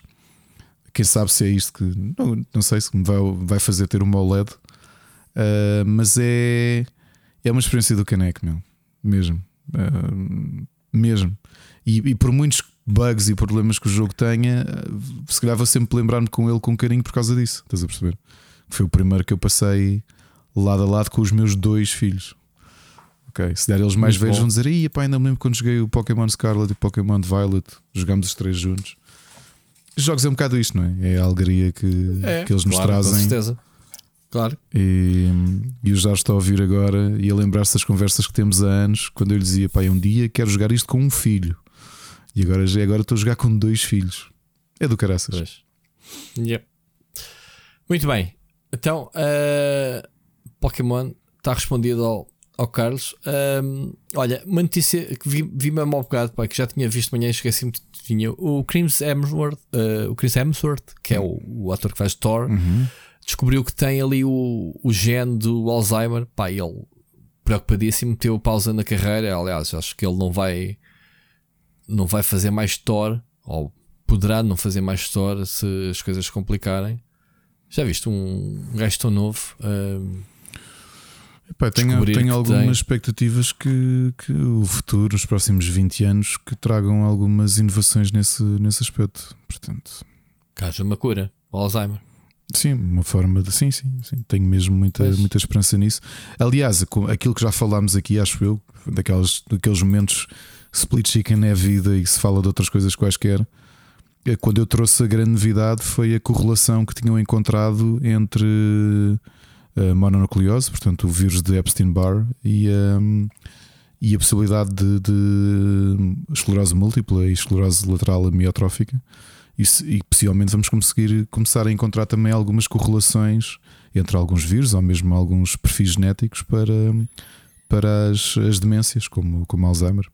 Quem sabe se é isto que. Não, não sei se me vai, vai fazer ter uma OLED. Uh, mas é é uma experiência do caneco, meu. Mesmo. Uh, mesmo. E, e, por muitos bugs e problemas que o jogo tenha, uh, se calhar vou sempre lembrar-me com ele com carinho por causa disso. Estás a perceber? Foi o primeiro que eu passei lado a lado com os meus dois filhos. Ok, se der eles mais Muito velhos, bom. vão dizer: Ih, pá, ainda me lembro quando joguei o Pokémon Scarlet e o Pokémon Violet, jogámos os três juntos. Os jogos é um bocado isto, não é? É a alegria que, é, que eles nos claro, trazem. Com certeza. Claro. E, e o Jorge está a ouvir agora e a lembrar-se das conversas que temos há anos, quando eu lhe dizia, pai, um dia quero jogar isto com um filho. E agora, já agora estou a jogar com dois filhos. É do caraças. Pois. Yep. Muito bem. Então, uh, Pokémon está respondido ao, ao Carlos. Um, olha, uma notícia que vi, vi-me há um bocado, pai, que já tinha visto amanhã e esqueci-me que tinha. O Chris Hemsworth, uh, o Chris Hemsworth, que é o, o ator que faz Thor. Uhum descobriu que tem ali o, o gene do Alzheimer. Pá, ele preocupadíssimo, meteu pausa na carreira. Aliás, acho que ele não vai não vai fazer mais Thor, ou poderá não fazer mais Thor se as coisas se complicarem. Já viste um, um gajo tão novo? Uh, Epá, tenho, tenho algumas tem. expectativas que, que o futuro, os próximos 20 anos, que tragam algumas inovações nesse, nesse aspecto. Portanto, caso uma cura, o Alzheimer. Sim, uma forma de. Sim, sim, sim. Tenho mesmo muita, muita esperança nisso. Aliás, aquilo que já falámos aqui, acho eu, daqueles, daqueles momentos split chicken é vida e se fala de outras coisas quaisquer. É quando eu trouxe a grande novidade foi a correlação que tinham encontrado entre a mononucleose, portanto, o vírus de Epstein-Barr, e, um, e a possibilidade de, de esclerose múltipla e esclerose lateral amiotrófica e, e possivelmente vamos conseguir começar a encontrar também algumas correlações entre alguns vírus ou mesmo alguns perfis genéticos para, para as, as demências, como, como Alzheimer.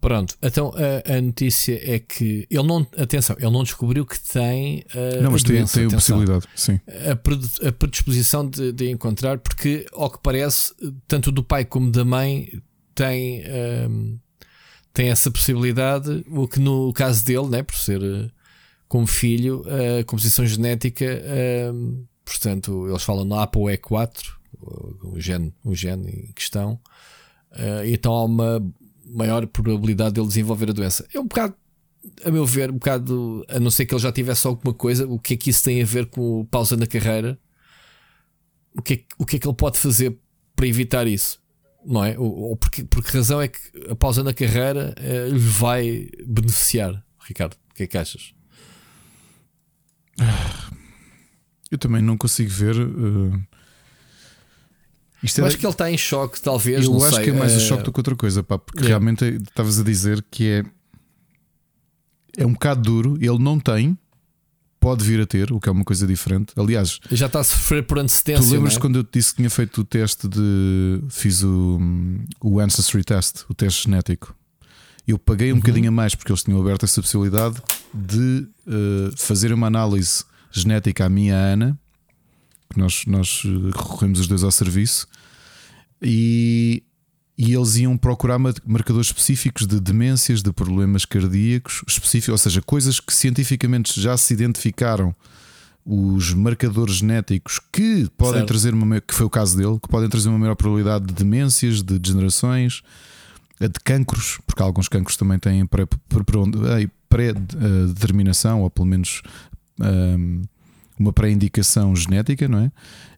Pronto, então a, a, notícia é que ele não, atenção, ele não descobriu que tem. Uh, não, mas tem, doença, tem a possibilidade, sim. A, a predisposição de, de, encontrar, porque ao que parece, tanto do pai como da mãe tem. Uh, tem essa possibilidade, o que no caso dele, né, por ser uh, como filho, a uh, composição genética, uh, portanto, eles falam no ApoE4, o gene, o gene em questão, uh, então há uma maior probabilidade dele desenvolver a doença. É um bocado, a meu ver, um bocado, a não ser que ele já tivesse alguma coisa, o que é que isso tem a ver com pausa na carreira? O que é, o que, é que ele pode fazer para evitar isso? Não é? Ou, ou porque, por que razão é que a pausa na carreira uh, lhe vai beneficiar, Ricardo? O que é que achas? Eu também não consigo ver. Uh... Isto eu é acho que ele está em choque, talvez. Eu acho sei. que é mais uh... choque do que outra coisa, pá, porque yeah. realmente estavas a dizer que é. É um bocado duro, ele não tem, pode vir a ter, o que é uma coisa diferente. Aliás, já está a sofrer por antecedência. Tu lembras é? quando eu te disse que tinha feito o teste de. Fiz o, o Ancestry Test, o teste genético. Eu paguei um uhum. bocadinho a mais porque eles tinham aberto essa possibilidade de uh, fazer uma análise genética à minha Ana, que nós, nós eh, recorremos os dois ao serviço, e, e eles iam procurar marcadores específicos de demências, de problemas cardíacos específicos, ou seja, coisas que cientificamente já se identificaram os marcadores genéticos que podem certo. trazer uma que foi o caso dele, que podem trazer uma maior probabilidade de demências, de degenerações, de cancros, porque alguns cancros também têm pré-determinação, ou pelo menos uma pré-indicação genética, não é?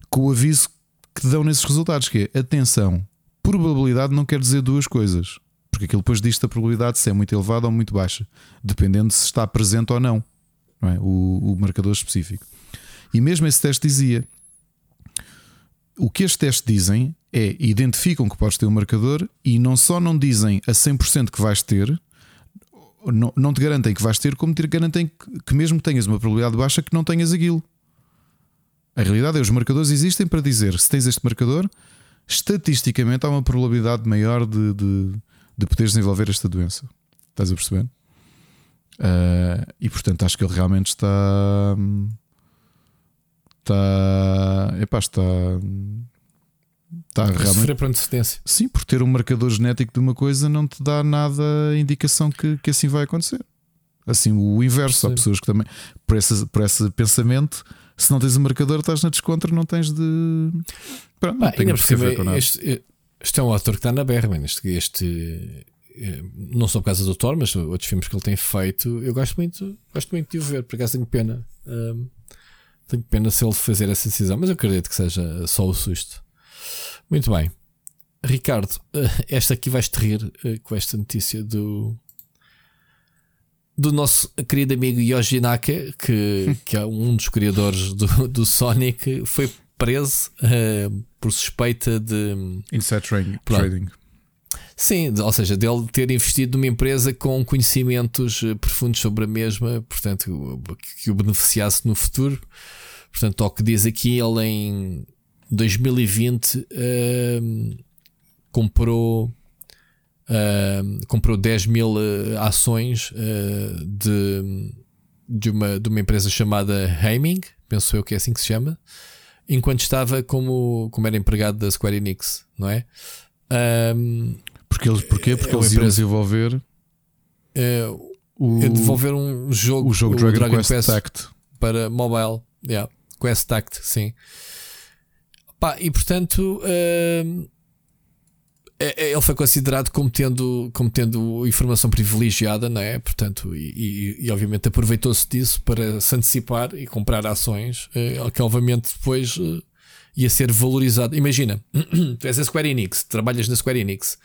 Com o aviso que dão nesses resultados, que é atenção, probabilidade não quer dizer duas coisas. Porque aquilo depois diz a probabilidade se é muito elevada ou muito baixa, dependendo se está presente ou não, não é? o, o marcador específico. E mesmo esse teste dizia: o que este teste dizem é identificam que podes ter um marcador e não só não dizem a 100% que vais ter, não, não te garantem que vais ter, como te garantem que, que mesmo tenhas uma probabilidade baixa que não tenhas aquilo. A realidade é os marcadores existem para dizer se tens este marcador, estatisticamente há uma probabilidade maior de, de, de poderes desenvolver esta doença. Estás a perceber? Uh, e portanto acho que ele realmente está. Está. Epá, está Está realmente. Sofrer por antecedência. Sim, por ter um marcador genético de uma coisa não te dá nada indicação que, que assim vai acontecer. Assim, o inverso. Sim. Há pessoas que também, por esse, por esse pensamento, se não tens um marcador, estás na descontra, não tens de. Pronto, não ainda por cima, este, este é um autor que está na berra, este, este eh, não só por causa do Thor, mas outros filmes que ele tem feito, eu gosto muito, gosto muito de o ver, por acaso tenho pena. Um, tenho pena se ele fazer essa decisão, mas eu acredito que seja só o susto. Muito bem. Ricardo, eh, esta aqui vais-te rir eh, com esta notícia do do nosso querido amigo Yoshi Naka, que, que é um dos criadores do, do Sonic, foi preso uh, por suspeita de Insight Trading. Sim, ou seja, dele ter investido numa empresa com conhecimentos profundos sobre a mesma, portanto, que o beneficiasse no futuro. Portanto, ao que diz aqui, ele em 2020 uh, comprou uh, comprou 10 mil uh, ações uh, de, de, uma, de uma empresa chamada Heiming, penso eu que é assim que se chama, enquanto estava como, como era empregado da Square Enix, não é? Um, porque eles, porquê? Porque é eles iam desenvolver o, desenvolver um jogo, o jogo o Dragon, Dragon Quest, Quest Tact para mobile, yeah, Quest Tact, sim. Pá, e portanto. Ele foi considerado como tendo, como tendo informação privilegiada, não é? Portanto, e, e, e obviamente aproveitou-se disso para se antecipar e comprar ações, uh, que obviamente depois uh, ia ser valorizado. Imagina, <clears throat> tu és a Square Enix, trabalhas na Square Enix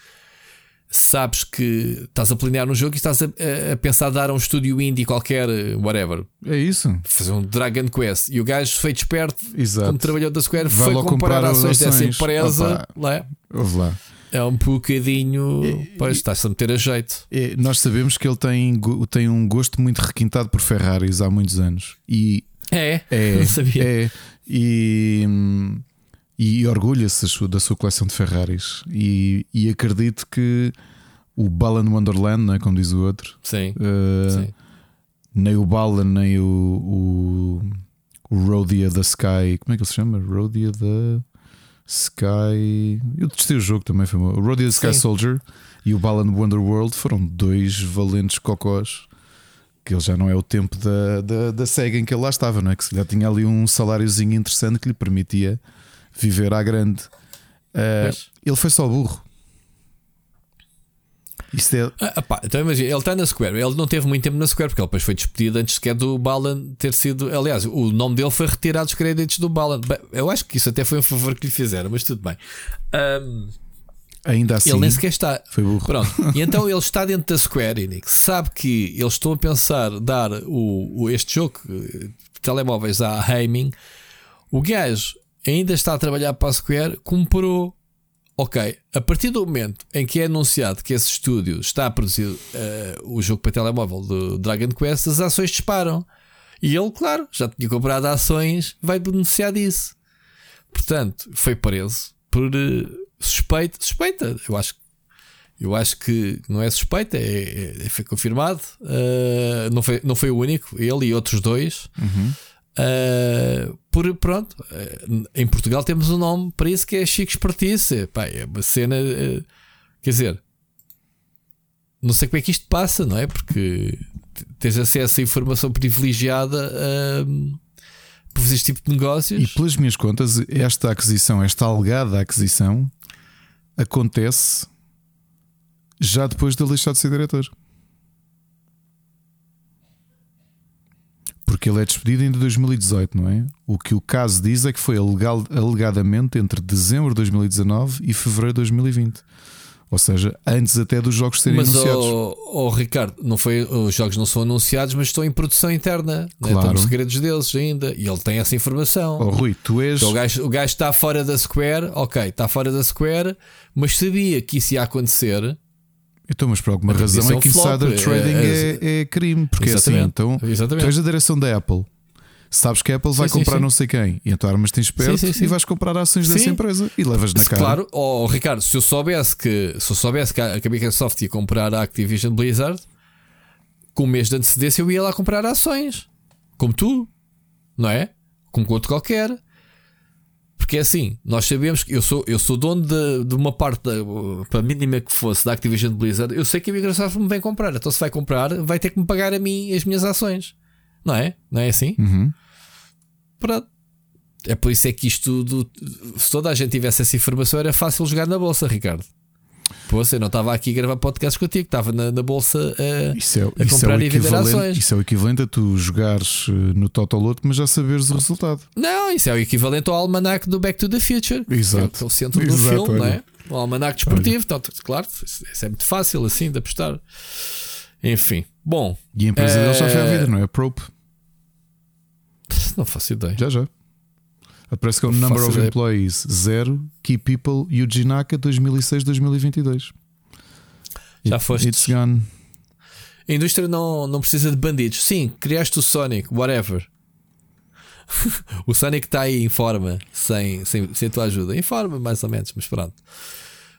sabes que estás a planear um jogo e estás a, a, pensar dar a um estúdio indie qualquer, whatever. É isso. Fazer um Dragon Quest. E o gajo feito esperto, Exato. como trabalhou da Square, Vai foi comprar ações dessa empresa. Lá. lá. É um bocadinho. E, pois, estás a meter a jeito. E, nós sabemos que ele tem, tem um gosto muito requintado por Ferraris há muitos anos. E é, é <laughs> não sabia. É, e. E orgulha-se da sua coleção de Ferraris. E, e acredito que o Balan Wonderland, né, como diz o outro, sim, uh, sim. nem o Balan, nem o, o, o Rodia da Sky, como é que ele se chama? Rodia da Sky. Eu testei o jogo também, foi o da Sky sim. Soldier e o Balan Wonderworld foram dois valentes cocós. Que ele já não é o tempo da, da, da SEGA em que ele lá estava, não é? Que se tinha ali um saláriozinho interessante que lhe permitia viver à grande. Uh, ele foi só burro. Isto é... Ah, pá, então imagina, ele está na Square. Ele não teve muito tempo na Square porque ele depois foi despedido antes sequer do Balan ter sido. Aliás, o nome dele foi retirado dos créditos do Balan. Eu acho que isso até foi um favor que lhe fizeram, mas tudo bem. Um, Ainda assim, ele nem sequer está. Foi burro. Pronto. E então ele está dentro da Square Enix, sabe que eles estão a pensar dar o, o este jogo de telemóveis à Heiming. O gajo ainda está a trabalhar para a Square, comprou Ok, a partir do momento em que é anunciado que esse estúdio está a produzir uh, o jogo para telemóvel do Dragon Quest, as ações disparam. E ele, claro, já tinha comprado ações, vai denunciar disso. Portanto, foi preso por uh, suspeita. Suspeita, eu acho, eu acho que não é suspeita, é, é foi confirmado. Uh, não, foi, não foi o único, ele e outros dois. Uhum. Uh, por pronto, uh, em Portugal temos um nome para isso que é Chico Espertice. Pá, é uma cena, uh, quer dizer, não sei como é que isto passa, não é? Porque tens acesso a informação privilegiada por fazer este tipo de negócios. E pelas minhas contas, esta aquisição, esta alegada aquisição, acontece já depois de ele deixar de ser diretor. Porque ele é despedido em 2018, não é? O que o caso diz é que foi alegal, alegadamente entre dezembro de 2019 e fevereiro de 2020. Ou seja, antes até dos jogos serem mas, anunciados. Mas, oh, oh, Ricardo, não foi, os jogos não são anunciados, mas estão em produção interna. Claro. Né? Estão nos segredos deles ainda. E ele tem essa informação. Oh, Rui, tu és. Então, o, gajo, o gajo está fora da Square, ok, está fora da Square, mas sabia que isso ia acontecer então, mas por alguma razão é, é que insider trading é, é, é, crime. Porque é assim, então Exatamente. tu és a direção da Apple. Sabes que a Apple vai sim, comprar sim, sim. não sei quem e então armas tens esperto e vais comprar ações dessa empresa e levas na cara. Claro, oh, Ricardo, se eu soubesse que se eu soubesse que a, que a Microsoft ia comprar a Activision Blizzard com um mês de antecedência, eu ia lá comprar ações, como tu, não é? Como outro qualquer. Porque é assim, nós sabemos que eu sou, eu sou dono de, de uma parte, para a mínima que fosse, da Activision Blizzard. Eu sei que a Microsoft me vem comprar. Então, se vai comprar, vai ter que me pagar a mim as minhas ações. Não é? Não é assim? Uhum. Pronto. É por isso é que isto tudo, se toda a gente tivesse essa informação, era fácil jogar na bolsa, Ricardo. Pô, você não estava aqui a gravar podcasts contigo, estava na, na bolsa a, isso é, a comprar é e vender ações. Isso é o equivalente a tu jogares eh, no Totoloto, mas já saberes o resultado. Não, isso é o equivalente ao almanac do Back to the Future. Exato. É o centro do Exato, filme, não é? O almanac desportivo. Então, claro, isso é muito fácil assim de apostar. Enfim, bom. E a empresa é... deles já foi a vida, não é? A Prope. <laughs> Não faço ideia. Já, já. Aparece que é o Number of ideia. Employees zero. Key People Eugene 2006-2022. Já foste. It's gone. A indústria não, não precisa de bandidos. Sim, criaste o Sonic, whatever. <laughs> o Sonic está aí em forma, sem, sem, sem tua ajuda. Em forma, mais ou menos, mas pronto.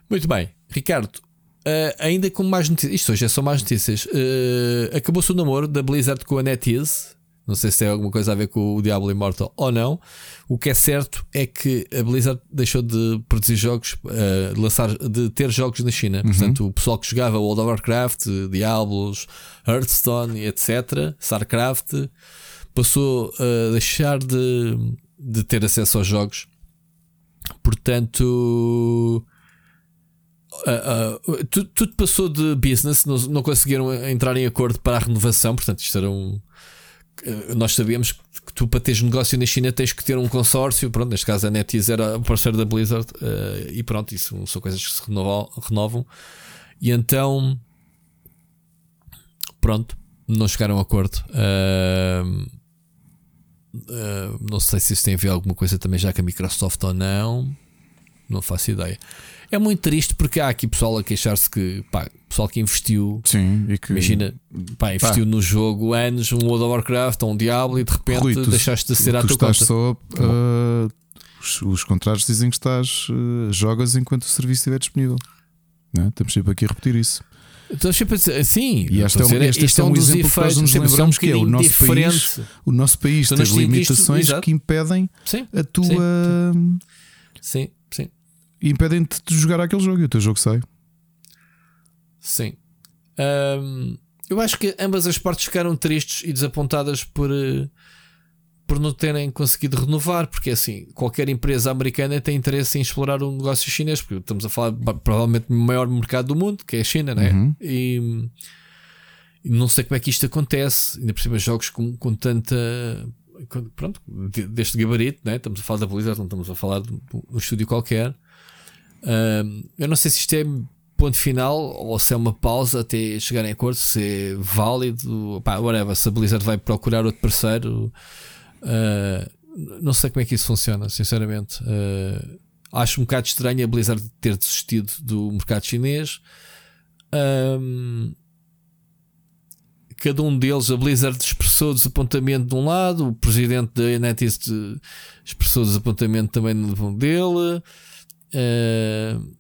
Muito bem, Ricardo. Uh, ainda com mais notícias. Isto hoje é só mais notícias. Uh, Acabou-se o namoro da Blizzard com a NetEase. Não sei se tem alguma coisa a ver com o Diablo Immortal ou não. O que é certo é que a Blizzard deixou de produzir jogos, uh, de, lançar, de ter jogos na China. Uhum. Portanto, o pessoal que jogava World of Warcraft, Diablos, Hearthstone, etc., StarCraft, passou a deixar de, de ter acesso aos jogos. Portanto. Uh, uh, tudo, tudo, passou de business, não, não conseguiram entrar em acordo para a renovação, portanto, isto era um, eh, nós sabemos que tu, para teres negócio na China, tens que ter um consórcio. Pronto, neste caso, a NetEase era parceiro da Blizzard, uh, e pronto, isso são coisas que se renovam. renovam. E então, pronto, não chegaram a acordo. Uh, uh, não sei se isso tem a ver alguma coisa também já com a Microsoft ou não. Não faço ideia. É muito triste porque há aqui pessoal a queixar-se que, pá, pessoal que investiu, Sim, e que, imagina, pá, investiu pá. no jogo anos, um World of Warcraft, um Diablo e de repente Rui, tu, deixaste de ser tu, a tua estás conta. Só, uh, os, os, contratos dizem que estás, uh, jogas enquanto o serviço estiver disponível. Não é? Estamos sempre aqui a repetir isso. Estou sempre a dizer, sim, e este é, um, este, este é um, um exemplo que nós nos lembramos um que é o nosso diferente. país, o nosso país tem limitações isto, que impedem sim, a tua. Sim. sim impedem-te de jogar aquele jogo e o teu jogo sai. Sim. Um, eu acho que ambas as partes ficaram tristes e desapontadas por, eh, por por não terem conseguido renovar, porque assim, qualquer empresa americana tem interesse em explorar um negócio chinês, porque estamos a falar provavelmente do maior mercado do mundo, que é a China, né? Uhum. E, e não sei como é que isto acontece, ainda por cima jogos com, com tanta pronto, deste gabarito, né? estamos a falar da Blizzard, não estamos a falar de um estúdio qualquer. Eu não sei se isto é ponto final ou se é uma pausa até chegarem a acordo, se é válido, pá, whatever, se a Blizzard vai procurar outro parceiro. Uh, não sei como é que isso funciona, sinceramente. Uh, acho um bocado estranho a Blizzard ter desistido do mercado chinês. Um, cada um deles, a Blizzard expressou desapontamento de um lado, o presidente da NetEase expressou desapontamento também dele. Uh,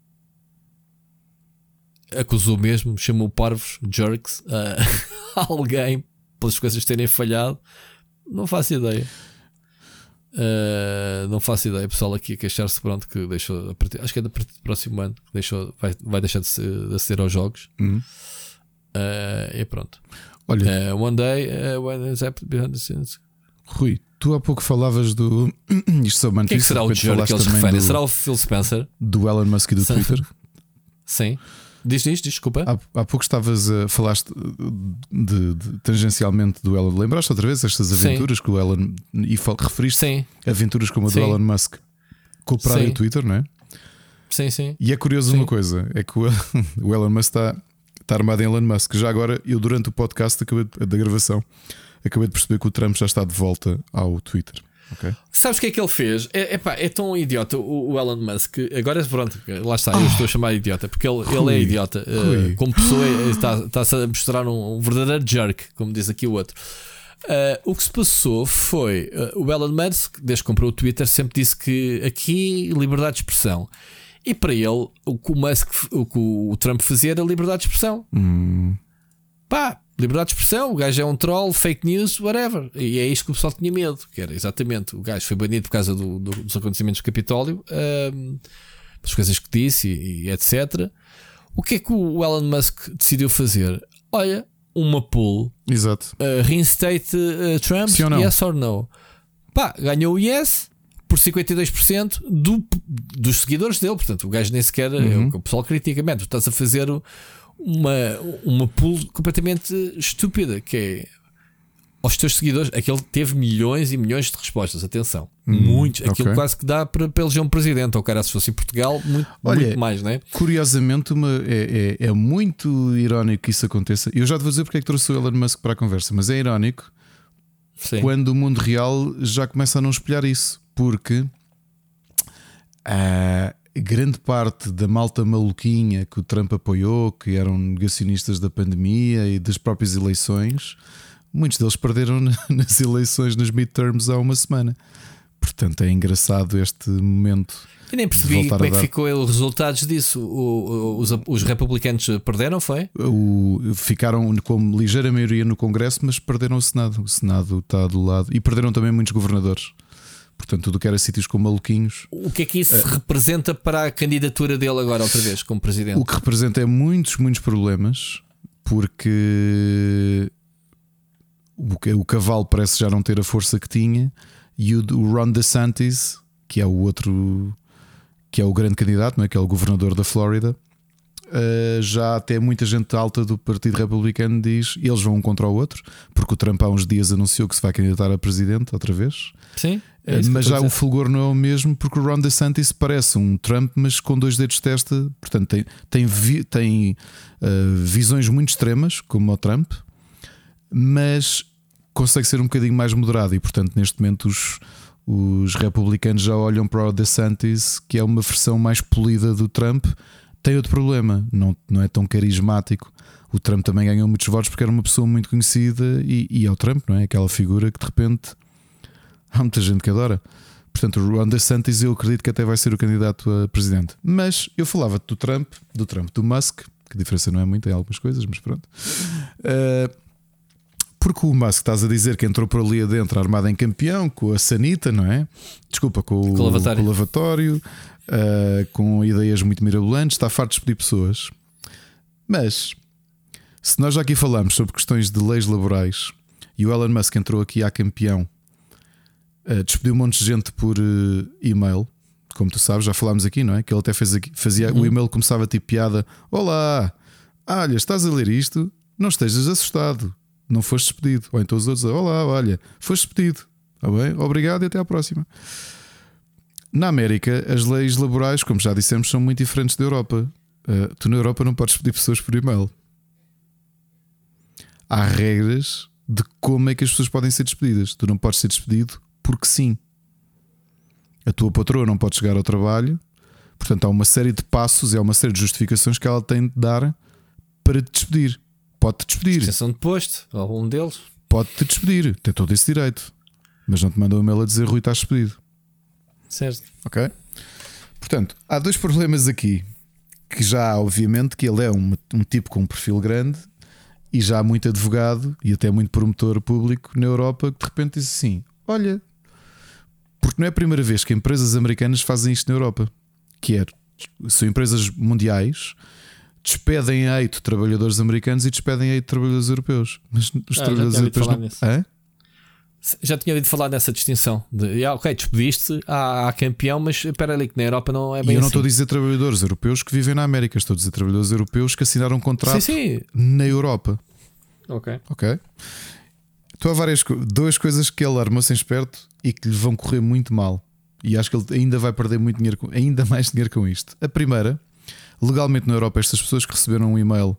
acusou mesmo, chamou parvos, jerks, uh, <laughs> alguém pelas coisas terem falhado. Não faço ideia. Uh, não faço ideia. O pessoal aqui a queixar-se pronto que deixou a partir, acho que é da partir do próximo ano deixou, vai, vai deixar de, de aceder aos jogos. Uhum. Uh, e pronto. Olha, uh, one day, uh, when is behind the scenes. Rui, tu há pouco falavas do. <clears throat> Isto sou Quem é que será o que eles referem? Do... Será o Phil Spencer? Do Elon Musk e do Twitter? Sim. Diz isto, desculpa. Há, há pouco estavas a falaste de, de, tangencialmente do Elon. Lembraste outra vez estas aventuras Sim. que o Elon. E referiste Sim. aventuras como a do Sim. Elon Musk com o Twitter, não é? Sim, sim. E é curioso uma coisa: é que o, <laughs> o Elon Musk está, está armado em Elon Musk. Já agora, eu durante o podcast da gravação, acabei de perceber que o Trump já está de volta ao Twitter. Okay. Sabes o que é que ele fez? É, epá, é tão idiota o, o, Elon Musk. Agora, pronto, lá está, eu estou a chamar idiota porque ele, ele é idiota. Uh, como pessoa, está-se está a mostrar um, um, verdadeiro jerk, como diz aqui o outro. Uh, o que se passou foi uh, o Elon Musk, desde que comprou o Twitter, sempre disse que aqui liberdade de expressão. E para ele, o que o, Musk, o, que o Trump fazia era liberdade de expressão. Hum. Pá, liberdade de expressão, o gajo é um troll, fake news, whatever. E é isto que o pessoal tinha medo, que era exatamente, o gajo foi banido por causa do, do, dos acontecimentos do Capitólio, um, das coisas que disse e, e, etc. O que é que o Elon Musk decidiu fazer? Olha, uma poll. Exato. Uh, reinstate uh, Trump, yes or no? Pá, ganhou o yes por 52% do, dos seguidores dele. Portanto, o gajo nem sequer. Uhum. O pessoal critica, man, tu estás a fazer o, uma, uma pool completamente estúpida que é aos teus seguidores, aquele teve milhões e milhões de respostas. Atenção, hum, muitos. Aquilo okay. quase que dá para, para eleger um presidente. Ou cara, se fosse em Portugal, muito, Olha, muito mais, né? Curiosamente, uma, é, é, é, muito irónico que isso aconteça. Eu já te vou dizer porque é que trouxe o Elon Musk para a conversa, mas é irónico Sim. quando o mundo real já começa a não espelhar isso, porque. Uh, grande parte da malta maluquinha que o Trump apoiou, que eram negacionistas da pandemia e das próprias eleições, muitos deles perderam <laughs> nas eleições nos midterms há uma semana. Portanto, é engraçado este momento. Eu nem percebi como é que ficou os resultados disso. O, os, os, republicanos perderam, foi? O, ficaram com ligeira maioria no Congresso, mas perderam o Senado. O Senado está do lado. E perderam também muitos governadores. Portanto, tudo que era sítios com maluquinhos. O que é que isso representa para a candidatura dele agora, outra vez, como presidente? O que representa é muitos, muitos problemas, porque o, cavalo parece já não ter a força que tinha, e o, o Ron DeSantis, que é o outro, que é o grande candidato, não é? que é o governador da Flórida, Uh, já até muita gente alta do Partido Republicano diz eles vão um contra o outro, porque o Trump há uns dias anunciou que se vai candidatar a presidente outra vez. Sim. É mas já o fulgor não é o mesmo, porque o Ron DeSantis parece um Trump, mas com dois dedos de testa. Portanto, tem, tem, vi, tem uh, visões muito extremas, como o Trump, mas consegue ser um bocadinho mais moderado. E, portanto, neste momento, os, os republicanos já olham para o DeSantis, que é uma versão mais polida do Trump. Tem outro problema, não, não é tão carismático. O Trump também ganhou muitos votos porque era uma pessoa muito conhecida e, e é o Trump, não é? Aquela figura que de repente Há muita gente que adora. Portanto, o Ron DeSantis eu acredito que até vai ser o candidato a presidente. Mas eu falava do Trump, do Trump, do Musk, que a diferença não é muito em algumas coisas, mas pronto. Uh, porque o Musk estás a dizer que entrou por ali adentro armado em campeão, com a Sanita, não é? Desculpa, com o, com o lavatório, com, o lavatório uh, com ideias muito mirabolantes, está farto de despedir pessoas. Mas se nós já aqui falamos sobre questões de leis laborais e o Elon Musk entrou aqui a campeão uh, despediu um monte de gente por uh, e-mail. Como tu sabes, já falámos aqui, não é? Que ele até fez aqui, fazia uhum. o e-mail começava tipo piada: Olá, olha, estás a ler isto? Não estejas assustado, não foste despedido. Ou então os outros: Olá, olha, foste despedido. Está bem? Obrigado e até à próxima. Na América, as leis laborais, como já dissemos, são muito diferentes da Europa. Uh, tu na Europa não podes pedir pessoas por e-mail. Há regras de como é que as pessoas podem ser despedidas. Tu não podes ser despedido porque sim. A tua patroa não pode chegar ao trabalho. Portanto, há uma série de passos e há uma série de justificações que ela tem de dar para te despedir. Pode-te despedir. Extensão de posto, algum deles. Pode-te despedir. Tem todo esse direito. Mas não te manda um e-mail a dizer Rui, estás despedido. Certo. Ok? Portanto, há dois problemas aqui. Que já, obviamente, que ele é um, um tipo com um perfil grande e já há muito advogado e até muito promotor público na Europa que de repente diz assim: Olha, porque não é a primeira vez que empresas americanas fazem isto na Europa, que é, são empresas mundiais, despedem a eito trabalhadores americanos e despedem a eito trabalhadores europeus. Mas os ah, trabalhadores europeus não. Hã? Já tinha ouvido falar nessa distinção de ah, ok, despediste há, há campeão, mas espera ali que na Europa não é bem E eu não assim. estou a dizer trabalhadores europeus que vivem na América, estou a dizer trabalhadores europeus que assinaram um contrato sim, sim. na Europa. Ok. Ok. Então há várias duas coisas que ele armou sem esperto e que lhe vão correr muito mal. E acho que ele ainda vai perder muito dinheiro, ainda mais dinheiro com isto. A primeira, legalmente na Europa, estas pessoas que receberam um e-mail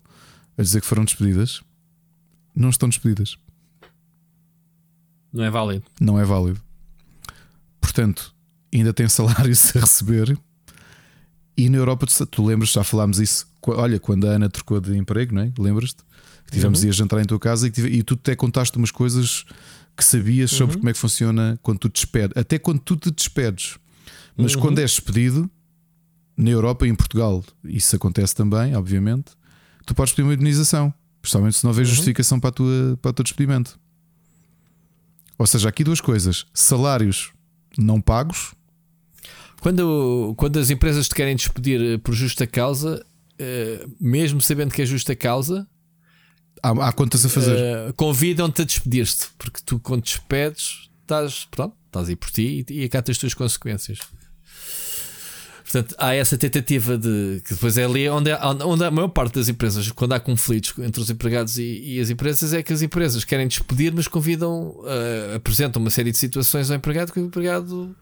a dizer que foram despedidas não estão despedidas. Não é válido. Não é válido. Portanto, ainda tem salários <laughs> a receber. E na Europa, tu lembras, já falámos isso. Olha, quando a Ana trocou de emprego, não é? Lembras-te? Tivemos uhum. a jantar em tua casa e, tive, e tu até contaste umas coisas que sabias sobre uhum. como é que funciona quando tu te despedes, até quando tu te despedes. Mas uhum. quando és despedido, na Europa e em Portugal, isso acontece também, obviamente, tu podes pedir uma indenização, principalmente se não houver uhum. justificação para, a tua, para o teu despedimento. Ou seja, aqui duas coisas: salários não pagos. Quando, quando as empresas te querem despedir eh, por justa causa, uh, mesmo sabendo que é justa causa, há, há contas a fazer. Uh, Convidam-te a despedir-te, porque tu, quando despedes, estás, pronto, estás aí por ti e, e acatas as tuas consequências. Portanto, há essa tentativa de que depois é ali onde, onde a maior parte das empresas, quando há conflitos entre os empregados e, e as empresas, é que as empresas querem despedir, mas convidam, uh, apresentam uma série de situações ao empregado que o empregado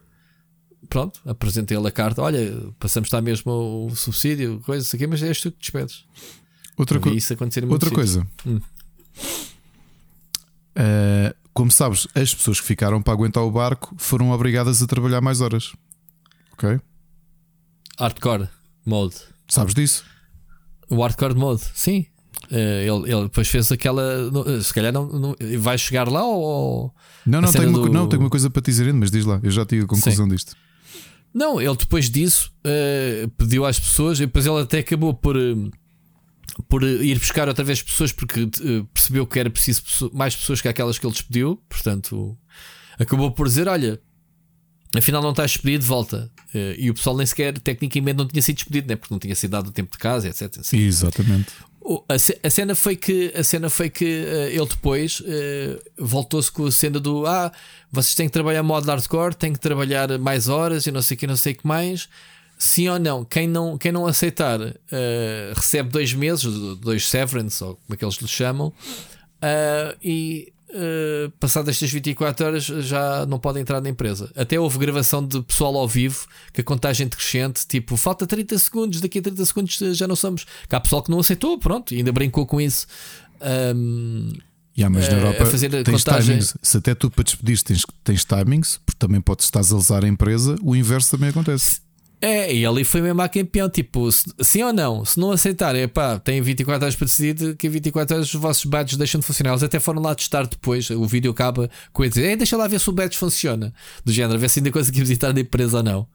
pronto, apresenta ele a carta: olha, passamos está mesmo o subsídio, coisa aqui, mas és tu que despedes. Outra, co outra coisa. Hum. Uh, como sabes, as pessoas que ficaram para aguentar o barco foram obrigadas a trabalhar mais horas. Ok? Hardcore mode. Sabes disso? O hardcore mode, sim. Uh, ele, ele depois fez aquela. Se calhar não, não vai chegar lá ou. Não, não, tenho, do... uma, não tenho uma coisa para te dizer, mas diz lá, eu já tive a conclusão sim. disto. Não, ele depois disso uh, pediu às pessoas e depois ele até acabou por, uh, por ir buscar outra vez pessoas porque percebeu que era preciso mais pessoas que aquelas que ele despediu. Portanto, acabou por dizer: Olha, afinal não estás despedido, volta. Uh, e o pessoal nem sequer, tecnicamente, não tinha sido despedido, né? porque não tinha sido dado o tempo de casa, etc. Assim. Exatamente. A, cena foi que, a cena foi que ele depois voltou-se com a cena do Ah, vocês têm que trabalhar modo hardcore, têm que trabalhar mais horas e não sei o que, não sei o que mais. Sim ou não, quem não, quem não aceitar recebe dois meses, dois severance, ou como é que eles lhe chamam, e uh, passadas estas 24 horas já não pode entrar na empresa. Até houve gravação de pessoal ao vivo que a contagem decrescente, tipo, falta 30 segundos, daqui a 30 segundos já não somos. Cá há pessoal que não aceitou, pronto, ainda brincou com isso. Um, Yeah, mas na eh, Europa fazer tens contagem... timings. Se até tu para despedir tens, tens timings, porque também podes estar a lesar a empresa, o inverso também acontece. É, e ali foi mesmo a campeão. Tipo, se, sim ou não? Se não aceitarem, pá, têm 24 horas para decidir que em 24 horas os vossos badges deixam de funcionar. Eles até foram lá testar depois. O vídeo acaba com ele dizer: deixa lá ver se o badge funciona. Do género, ver se ainda conseguimos visitar da empresa ou não.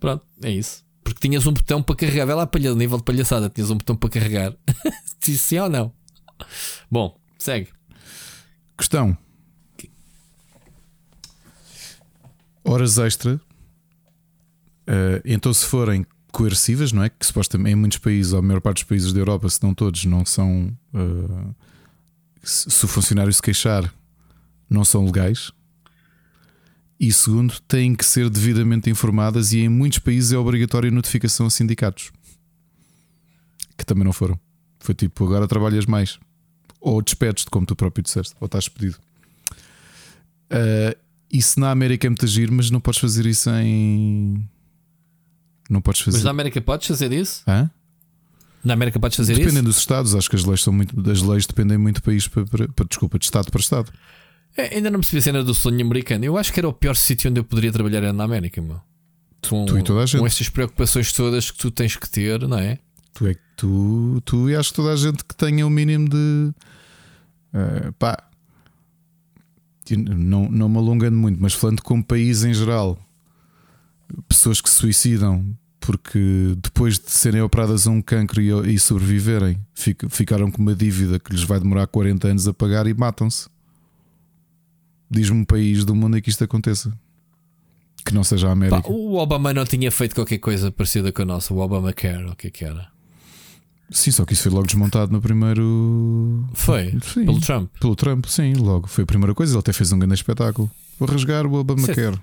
Pronto, é isso. Porque tinhas um botão para carregar. Vai lá para nível de palhaçada, tinhas um botão para carregar. <laughs> sim ou não? Bom, segue. Questão: Horas extra Uh, então, se forem coercivas, não é? Que supostamente em muitos países, ou a maior parte dos países da Europa, se não todos, não são. Uh, se o funcionário se queixar, não são legais. E segundo, têm que ser devidamente informadas e em muitos países é obrigatória notificação a sindicatos. Que também não foram. Foi tipo, agora trabalhas mais. Ou despedes-te, como tu próprio disseste, ou estás despedido. Uh, isso na América é muito agir, mas não podes fazer isso em. Não podes fazer. Mas na América podes fazer isso? Hã? Na América podes fazer Dependendo isso? dos estados, acho que as leis são muito. As leis dependem muito de país para, para, para desculpa, de estado para estado. É, ainda não percebi a cena do sonho americano. Eu acho que era o pior sítio onde eu poderia trabalhar era na América, meu. Com, tu e toda a gente. com estas preocupações todas que tu tens que ter, não é? Tu é que tu, tu e acho que toda a gente que tenha o um mínimo de uh, pá, não, não me alongando muito, mas falando como país em geral, pessoas que se suicidam porque depois de serem operadas a um cancro e, e sobreviverem, ficaram com uma dívida que lhes vai demorar 40 anos a pagar e matam-se. Diz-me um país do mundo em que isto aconteça. Que não seja a América. Pá, o Obama não tinha feito qualquer coisa parecida com a nossa, o Obama Care, o que é que era? Sim, só que isso foi logo desmontado no primeiro. Foi? Sim, pelo Trump? Pelo Trump, sim, logo. Foi a primeira coisa. Ele até fez um grande espetáculo. Vou rasgar o Obamacare.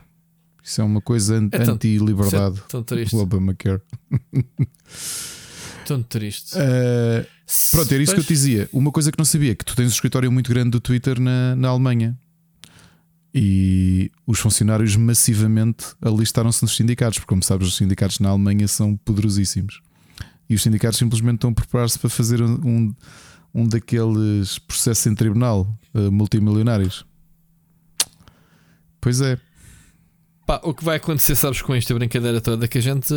Isso é uma coisa é anti-liberdade. É tão triste. O Obamacare. <laughs> tão triste. Uh, pronto, era isso que eu te dizia. Uma coisa que não sabia: que tu tens um escritório muito grande do Twitter na, na Alemanha. E os funcionários massivamente alistaram-se nos sindicatos, porque, como sabes, os sindicatos na Alemanha são poderosíssimos. E os sindicatos simplesmente estão a preparar-se para fazer um, um daqueles processos em tribunal uh, multimilionários. Pois é. Pá, o que vai acontecer, sabes, com esta brincadeira toda, é que a gente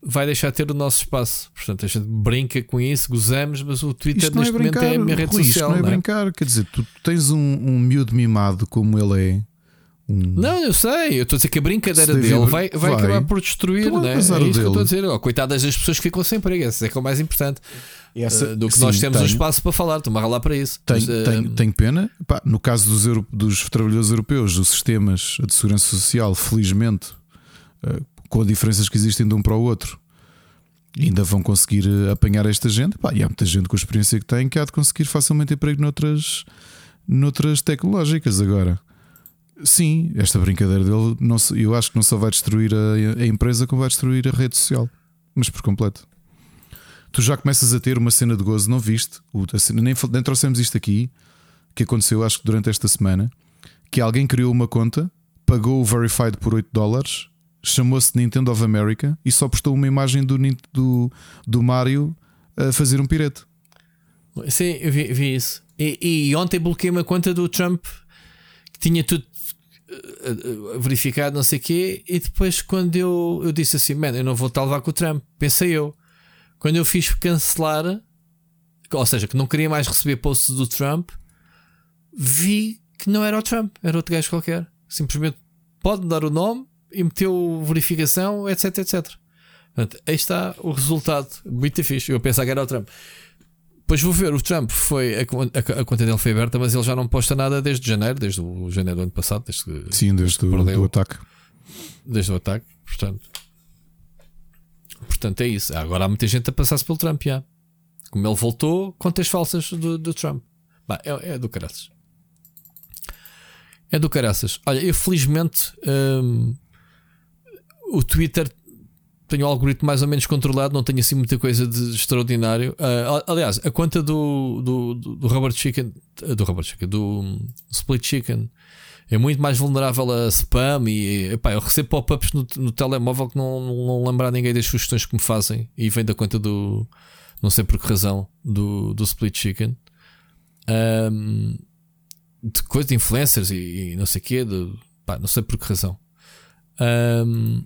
vai deixar de ter o nosso espaço. Portanto, a gente brinca com isso, gozamos, mas o Twitter isto neste é brincar, momento é a minha rede Rui, social. Isto não é, não é brincar, quer dizer, tu tens um, um miúdo mimado como ele é. Não, eu sei, eu estou a dizer que a brincadeira dele vai, vai, vai, acabar por destruir, né? é isso dele. que eu estou a dizer. Oh, coitadas das pessoas que ficam sem emprego, essa é que é o mais importante. Essa, uh, do que sim, nós temos tenho, um espaço para falar, a ralar para isso. Tenho, Mas, uh, tenho, pena, Pá, no caso dos, dos trabalhadores europeus, os sistemas de segurança social, felizmente, uh, com as diferenças que existem de um para o outro, ainda vão conseguir apanhar esta gente. Pá, e há muita gente com a experiência que tem que há de conseguir facilmente emprego noutras, noutras tecnológicas agora. Sim, esta brincadeira dele, não, eu acho que não só vai destruir a, a, empresa, como vai destruir a rede social, mas por completo. Tu já começas a ter uma cena de gozo, não viste? O, cena, nem, nem trouxemos isto aqui, que aconteceu, acho que durante esta semana, que alguém criou uma conta, pagou o Verified por 8 dólares, chamou-se Nintendo of America e só postou uma imagem do, do, do Mario a fazer um pirete. Sim, eu vi, vi isso. E, e, ontem bloqueei uma conta do Trump que tinha tudo verificado, não sei o quê, e depois quando eu, eu disse assim, man, eu não vou estar a levar com o Trump, pensei eu. Quando eu fiz cancelar, ou seja, que não queria mais receber posts do Trump, vi que não era o Trump, era outro gajo qualquer. Simplesmente pode dar o nome e meteu verificação, etc, etc. Portanto, aí está o resultado. Muito fixe. Eu pensava que era o Trump. Depois vou ver, o Trump foi. A, a, a, conta dele foi aberta, mas ele já não posta nada desde janeiro, desde o janeiro do ano passado. Desde que, Sim, desde o do ataque. Desde o ataque, portanto. Portanto, é isso. Agora há muita gente a passar-se pelo Trump, já. Como ele voltou, contas falsas do, do Trump. Bah, é, é, do caraças. É do caraças. Olha, eu felizmente. Hum, o Twitter tenho o algoritmo mais ou menos controlado, não tenho assim muita coisa de extraordinário. Uh, aliás, a conta do, do, do Robert Chicken, do Robert Chicken, do Split Chicken, é muito mais vulnerável a spam e epá, eu recebo pop-ups no, no, telemóvel que não, não lembrar ninguém das sugestões que me fazem e vem da conta do, não sei por que razão, do, do Split Chicken. Um, de coisa de influencers e, e não sei o quê, de, pá, não sei por que razão. Um,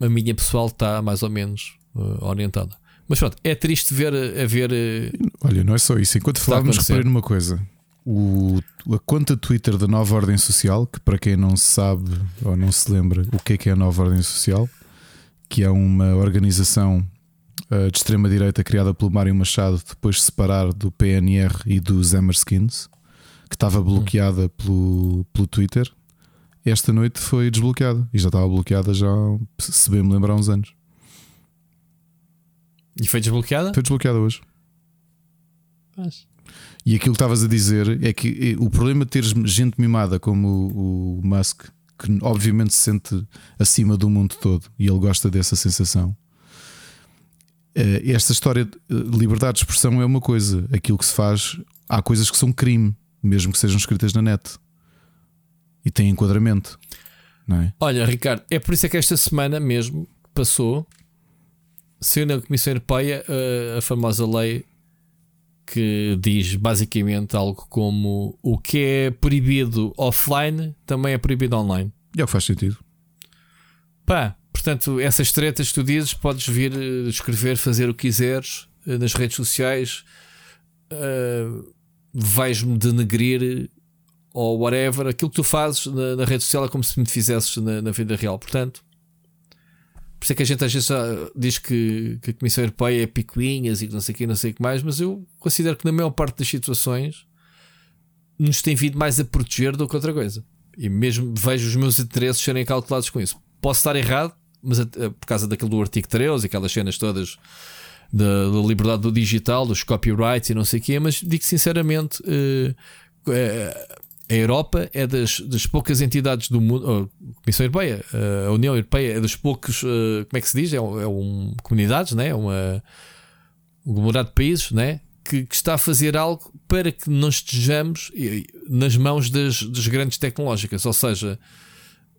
a minha pessoal está mais ou menos uh, orientada. Mas pronto, é triste ver a ver. Uh, Olha, não é só isso. Enquanto falávamos, reparei numa coisa. O, a conta Twitter da Nova Ordem Social, que para quem não sabe ou não se lembra o que é que é a Nova Ordem Social, que é uma organização uh, de extrema-direita criada pelo Mário Machado depois de separar do PNR e dos Emerskins, que estava bloqueada pelo, pelo Twitter esta noite foi desbloqueada e já estava bloqueada já, se bem me lembrar, há uns anos. E foi desbloqueada? Foi desbloqueada hoje. Mas... E aquilo que estavas a dizer é que eh, o problema de teres gente mimada como o, o Musk, que obviamente se sente acima do mundo todo e ele gosta dessa sensação. Eh, esta história de liberdade de expressão é uma coisa, aquilo que se faz, há coisas que são crime, mesmo que sejam escritas na net e têm enquadramento. Não é? Olha, Ricardo, é por isso é que esta semana mesmo passou, saiu na Comissão Europeia a, eh, a famosa lei que diz basicamente algo como o que é proibido offline também é proibido online. É o que faz sentido. Pá, portanto, essas tretas que tu dizes, podes vir eh, escrever, fazer o que quiseres eh, nas redes sociais, uh, vais-me denegrir ou whatever. Aquilo que tu fazes na, na, rede social é como se me fizesses na, na vida real. Portanto, por isso é que a gente às vezes diz que, que a Comissão Europeia é picuinhas e não sei o que, não sei o que mais, mas eu considero que na maior parte das situações nos tem vindo mais a proteger do que outra coisa. E mesmo vejo os meus interesses serem calculados com isso. Posso estar errado, mas por causa daquilo do artigo 13 aquelas cenas todas da, da, liberdade do digital, dos copyrights e não sei o quê, mas digo sinceramente. Uh, a Europa é das, das poucas entidades do mundo, a Comissão Europeia, a União Europeia é dos poucos, eh, como é que se diz? É, um, é um comunidades, né? uma, um aglomerado de países né? que, que, está a fazer algo para que não estejamos nas mãos das, das grandes tecnológicas, ou seja,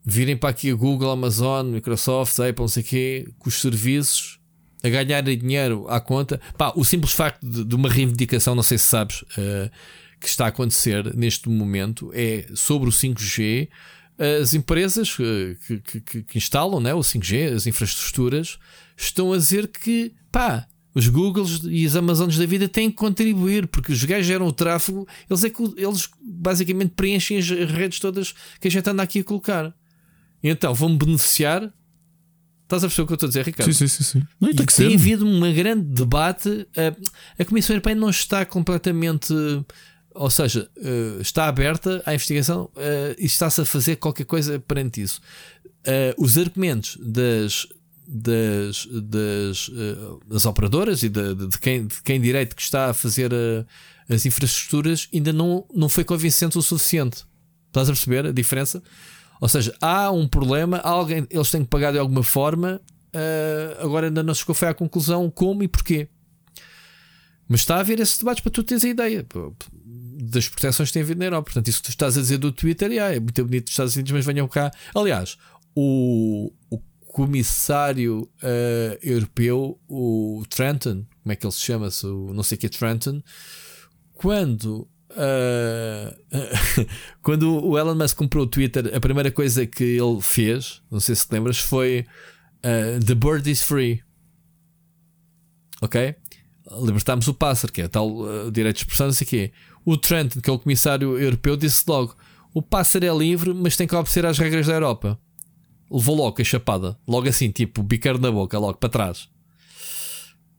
virem para aqui a Google, Amazon, Microsoft, Apple, não sei o quê, com os serviços a ganharem dinheiro à conta. Pá, o simples facto de, de uma reivindicação, não sei se sabes. Uh, que está a acontecer neste momento é sobre o 5G. As empresas que, que, que, que instalam né, o 5G, as infraestruturas, estão a dizer que pá, os Googles e as Amazonas da vida têm que contribuir, porque os gajos geram o tráfego, eles, é que, eles basicamente preenchem as redes todas que a gente anda aqui a colocar. Então vão beneficiar. Estás a perceber o que eu estou a dizer, Ricardo? Sim, sim, sim. Não, tem, tem havido um grande debate. A, a Comissão Europeia não está completamente ou seja, uh, está aberta a investigação uh, e está-se a fazer qualquer coisa perante isso. Uh, os argumentos das, das, das, das operadoras e de, de, quem, de quem direito que está a fazer as infraestruturas ainda não, não foi convincente o suficiente. Estás a perceber a diferença? Ou seja, há um problema, alguém, eles têm que pagar de alguma forma, agora ainda não se chegou à conclusão como e porquê. Mas está a haver esses debates para tu teres a ideia das proteções que tem havido na Europa. Portanto, isso que tu estás a dizer do Twitter, yeah, é muito bonito dos Estados Unidos, mas venham cá. Aliás, o, o comissário uh, europeu, o Trenton, como é que ele se chama? -se? O não sei que é Trenton, quando. Uh, <laughs> quando o Elon Musk comprou o Twitter, a primeira coisa que ele fez, não sei se te lembras, foi uh, The Bird is Free. Ok? Libertámos o pássaro, que é tal uh, direito de expressão, não sei o quê. O Trent, que é o comissário europeu, disse logo: o pássaro é livre, mas tem que obedecer às regras da Europa. Levou logo a chapada, logo assim, tipo, bicar na boca, logo para trás.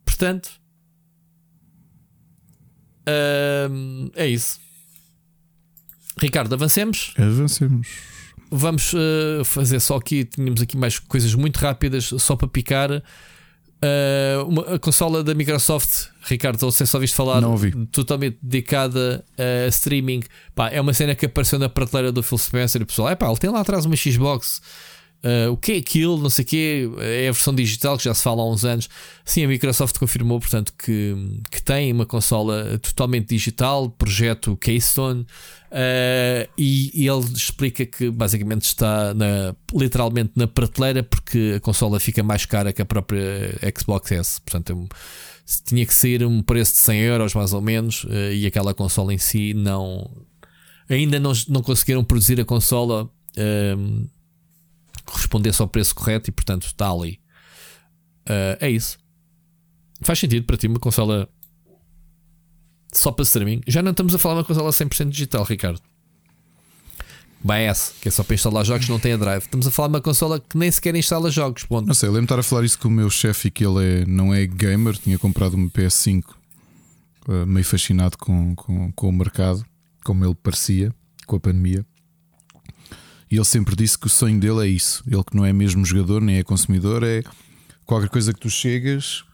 Portanto, hum, é isso. Ricardo, avancemos? Avancemos. Vamos uh, fazer só aqui. Tínhamos aqui mais coisas muito rápidas, só para picar. Uh, uma, a consola da Microsoft, Ricardo, não sei se ouviste falar, não ouvi. totalmente dedicada a streaming. Pá, é uma cena que apareceu na prateleira do Phil Spencer e o pessoal, é pá, ele tem lá atrás uma Xbox. Uh, o que é aquilo? Não sei o quê. É a versão digital que já se fala há uns anos. Sim, a Microsoft confirmou, portanto, que, que tem uma consola totalmente digital, projeto Keystone. Uh, e, e, ele explica que basicamente está na, literalmente na prateleira porque a consola fica mais cara que a própria Xbox S. Portanto, é tinha que sair um preço de 100 euros mais ou menos uh, e aquela consola em si não. Ainda não, não conseguiram produzir a consola correspondesse ao preço correto e portanto está ali. Uh, é isso. Faz sentido para ti uma consola só para streaming. Já não estamos a falar de uma consola 100% digital, Ricardo. BS, que é só para instalar jogos, não tem a drive. Estamos a falar de uma consola que nem sequer instala jogos. Ponto. Não sei, eu lembro de estar a falar isso com o meu chefe que ele é, não é gamer, tinha comprado uma PS5 uh, meio fascinado com, com, com o mercado, como ele parecia, com a pandemia. E ele sempre disse que o sonho dele é isso. Ele que não é mesmo jogador, nem é consumidor, é qualquer coisa que tu chegas,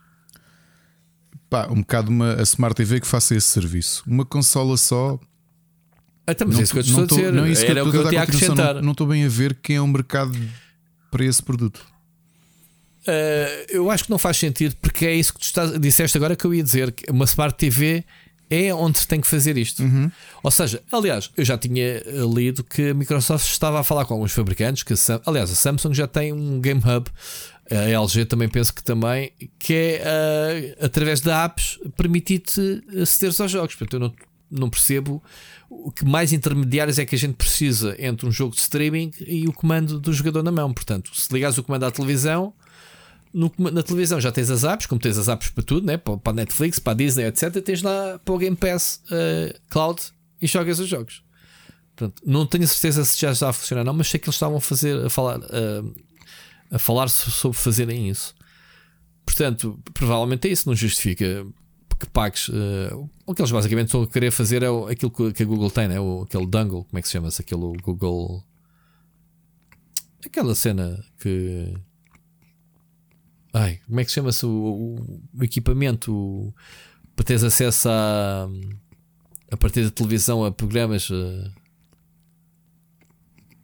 pá, um bocado uma a Smart TV que faça esse serviço. Uma consola só Então, mas não, é isso que eu estou a dizer. Não, é isso Era que o que eu tinha a acrescentar. Não estou bem a ver quem é o mercado para esse produto. Uh, eu acho que não faz sentido porque é isso que tu estás, disseste agora que eu ia dizer que uma Smart TV é onde se tem que fazer isto. Uhum. Ou seja, aliás, eu já tinha eh, lido que a Microsoft estava a falar com alguns fabricantes, que aliás, a Samsung já tem um Game Hub, a LG também penso que também, que é uh, através de apps permitir-te aceder aos jogos. Portanto, eu não, não percebo o que mais intermediários é que a gente precisa entre um jogo de streaming e o comando do jogador na mão. Portanto, se ligares o comando à televisão, no, na televisão já tens as apps, como tens as apps para tudo, né? para, para Netflix, para Disney, etc. Tens lá para o Game Pass uh, Cloud e jogas os jogos. Portanto, não tenho certeza se já está a funcionar, não, mas sei que eles estavam a fazer a falar, uh, a falar sobre fazerem isso. Portanto, provavelmente é isso, não justifica que pagues. Uh, o que eles basicamente estão a querer fazer é aquilo que a Google tem, né? o, aquele dongle, como é que se chama-se? Aquele Google. Aquela cena que Ai, como é que chama-se o, o, equipamento o, para teres acesso a, a partir da televisão a programas? Uh,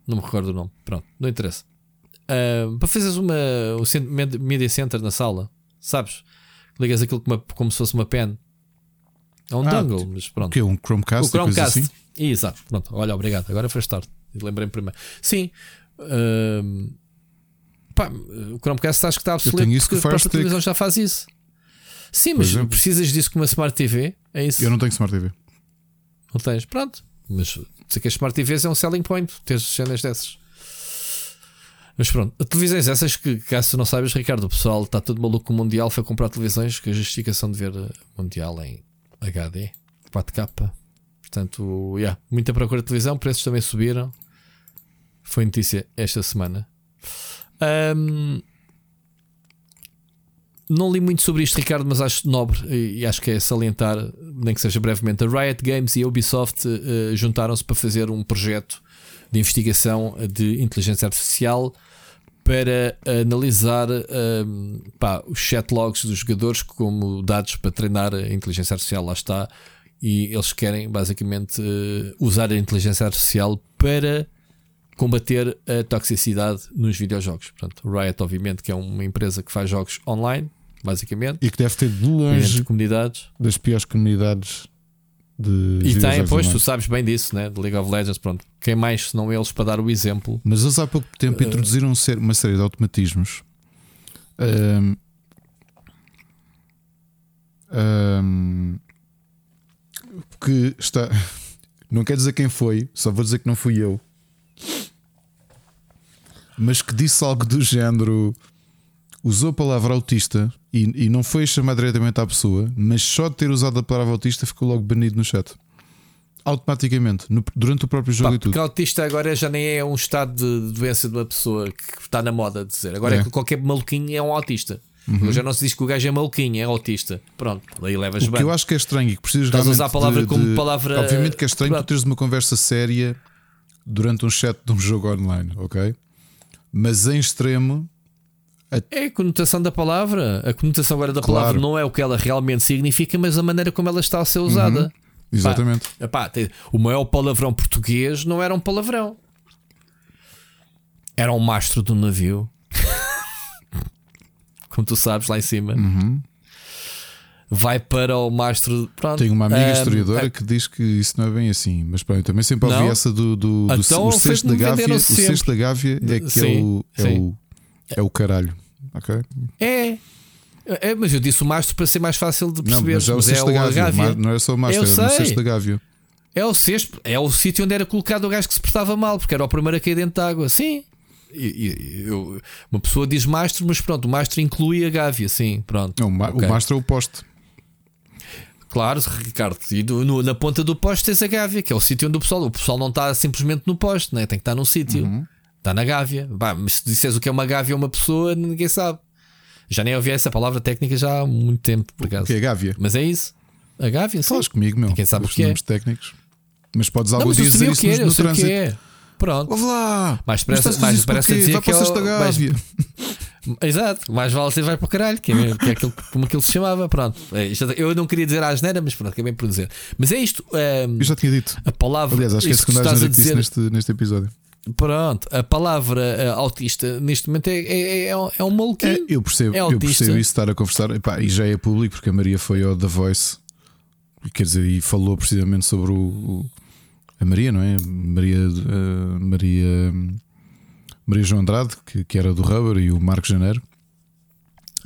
não me recordo o nome. Pronto, não interessa. Uh, para fazeres uma, o Media Center na sala, sabes? Ligas aquilo como, como se fosse uma pen. É um ah, dongle, mas pronto. O que Um Chromecast? O Chromecast. Assim? Exato. Pronto, olha, obrigado. Agora foi tarde. Lembrei-me primeiro. Sim. Uh, Pá, o Chromecast acho que está obsoleto isso porque a própria televisão já faz isso. Sim, mas precisas disso com uma Smart TV? É isso? Eu não tenho Smart TV. Não tens? Pronto. Mas sei que as Smart TVs é um selling point ter cenas dessas. Mas pronto, televisões essas que, caso tu não saibas, Ricardo, o pessoal está todo maluco com o Mundial, foi comprar televisões com a justificação de ver o Mundial em HD, 4K. Portanto, yeah, muita procura de televisão, preços também subiram. Foi notícia esta semana. Um, não li muito sobre isto, Ricardo, mas acho nobre e acho que é salientar, nem que seja brevemente. A Riot Games e a Ubisoft uh, juntaram-se para fazer um projeto de investigação de inteligência artificial para analisar pá, os chat logs dos jogadores como dados para treinar a inteligência artificial. Lá está. E eles querem basicamente uh, usar a inteligência artificial para combater a toxicidade nos videojogos. Portanto, Riot, obviamente, que é uma empresa que faz jogos online, basicamente. E que deve ter de longe comunidades. das piores comunidades de. E tem, pois, tu sabes bem disso, né? De League of Legends. Pronto, quem mais se não eles para dar o exemplo? Mas eles há pouco tempo uh... introduziram uma série de automatismos. Um... Um... que está. <laughs> Não quer dizer quem foi, só vou dizer que não fui eu mas que disse algo do género. Usou a palavra autista e, e não foi chamar diretamente à pessoa, mas só de ter usado a palavra autista ficou logo banido no chat. Automaticamente, no, durante o próprio jogo Pá, e tudo. Porque autista agora já nem é um estado de doença de uma pessoa que está na moda de dizer. Agora é, é que qualquer maluquinho é um autista. Uhum. Já não se diz que o gajo é maluquinho, é autista. Pronto, aí levas o bem. que eu acho que é estranho e que precisas Estás a usar a palavra de, como de, palavra. Obviamente que é estranho tu teres uma conversa séria durante um chat de um jogo online, ok? Mas em extremo. A... É a conotação da palavra. A conotação agora da claro. palavra não é o que ela realmente significa, mas a maneira como ela está a ser usada. Uhum. Exatamente. Pá, epá, o maior palavrão português não era um palavrão. Era um mastro do navio. <laughs> como tu sabes, lá em cima. Uhum vai para o mastro. Pronto. Tenho uma amiga um, historiadora é... que diz que isso não é bem assim, mas pronto, também sempre ouvi não? essa do, do, do então, o cesto da Gávea. O cesto da Gávea é que sim, é, o, é, o, é o caralho. Ok? É. É, mas eu disse o mastro para ser mais fácil de perceber. Não, mas é o cesto é da Gávea. Gávea. Não é só o mastro, é o cesto da Gávea. É o cesto, é o sítio onde era colocado o gajo que se portava mal, porque era o primeiro a cair dentro de água. Sim. Eu, uma pessoa diz mastro, mas pronto, o mastro inclui a Gávea, sim, pronto. Não, okay. o mastro é o poste. Claro, Ricardo. E do, no, na ponta do poste tens a Gávea, que é o sítio onde o pessoal. O pessoal não está simplesmente no poste, né? tem que estar num sítio. Uhum. Está na Gávea. Bah, mas se disseres o que é uma Gávea ou uma pessoa, ninguém sabe. Já nem ouvi essa palavra técnica já há muito tempo, por acaso. O que é Gávea? Mas é isso. A Gávea, Falas comigo, meu. Quem sabe o que é. técnicos. Mas podes algum dia dizer isso que é, no, no trânsito. Que é. Pronto. Ouve lá. Mais parece, mais parece dizer que é o... Mais, <laughs> Exato, mais vale você vai para o caralho, que é, que é aquilo, como aquilo se chamava. Pronto, é, eu não queria dizer a asneira, mas pronto, acabei por dizer. Mas é isto. Um, eu já tinha dito. A palavra. Aliás, acho que é a segunda que disse neste, neste episódio. Pronto, a palavra uh, autista neste momento é, é, é, é um maluquinho. É, eu, percebo, é eu percebo isso estar a conversar. Epá, e já é público porque a Maria foi ao The Voice quer dizer, e falou precisamente sobre o, o a Maria, não é? Maria, uh, Maria, Maria João Andrade, que, que era do Rubber, e o Marco Janeiro.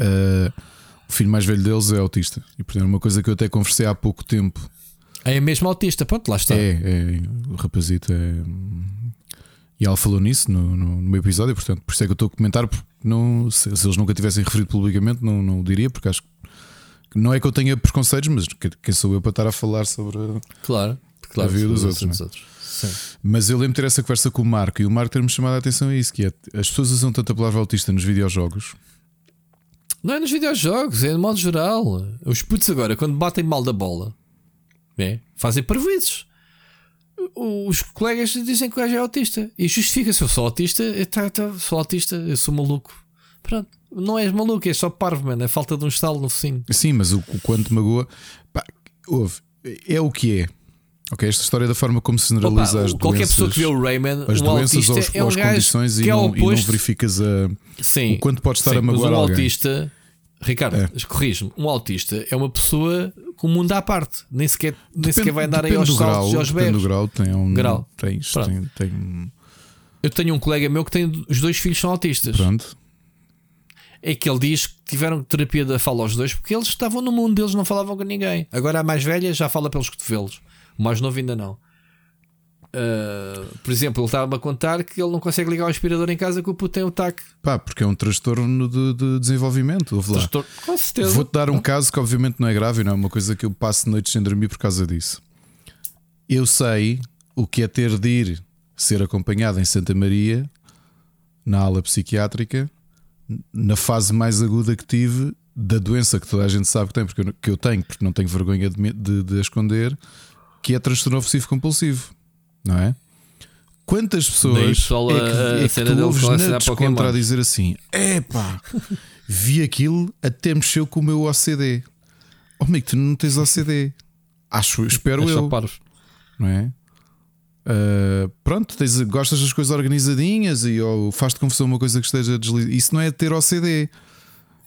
Uh, o filho mais velho deles é autista. E portanto, uma coisa que eu até conversei há pouco tempo. É mesmo autista, pronto, lá está. É, é o rapazito é. E ela falou nisso no, no, no meu episódio, portanto, por isso é que eu estou a comentar. Porque não, se, se eles nunca tivessem referido publicamente, não, não o diria, porque acho que não é que eu tenha preconceitos, mas quem sou eu para estar a falar sobre claro, claro, a vida dos outros. Mas eu lembro de ter essa conversa com o Marco e o Marco ter-me chamado a atenção a isso: que é, as pessoas usam tanto a palavra autista nos videojogos. Não é nos videojogos, é de modo geral. Os putos agora, quando batem mal da bola, é, fazem parvoízes os colegas dizem que o gajo é autista e justifica-se. Eu sou autista, eu tá, tá, sou autista, eu sou maluco. Pronto, não és maluco, é só parvo, mano. É falta de um estalo no focinho. Sim, mas o, o quanto magoa, pá, ouve, é o que é. Ok, esta história da forma como se generaliza Opa, as qualquer doenças. Qualquer pessoa que vê o Rayman, as um doenças autista aos, é um aos condições e, é não, e não verificas a, sim, o quanto pode estar sim, a magoar mas um alguém. autista, Ricardo, é. corrige-me, um autista é uma pessoa com o mundo à parte, nem sequer, nem depende, sequer vai andar aí aos saltos e aos berros. Depende do grau, tem um grau. Tens, tem, tem... Eu tenho um colega meu que tem os dois filhos são autistas. Pronto é que ele diz que tiveram terapia da fala aos dois porque eles estavam no mundo deles, não falavam com ninguém. Agora a mais velha já fala pelos cotovelos, o mais novo ainda não. Uh, por exemplo, ele estava a contar que ele não consegue ligar o aspirador em casa que o puto tem o TAC. Pá, porque é um transtorno de, de desenvolvimento. Transtorno, com certeza. Vou-te dar um caso que, obviamente, não é grave, não é uma coisa que eu passo noites sem dormir por causa disso. Eu sei o que é ter de ir ser acompanhado em Santa Maria, na ala psiquiátrica, na fase mais aguda que tive da doença que toda a gente sabe que tem, porque eu, que eu tenho, porque não tenho vergonha de, de, de esconder, que é transtorno obsessivo compulsivo, não é? Quantas pessoas é que, é que tu ouves na descontra a dizer assim: epá, vi aquilo, até mexeu com o meu OCD. Oh, amigo, tu não tens OCD. Acho, espero é eu. Não é? Uh, pronto, tens, gostas das coisas organizadinhas e ou faz-te confusão uma coisa que esteja deslizada. Isso não é ter OCD.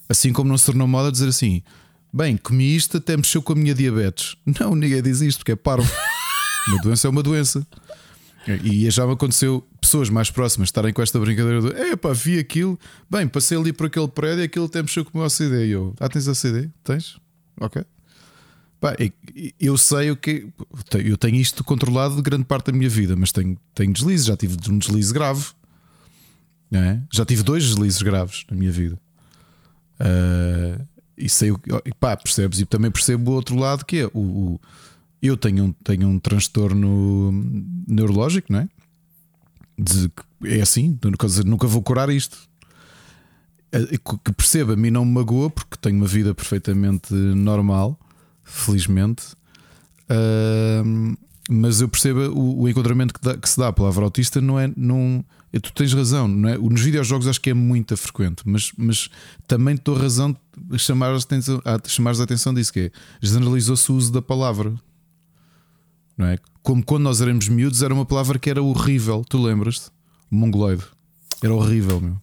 Assim como não se tornou moda dizer assim: bem, comi isto até mexeu com a minha diabetes. Não, ninguém diz isto porque é parvo. <laughs> uma doença é uma doença. E já me aconteceu pessoas mais próximas estarem com esta brincadeira do epá, vi aquilo, bem, passei ali por aquele prédio e aquilo até mexeu com o meu OCD. E eu, ah, tens OCD? Tens? Ok. Pá, eu sei o que. Eu tenho isto controlado de grande parte da minha vida, mas tenho, tenho deslizes. Já tive um deslize grave. É? Já tive dois deslizes graves na minha vida. Uh, e sei o. Pá, percebes? E também percebo o outro lado que é o. o eu tenho um, tenho um transtorno neurológico, não é? De, é assim, nunca vou curar isto. Que perceba, a mim não me magoa porque tenho uma vida perfeitamente normal felizmente. Uh, mas eu percebo o, o enquadramento que, dá, que, se dá à palavra autista não é. Não, é, tu tens razão, não é? Nos videojogos acho que é muito frequente, mas, mas também estou razão de chamar a atenção, a chamar a atenção disso, que é generalizou-se o uso da palavra. Não é? Como quando nós éramos miúdos, era uma palavra que era horrível. Tu lembras-te? Mongoloide. Era horrível, meu.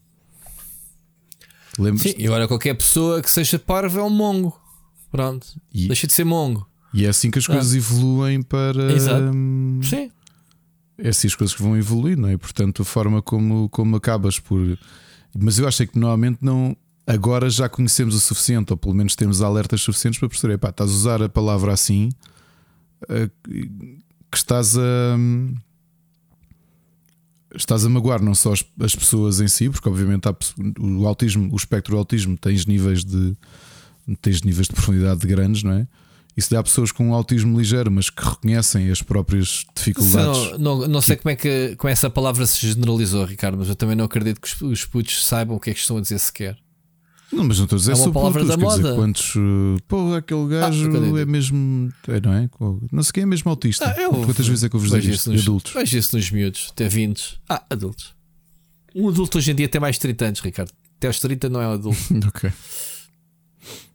Lembras Sim, e agora qualquer pessoa que seja parva é um mongo. Pronto. E, Deixa de ser mongo. E é assim que as coisas ah. evoluem para. Exato. Hum, Sim. É assim as coisas que vão evoluir, não é? Portanto, a forma como, como acabas por. Mas eu acho que normalmente não. Agora já conhecemos o suficiente, ou pelo menos temos alertas suficientes para perceber, pá, estás a usar a palavra assim eh, que estás a. Hum, estás a magoar não só as, as pessoas em si, porque obviamente há, o autismo, o espectro do autismo tens níveis de tens níveis de profundidade grandes, não é? Isso dá pessoas com um autismo ligeiro, mas que reconhecem as próprias dificuldades. Não, não, não sei como é que com essa palavra se generalizou, Ricardo, mas eu também não acredito que os, os putos saibam o que é que estão a dizer sequer. Não, mas não estou a dizer é uma palavra putos, da moda. Dizer, quantos. Uh, pô, aquele ah, gajo ah, é mesmo. É, não é? Não sei quem é mesmo autista. Ah, eu, Quantas vezes é que eu vos digo isto? Nos, adultos. Vejo isso nos miúdos, até 20. Ah, adultos. Um adulto hoje em dia tem mais de 30 anos, Ricardo. até aos 30 não é adulto. <laughs> ok.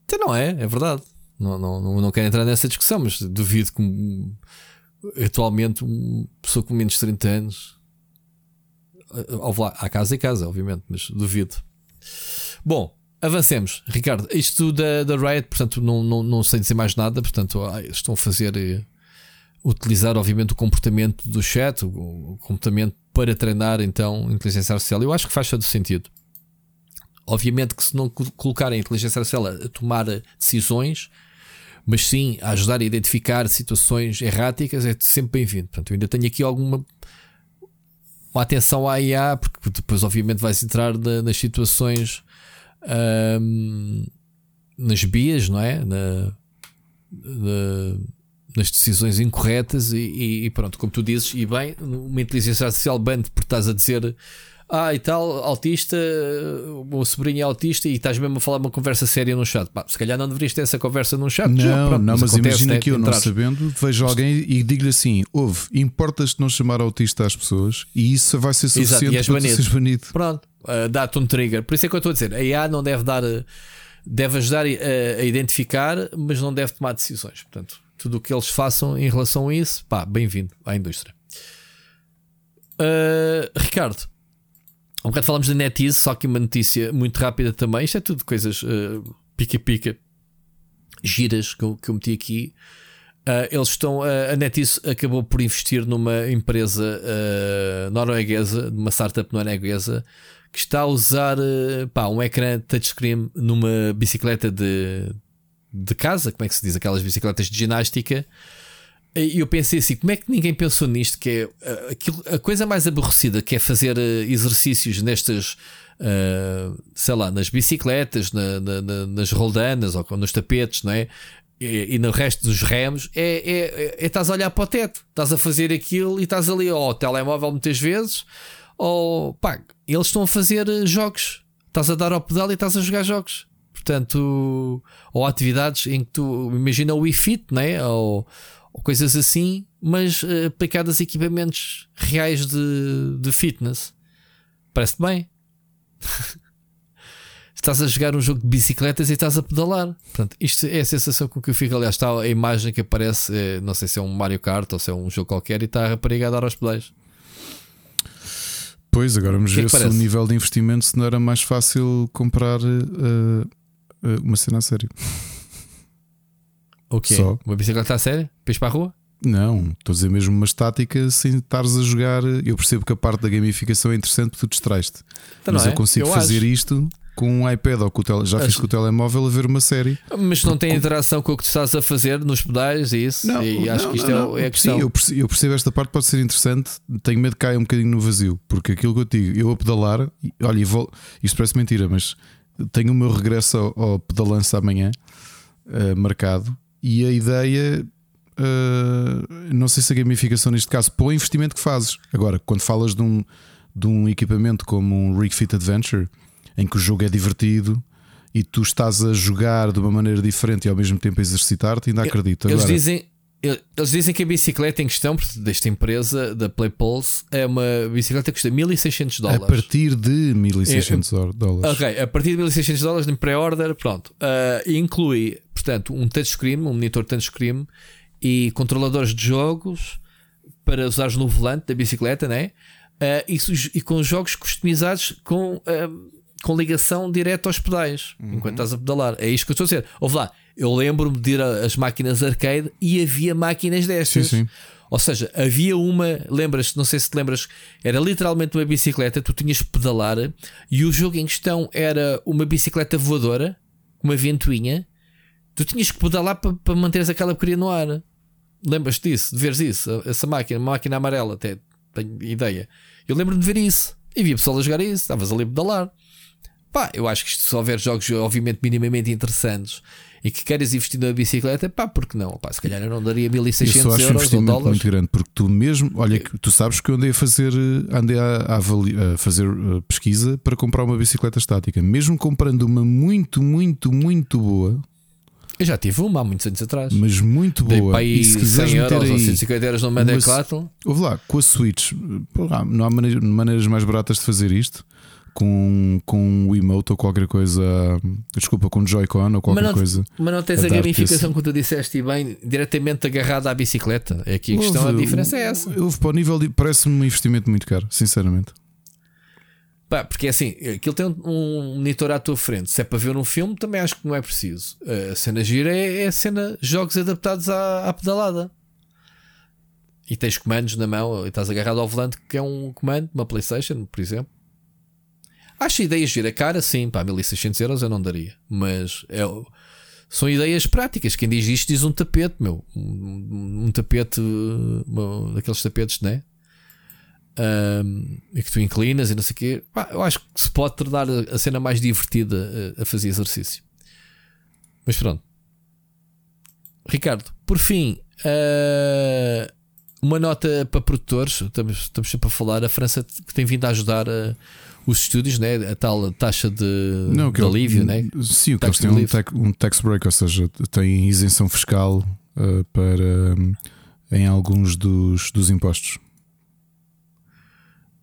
Então não é, é verdade. Não, não, não, não quero entrar nessa discussão, mas duvido que atualmente uma pessoa com menos de 30 anos. Há casa e casa, obviamente, mas duvido. Bom, avancemos. Ricardo, isto da, da Riot, portanto, não, não, não sei dizer mais nada. Portanto, estão a fazer. Eh, utilizar, obviamente, o comportamento do chat, o, comportamento para treinar, então, inteligência artificial. Eu acho que faz todo sentido. Obviamente que se não colocarem a inteligência artificial a tomar decisões, mas sim a ajudar a identificar situações erráticas, é sempre bem-vindo. Portanto, eu ainda tenho aqui alguma uma atenção à IA, porque depois, obviamente, vais entrar na, nas situações nas bias, não é? Na, na, nas decisões incorretas e, e, pronto, como tu dizes, e bem, uma inteligência artificial band por estás a dizer ah, e tal, autista, o sobrinho é autista e estás mesmo a falar uma conversa séria no chat. Pá, se calhar não deverias ter essa conversa no chat. Não, pronto, não, mas, mas imagina né, que eu não sabendo, vejo alguém e digo-lhe assim: ouve, importas-te não chamar autista às pessoas e isso vai ser suficiente Exato, para seres banido. Pronto, uh, dá-te um trigger. Por isso é que eu estou a dizer: a IA não deve dar, deve ajudar a, a identificar, mas não deve tomar decisões. Portanto, tudo o que eles façam em relação a isso, pá, bem-vindo à indústria. Uh, Ricardo, um bocado falamos da NetEase, só que uma notícia muito rápida também. Isto é tudo coisas pica-pica, uh, giras que eu, que eu meti aqui. Uh, eles estão. Uh, a NetEase acabou por investir numa empresa norueguesa, numa startup norueguesa, que está a usar pá, um ecrã touchscreen numa bicicleta de, de casa, como é que se diz? Aquelas bicicletas de ginástica e eu pensei assim: como é que ninguém pensou nisto? Que é eh, aquilo, a coisa mais aborrecida que é fazer eh, exercícios nestas, uh, sei lá, nas bicicletas, na, na, nas roldanas ou nos tapetes, não é? E, e, no resto dos remos é, é, é, estás a olhar para o teto, estás a fazer aquilo e estás ali ao telemóvel muitas vezes, ou pá, eles estão a fazer jogos, estás a dar ao pedal e estás a jogar jogos. Portanto, ou atividades em que tu imagina o Wii Fit, né? ou, ou coisas assim, mas uh, aplicadas a equipamentos reais de, de fitness. Parece-te bem. <laughs> estás a jogar um jogo de bicicletas e estás a pedalar. Portanto, isto é a sensação com que eu fico. Aliás, está a imagem que aparece, é, não sei se é um Mario Kart ou se é um jogo qualquer, e está a rapariga a dar aos pedais. Pois, agora vamos ver é que se o nível de investimento se não era mais fácil comprar uh, uh, uma cena a sério. O quê? Só. Uma bicicleta a sério? Pês para a rua? Não, estou a dizer mesmo uma estática sem estares a jogar. Eu percebo que a parte da gamificação é interessante porque tu distraiste. Então mas eu é? consigo eu fazer acho. isto com um iPad ou com o tele... já acho. fiz com o telemóvel a ver uma série. Mas não tem interação com o que tu estás a fazer nos pedais e isso? Não, e acho não, que isto não, é, é a questão. Sim, eu percebo, eu percebo, esta parte, pode ser interessante. Tenho medo de cair um bocadinho no vazio, porque aquilo que eu digo, eu a pedalar, olha, vou... isto parece mentira, mas tenho o meu regresso ao, ao pedalança amanhã uh, marcado e a ideia, uh, não sei se a gamificação neste caso, para o investimento que fazes. Agora, quando falas de um, de um equipamento como um Rig Fit Adventure, em que o jogo é divertido e tu estás a jogar de uma maneira diferente e ao mesmo tempo a exercitar-te, ainda acredito. Agora, eles dizem. Eles dizem que a bicicleta em questão desta empresa, da PlayPulse, é uma bicicleta que custa 1600 dólares. A partir de 1600 é, dólares. Ok, a partir de 1600 dólares em pré-order, pronto. Uh, inclui portanto, um touchscreen, um monitor touchscreen e controladores de jogos para usares no volante da bicicleta, né? Uh, e, e, com jogos customizados com, uh, com ligação direta aos pedais uhum. enquanto estás a pedalar. É isto que eu estou a dizer. Ouve lá, eu lembro-me de ir às máquinas arcade e havia máquinas destas. Sim, sim. Ou seja, havia uma, lembras, não sei se te lembras, era literalmente uma bicicleta, tu tinhas pedalar e o jogo em questão era uma bicicleta voadora, uma ventoinha, Tu tinhas que pedalar para, para manteres aquela porcaria no ar. Lembras-te disso? De veres isso? Essa máquina, uma máquina amarela, até tenho ideia. Eu lembro-me de ver isso. E via pessoal a jogar isso. Estavas ali a pedalar. Pá, eu acho que se houver jogos, obviamente, minimamente interessantes e que queres investir na bicicleta, pá, porque não? Pá, se calhar eu não daria 1600 eu acho euros um ou dólares. muito grande, porque tu mesmo, olha, tu sabes que eu andei a fazer, andei a, a, a fazer uh, pesquisa para comprar uma bicicleta estática, mesmo comprando uma muito, muito, muito boa, eu já tive uma há muitos anos atrás. Mas muito boa. Dei e se 100 euros aí, ou 150 euros no Mediaclaton. Ouve lá, com a Switch, não há maneiras mais baratas de fazer isto. com, com um emote ou qualquer coisa. Desculpa, com um Joy-Con ou qualquer mas não, coisa. Mas não tens a, a gamificação que tu disseste bem, diretamente agarrada à bicicleta. É aqui a questão, a diferença é essa. Houve para o nível parece-me um investimento muito caro, sinceramente. Pá, porque é assim, aquilo tem um monitor à tua frente. Se é para ver um filme, também acho que não é preciso. A cena gira é, é a cena jogos adaptados à, à pedalada. E tens comandos na mão e estás agarrado ao volante, que é um comando, uma PlayStation, por exemplo. Acho ideias gira cara, sim, pá, 1600 euros eu não daria. Mas é, são ideias práticas. Quem diz isto diz um tapete, meu. Um, um tapete, uma, daqueles tapetes, né? Um, e que tu inclinas e não sei o quê. eu acho que se pode tornar a cena mais divertida a, a fazer exercício. Mas pronto. Ricardo, por fim, uh, uma nota para produtores. Estamos, estamos sempre a falar. A França que tem vindo a ajudar uh, os estúdios, né? a tal taxa de, não, de alívio. Eu, né? Sim, o que eles têm um, tax, um tax break, ou seja, têm isenção fiscal uh, para, um, em alguns dos, dos impostos.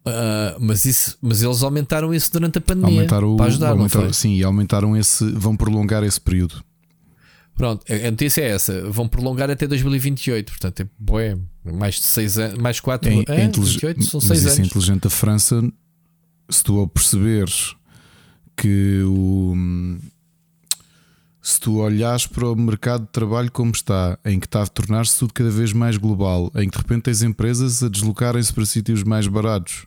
Uh, mas, isso, mas eles aumentaram isso durante a pandemia aumentaram, para ajudar, aumentaram, Sim, aumentaram esse, vão prolongar esse período. Pronto, a notícia é essa, vão prolongar até 2028, portanto é bué, mais de 6 anos, mais 4 anos. É, é 28, são 6 anos. Isso é inteligente da França, se tu perceberes que o se tu olhares para o mercado de trabalho como está, em que está a tornar-se tudo cada vez mais global, em que de repente tens empresas a deslocarem-se para sítios mais baratos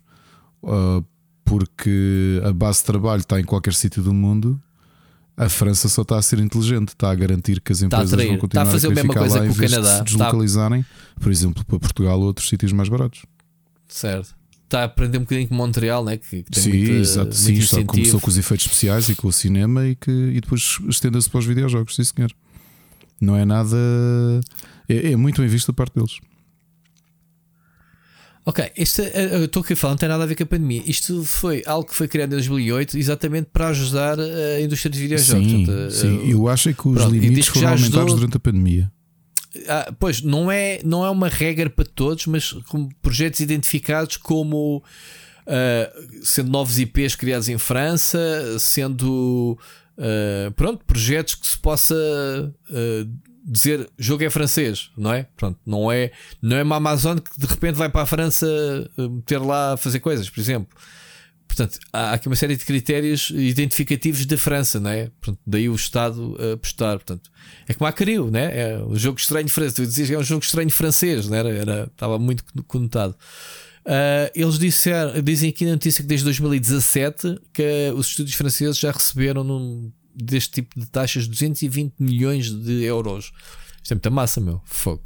uh, porque a base de trabalho está em qualquer sítio do mundo, a França só está a ser inteligente, está a garantir que as empresas vão continuar está a fazer a, a mesma coisa que o Canadá. De se deslocalizarem, está... por exemplo, para Portugal ou outros sítios mais baratos. Certo. Está a aprender um bocadinho com Montreal, né? que, que tem Sim, muita, exato. Sim, só começou com os efeitos especiais e com o cinema e, que, e depois estenda-se para os videojogos, sim senhor. Não é nada. É, é muito bem visto da parte deles. Ok, este, eh, eu estou aqui a falar, não tem nada a ver com a pandemia. Isto foi algo que foi criado em 2008 exatamente para ajudar a indústria de videojogos. Sim, Portanto, sim. Eh, eu acho que os pronto, limites foram aumentados ajudou... durante a pandemia. Ah, pois, não é, não é uma regra para todos, mas com projetos identificados como uh, sendo novos IPs criados em França, sendo uh, pronto, projetos que se possa uh, dizer jogo é francês, não é? Pronto, não é, não é uma Amazon que de repente vai para a França eh, ter lá a fazer coisas, por exemplo. Portanto, há aqui uma série de critérios identificativos da França, não é? Portanto, daí o Estado apostar. Portanto, é como a Cariu, né? É o jogo estranho francês. Tu dizias que é um jogo estranho francês, não era? era estava muito conotado. Uh, eles disseram, dizem aqui na notícia que desde 2017 que os estúdios franceses já receberam num deste tipo de taxas 220 milhões de euros. Isto é muita massa, meu. Fogo.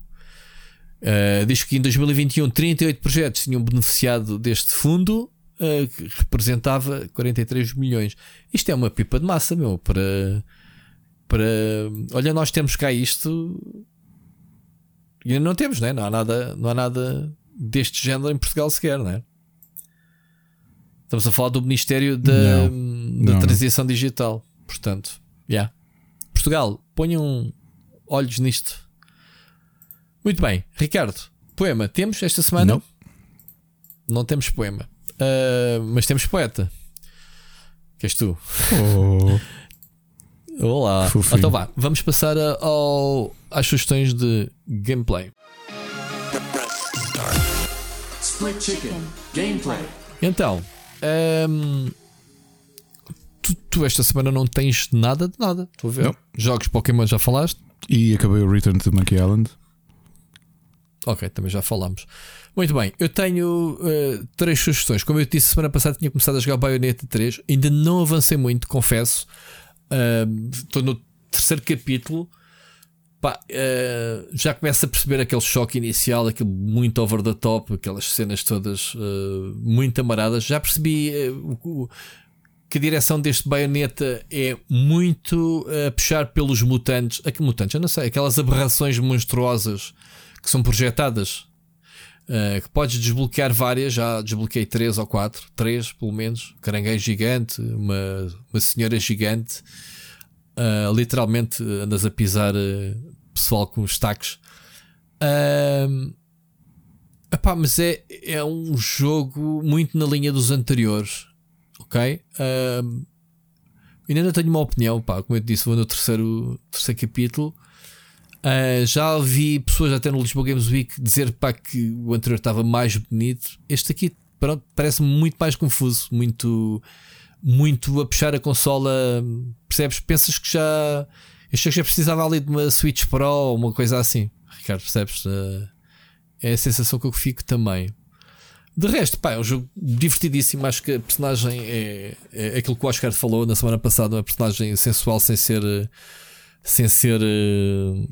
Uh, diz que em 2021 38 projetos tinham beneficiado deste fundo uh, que representava 43 milhões. Isto é uma pipa de massa, meu. Para, para olha, nós temos cá isto e não temos, né? não há nada, não há nada deste género em Portugal sequer, não é? Estamos a falar do Ministério da, não, da não. Transição Digital. Portanto, já. Yeah. Portugal, ponham olhos nisto. Muito bem, Ricardo, poema. Temos esta semana? Não. Não temos poema. Uh, mas temos poeta. Que és tu. Oh. <laughs> Olá. Fofinho. Então vá, vamos passar ao, às sugestões de gameplay. Split Chicken Gameplay. Então, um, tu, tu, esta semana não tens nada de nada. Estou a ver. Não. Jogos Pokémon já falaste? E acabei o Return to Monkey Island. Ok, também já falamos. Muito bem, eu tenho uh, três sugestões. Como eu disse, semana passada tinha começado a jogar Bayonetta 3. Ainda não avancei muito, confesso. Estou uh, no terceiro capítulo. Pá, uh, já começo a perceber aquele choque inicial, aquele muito over the top, aquelas cenas todas muito amaradas. Já percebi o, que a direção deste baioneta é muito a puxar pelos mutantes. Aqui, mutantes, eu não sei, aquelas aberrações monstruosas que são projetadas. Uh, que podes desbloquear várias, já desbloqueei três ou quatro, três pelo menos. Caranguejo gigante, uma, uma senhora gigante. Uh, literalmente andas a pisar uh, pessoal com os tacos. Uh, epá, mas é, é um jogo muito na linha dos anteriores ok? Uh, ainda tenho uma opinião, pá, como eu disse, vou no terceiro, terceiro capítulo. Uh, já ouvi pessoas até no Lisboa Games Week dizer pá, que o anterior estava mais bonito. Este aqui parece muito mais confuso, muito, muito a puxar a consola. Percebes? Pensas que já. Achei que já precisava ali de uma Switch Pro ou uma coisa assim. Ricardo, percebes? Uh, é a sensação que eu fico também. De resto, pá, é um jogo divertidíssimo. Acho que a personagem é, é aquilo que o Oscar falou na semana passada: uma personagem sensual sem ser. sem ser. Uh,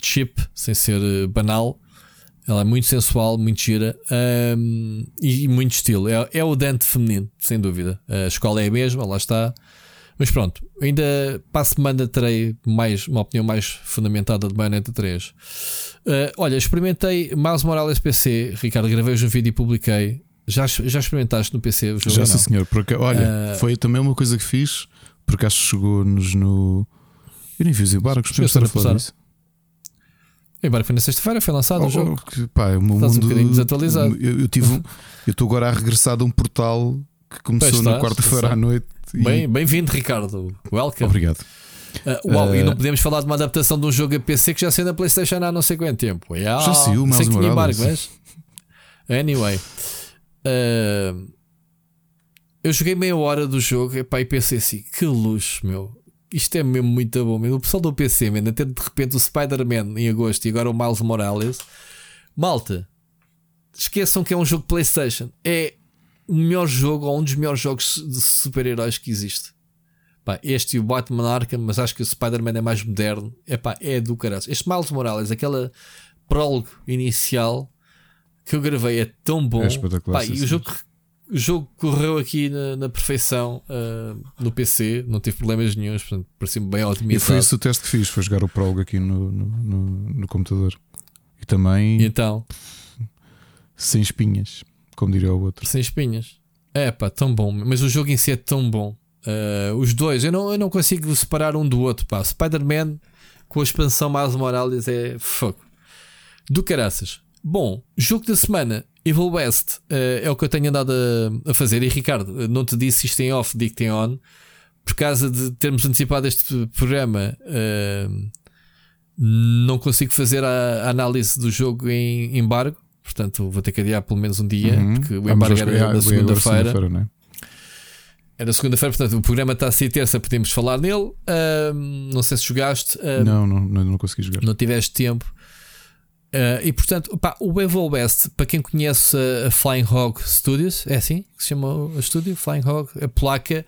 chip, sem ser eh, banal. Ela é muito sensual, muito gira um, e, muito estilo. É, é, o Dante feminino, sem dúvida. A escola é a mesma, lá está. Mas pronto, ainda para a semana terei mais, uma opinião mais fundamentada de Bayonetta 3. Uh, olha, experimentei Miles Morales PC. Ricardo, gravei hoje um vídeo e publiquei. Já, já experimentaste no PC o jogo? Já, sim, senhor. Porque, olha, uh, foi também uma coisa que fiz, porque acho que chegou-nos no. Eu nem vi os embargos, podemos estar a falar disso. Embora foi na sexta-feira, foi lançado oh, o jogo. Que, pá, o meu Estás mundo, um bocadinho desatualizado. Eu, eu tive um, <laughs> eu estou agora a regressar de um portal que começou na quarta-feira à noite. E... Bem-vindo, Ricardo. Welcome. Obrigado. Uh, uau, uh, e não podemos falar de uma adaptação de um jogo a PC que já saiu na PlayStation há não sei quanto tempo. Yeah, já saiu, mais uma embargo, mas... Anyway, uh, eu joguei meia hora do jogo epá, e pensei assim: que luxo, meu isto é mesmo muito bom. O pessoal do PC, man, a ter de repente o Spider-Man em agosto e agora o Miles Morales. Malta, esqueçam que é um jogo PlayStation. É o melhor jogo ou um dos melhores jogos de super-heróis que existe. Pá, este e o Batman Arkham, mas acho que o Spider-Man é mais moderno. É pá, é do caralho. Este Miles Morales, aquela prólogo inicial que eu gravei é tão bom. É pá, e o jogo o jogo correu aqui na, na perfeição uh, no PC, não tive problemas nenhum, portanto, parecia-me bem otimizado. E foi esse o teste que fiz, foi jogar o Prologue aqui no, no, no, no computador. E também. E então? Sem espinhas, como diria o outro. Sem espinhas. É pá, tão bom. Mas o jogo em si é tão bom. Uh, os dois, eu não, eu não consigo separar um do outro. Pá. Spider-Man com a expansão mais Morales é fogo. Do caraças. Bom, jogo da semana. Evil West uh, é o que eu tenho andado a, a, fazer. E Ricardo, não te disse isto em off, digo-te em on, por causa de termos antecipado este programa. Uh, não consigo fazer a, a, análise do jogo em embargo, portanto vou ter que adiar pelo menos um dia, uhum. porque o embargo era na segunda-feira. Segunda? Era segunda-feira, portanto o programa está a ser terça, podemos falar nele. Não sei se jogaste. não, não, não, não consegui jogar. Não tiveste tempo. Uh, e portanto, pá, o Evil West, para quem conhece a Flying Hog Studios, é assim que se chama o estúdio? Flying Hog, a placa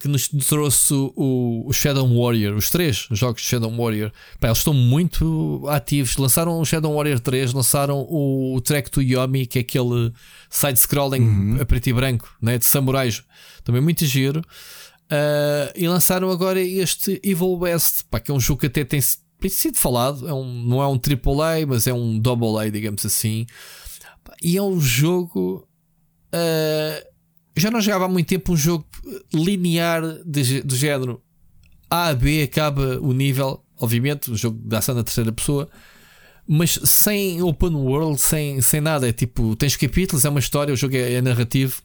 que nos trouxe o, o, Shadow Warrior, os três jogos de Shadow Warrior. Pá, eles estão muito ativos. Lançaram o Shadow Warrior 3, lançaram o, o Track to Yomi, que é aquele side-scrolling uhum. a preto e branco, né, de samurais, também muito giro. Uh, e lançaram agora este Evil West, pá, que é um jogo que até tem tem sido falado, é um, não é um AAA, mas é um double A, digamos assim. E é um jogo. Uh, já não jogava há muito tempo um jogo linear de, do género A a B, acaba o nível, obviamente, o jogo da ação na terceira pessoa, mas sem open world, sem, sem nada. É tipo, tens capítulos, é uma história, o jogo é, é narrativo,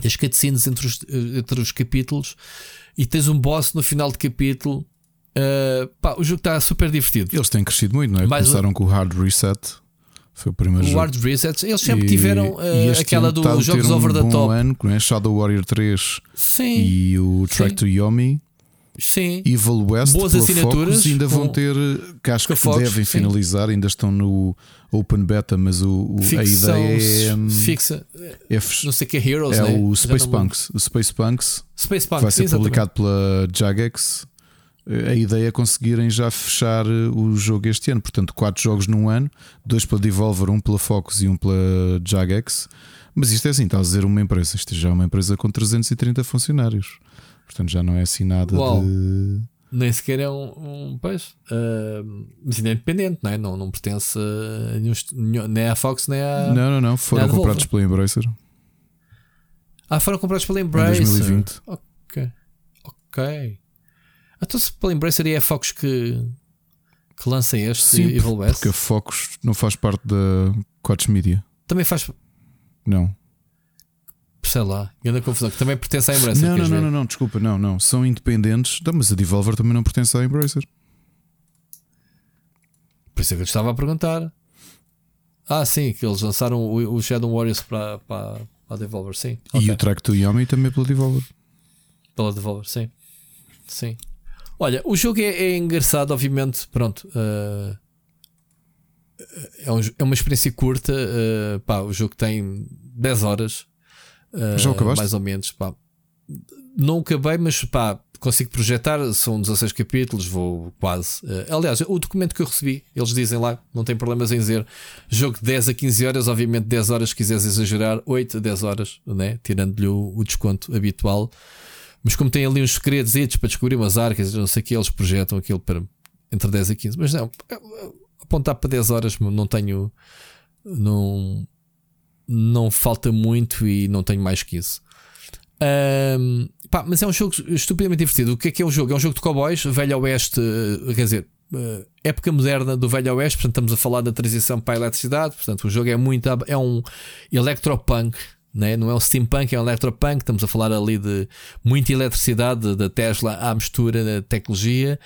tens cutscenes entre os, entre os capítulos e tens um boss no final de capítulo Uh, pá, o jogo está super divertido. Eles têm crescido muito, não é? Mais Começaram um... com o Hard Reset. Foi o primeiro o jogo. Hard Reset. Eles sempre e, tiveram uh, aquela dos tá jogos over the top. Ano, é? Shadow Warrior 3 Sim. e o Track Sim. to Yomi. Sim. Evil West Boas assinaturas. Focus, ainda vão ter, que acho que Focus, devem sim. finalizar, ainda estão no Open Beta, mas o, o a ideia é. Um, fixa. É, não sei que é Heroes, é né? o Space Punks. O Space Punks, Space Punks vai ser publicado pela Jagex a ideia é conseguirem já fechar eh, o jogo este ano. Portanto, quatro jogos num ano, dois pela Devolver, um pela Focus e um pela Jagex. Mas isto é assim, está a dizer uma empresa. Isto já é uma empresa com 330 funcionários. Portanto, já não é assim nada Uau. de. Nem sequer é um. um pois. Uh, mas ainda é independente, não é? Não, não pertence a nenhum, nem à Fox nem à. Não, não, não. Foram comprados pela Embracer. Ah, foram comprados pela Embracer. Em 2020. Ok. Ok. Então se pela Embracer é a Focus que, que lança este Sim, Evil West? porque a Focus não faz parte da Quatch Media. Também faz. Não. sei lá, grande confusão, que também pertence à Embracer. Não, não, não, não, não, desculpa, não, não. São independentes, não, mas a Devolver também não pertence à Embracer. Por isso é que eu te estava a perguntar. Ah, sim, que eles lançaram o, o Shadow Warriors para, para, para a Devolver, sim. E okay. o Track to Yomi também pela Devolver. Pela Devolver, sim. Sim. Olha, o jogo é, é engraçado, obviamente. Pronto. Uh, é, um, é, uma experiência curta. Uh, pá, o jogo tem 10 horas. Uh, Já acabaste? Mais ou menos. Pá. Não acabei, mas pá, consigo projetar. São 16 capítulos, vou quase. Aliás, o documento que eu recebi, eles dizem lá, não tem problemas em dizer jogo de 10 a 15 horas. Obviamente, 10 horas, se quiseres exagerar, 8 a 10 horas, né? tirando-lhe o, o desconto habitual. Mas como tem ali uns segredos para descobrir umas arcas, não sei que, eles projetam aquilo para entre 10 a 15. Mas não, apontar para 10 horas não tenho. Não, não falta muito e não tenho mais que isso. Um, pá, mas é um jogo estupidamente divertido. O que é que é o jogo? É um jogo de cowboys, velho oeste, eh, quer dizer, eh, época moderna do velho oeste. Portanto, estamos a falar da transição para a eletricidade. Portanto, o jogo é muito. É um electropunk né? não é um steampunk, é um electropunk. Estamos a falar ali de muita eletricidade da Tesla à mistura da tecnologia,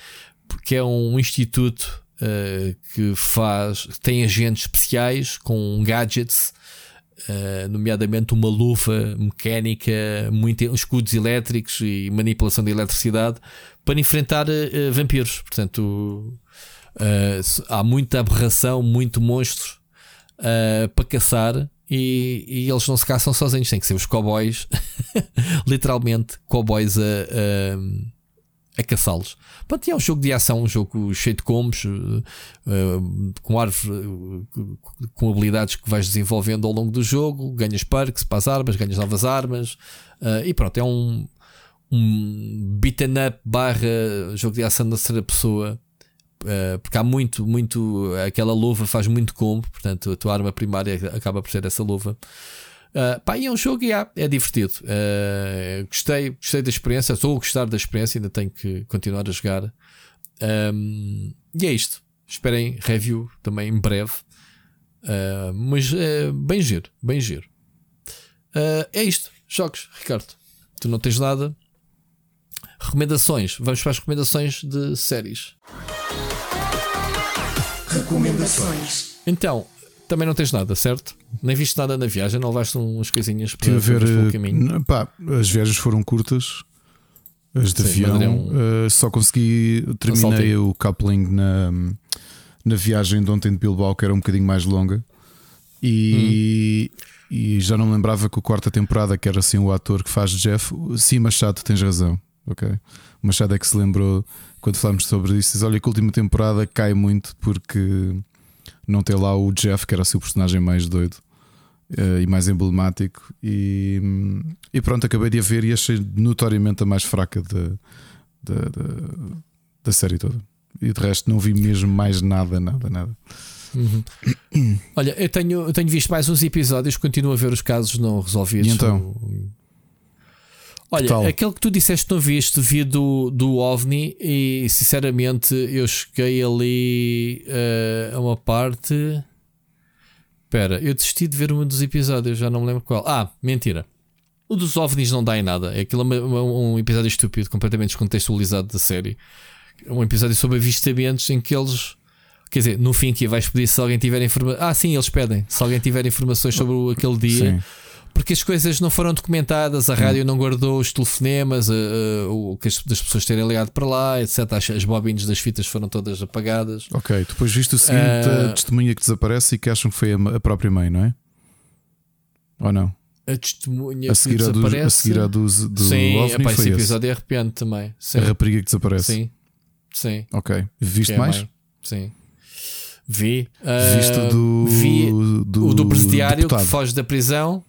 porque é um instituto uh, que faz, tem agentes especiais com gadgets. Uh, nomeadamente uma luva mecânica, muito, escudos elétricos e manipulação de eletricidade para enfrentar uh, vampiros. Portanto, há muita aberração, muito monstro para caçar e, e, eles não se caçam sozinhos, tem que ser os cowboys, <laughs> literalmente, cowboys a, a, a caçá-los. Pronto, é um jogo de ação, um jogo cheio de combos, uh, uh, com árvore, uh, com habilidades que vais desenvolvendo ao longo do jogo, ganhas perks para as armas, ganhas novas armas, e pronto, é um, um beaten up barra jogo de ação da terceira pessoa Uh, porque há muito, muito. Aquela luva faz muito combo, portanto a tua arma primária acaba por ser essa luva. Uh, pá, e é um jogo e é divertido. Uh, gostei, gostei da experiência, estou a gostar da experiência, ainda tenho que continuar a jogar. Um, e é isto. Esperem review também em breve. Uh, mas bem giro, bem giro. é isto. Jogos, Ricardo. Tu não tens nada. Recomendações. Vamos para as recomendações de séries. Recomendações. Então, também não tens nada, certo? Nem viste nada na viagem, não levaste umas coisinhas para, ver, pelo eh, caminho? Pá, as viagens foram curtas. As de Sim, avião, um... uh, só consegui. Terminei o coupling na, na viagem de ontem de Bilbao, que era um bocadinho mais longa. E, hum. e já não me lembrava que a quarta temporada, que era assim o ator que faz Jeff. Sim, Machado, tens razão. Ok. O Machado é que se lembrou quando falamos sobre isso, diz, olha que a última temporada cai muito porque não tem lá o Jeff, que era o personagem mais doido uh, e mais emblemático. E, e, pronto, acabei de a ver e achei notoriamente a mais fraca da, da, série toda. E de resto não vi mesmo mais nada, nada, nada. Uhum. <coughs> Olha, eu tenho, eu tenho visto mais uns episódios, continuo a ver os casos não resolvidos. E então? Olha, Total. aquele que tu disseste não viste via do, do OVNI e sinceramente eu cheguei ali uh, a uma parte. Espera, eu desisti de ver um dos episódios, já não me lembro qual. Ah, mentira. O dos OVNIs não dá em nada. É aquilo um episódio estúpido, completamente descontextualizado da série. Um episódio sobre avistamentos em que eles. Quer dizer, no fim que vais pedir se alguém tiver informações. Ah, sim, eles pedem. Se alguém tiver informações sobre aquele dia. Sim porque as coisas não foram documentadas, a rádio não guardou os telefonemas, uh, uh, o que as, das pessoas terem ligado para lá, etc. As, as bobines das fitas foram todas apagadas. Ok, depois visto o seguinte: uh, a testemunha que desaparece e que acham que foi a, a, própria mãe, não é? Ou não? A testemunha a que desaparece. A, do, a seguir a do, do Sim, OVNI esse episódio é arrepiante também. Sim. A rapariga que desaparece. Sim. Sim. Ok. Viste é mais? Sim. Vi. Viste do, vi do, o do presidiário deputado. que foge da prisão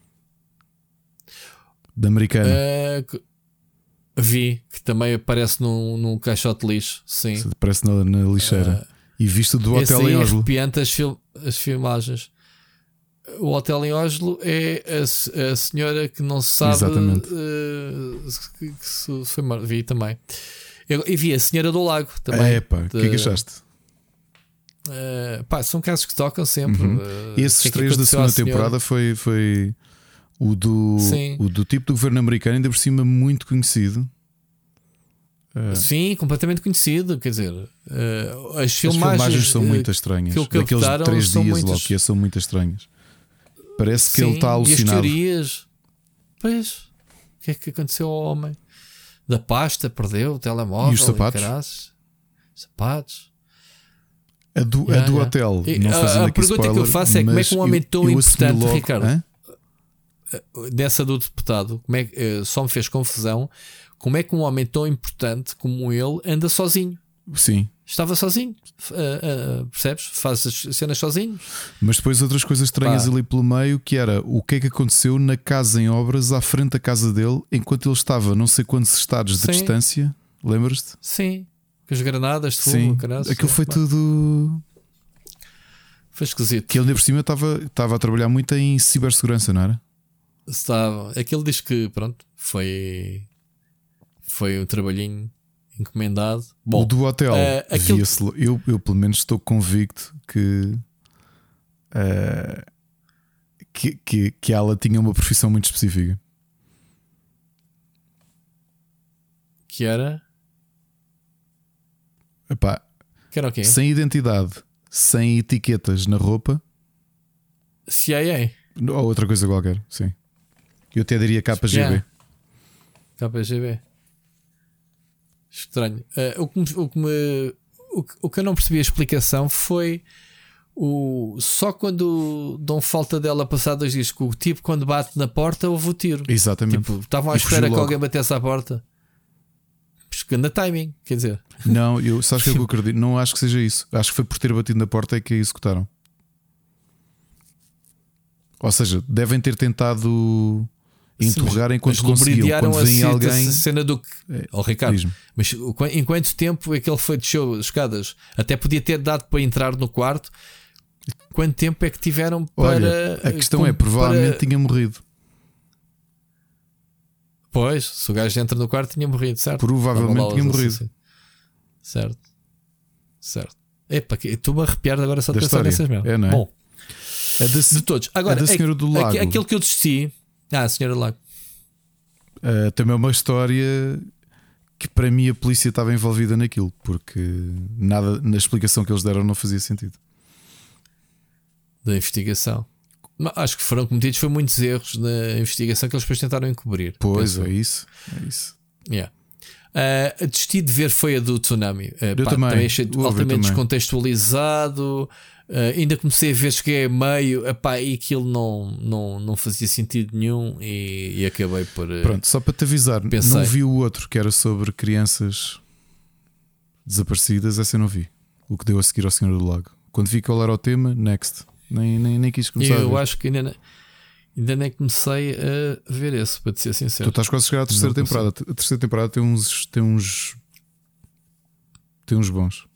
da americana. Uh, vi, que também aparece num, num caixote lixo. Sim. Aparece na, na lixeira. Uh, e visto do hotel em Oslo. as, fil as filmagens. O hotel em Oslo é a, a senhora que não se sabe. Exatamente. Uh, que, que se foi, vi também. Eu, e vi a senhora do lago também. É, pá, o que é que achaste? Uh, pá, são casos que tocam sempre. Uhum. Uh, Esses é três da segunda temporada foi, foi O do, o do tipo do governo americano, ainda por cima, muito conhecido. Uh, Sim, completamente conhecido. Quer dizer, uh, as, filmagens, as filmagens são muito estranhas. Que Aqueles três dias muitas... logo que são muito estranhas. Parece que Sim, ele está alucinado. E as teorias. Pois, o que é que aconteceu ao homem? Da pasta, perdeu o telemóvel. E os sapatos? E sapatos. A do, yeah, a do yeah. hotel. E, não a, a pergunta spoiler, que eu faço é como é que um homem tão importante, Ricardo? Dessa do deputado, como é, uh, só me fez confusão. Como é que um homem tão importante como ele anda sozinho? Sim. Estava sozinho, uh, uh, percebes? Faz as cenas sozinho. Mas depois outras coisas estranhas Pá. ali pelo meio, que era o que é que aconteceu na casa em obras à frente da casa dele, enquanto ele estava não sei quantos estados de Sim. distância. Lembras-te? Sim. Com as granadas de Sim. Caralho, Aquilo foi tudo. Foi esquisito. Que ele por cima estava, estava a trabalhar muito em cibersegurança, não era? Estava. Aquele diz que, pronto, foi. Foi um trabalhinho encomendado. Bom, o do hotel, uh, aquilo... eu, eu pelo menos estou convicto que, uh, que, que, que ela tinha uma profissão muito específica. Que era? Epá, que era o quê? Sem identidade, sem etiquetas na roupa. CIA. Ou outra coisa qualquer, sim. Eu até diria KGB. Yeah. KGB. Estranho. Uh, o, que me, o, que me, o, que, o que eu não percebi a explicação foi o, só quando dão falta dela passar dois dias, que o tipo quando bate na porta houve o tiro. Exatamente. Tipo, estavam à espera que alguém batesse à porta. Pescando a timing, quer dizer. <laughs> Não, eu sabes que eu <laughs> acredito? Não acho que seja isso. Acho que foi por ter batido na porta é que a executaram. Ou seja, devem ter tentado interrogar enquanto conseguiam. Quando vem alguém. A cena do que. É, oh, Ricardo, mas em quanto tempo é que ele foi de show escadas? Até podia ter dado para entrar no quarto. Quanto tempo é que tiveram para. Olha, a questão é: provavelmente para... tinha morrido. Pois, se o gajo entra no quarto, tinha morrido, certo? Provavelmente tinha morrido. Assim. Certo, certo. Epa, estou-me a arrepiar agora só de pensar nessas merdas. É, não é? Bom, de, de todos. Agora, é da senhora do lago. aquele que eu desisti ah, a Senhora Lago. Uh, também é uma história que para mim a polícia estava envolvida naquilo, porque nada na explicação que eles deram não fazia sentido. Da investigação. Acho que foram cometidos foi muitos erros na investigação que eles depois tentaram encobrir. Pois, é isso. É isso. Yeah. Uh, a destino de ver foi a do tsunami. Uh, eu pá, também. também achei altamente também. descontextualizado. Uh, ainda comecei a ver, cheguei a meio epá, e aquilo não, não, não fazia sentido nenhum e, e acabei por. Uh, Pronto, só para te avisar, pensei. não vi o outro que era sobre crianças desaparecidas, essa eu não vi. O que deu a seguir ao Senhor do Lago. Quando vi qual era o tema, next. Nem, nem, nem quis começar. Eu acho que ainda, ainda nem comecei a ver esse, para te ser sincero. Tu estás quase a chegar à terceira não temporada. A terceira temporada tem uns. Tem uns. Tem uns bons.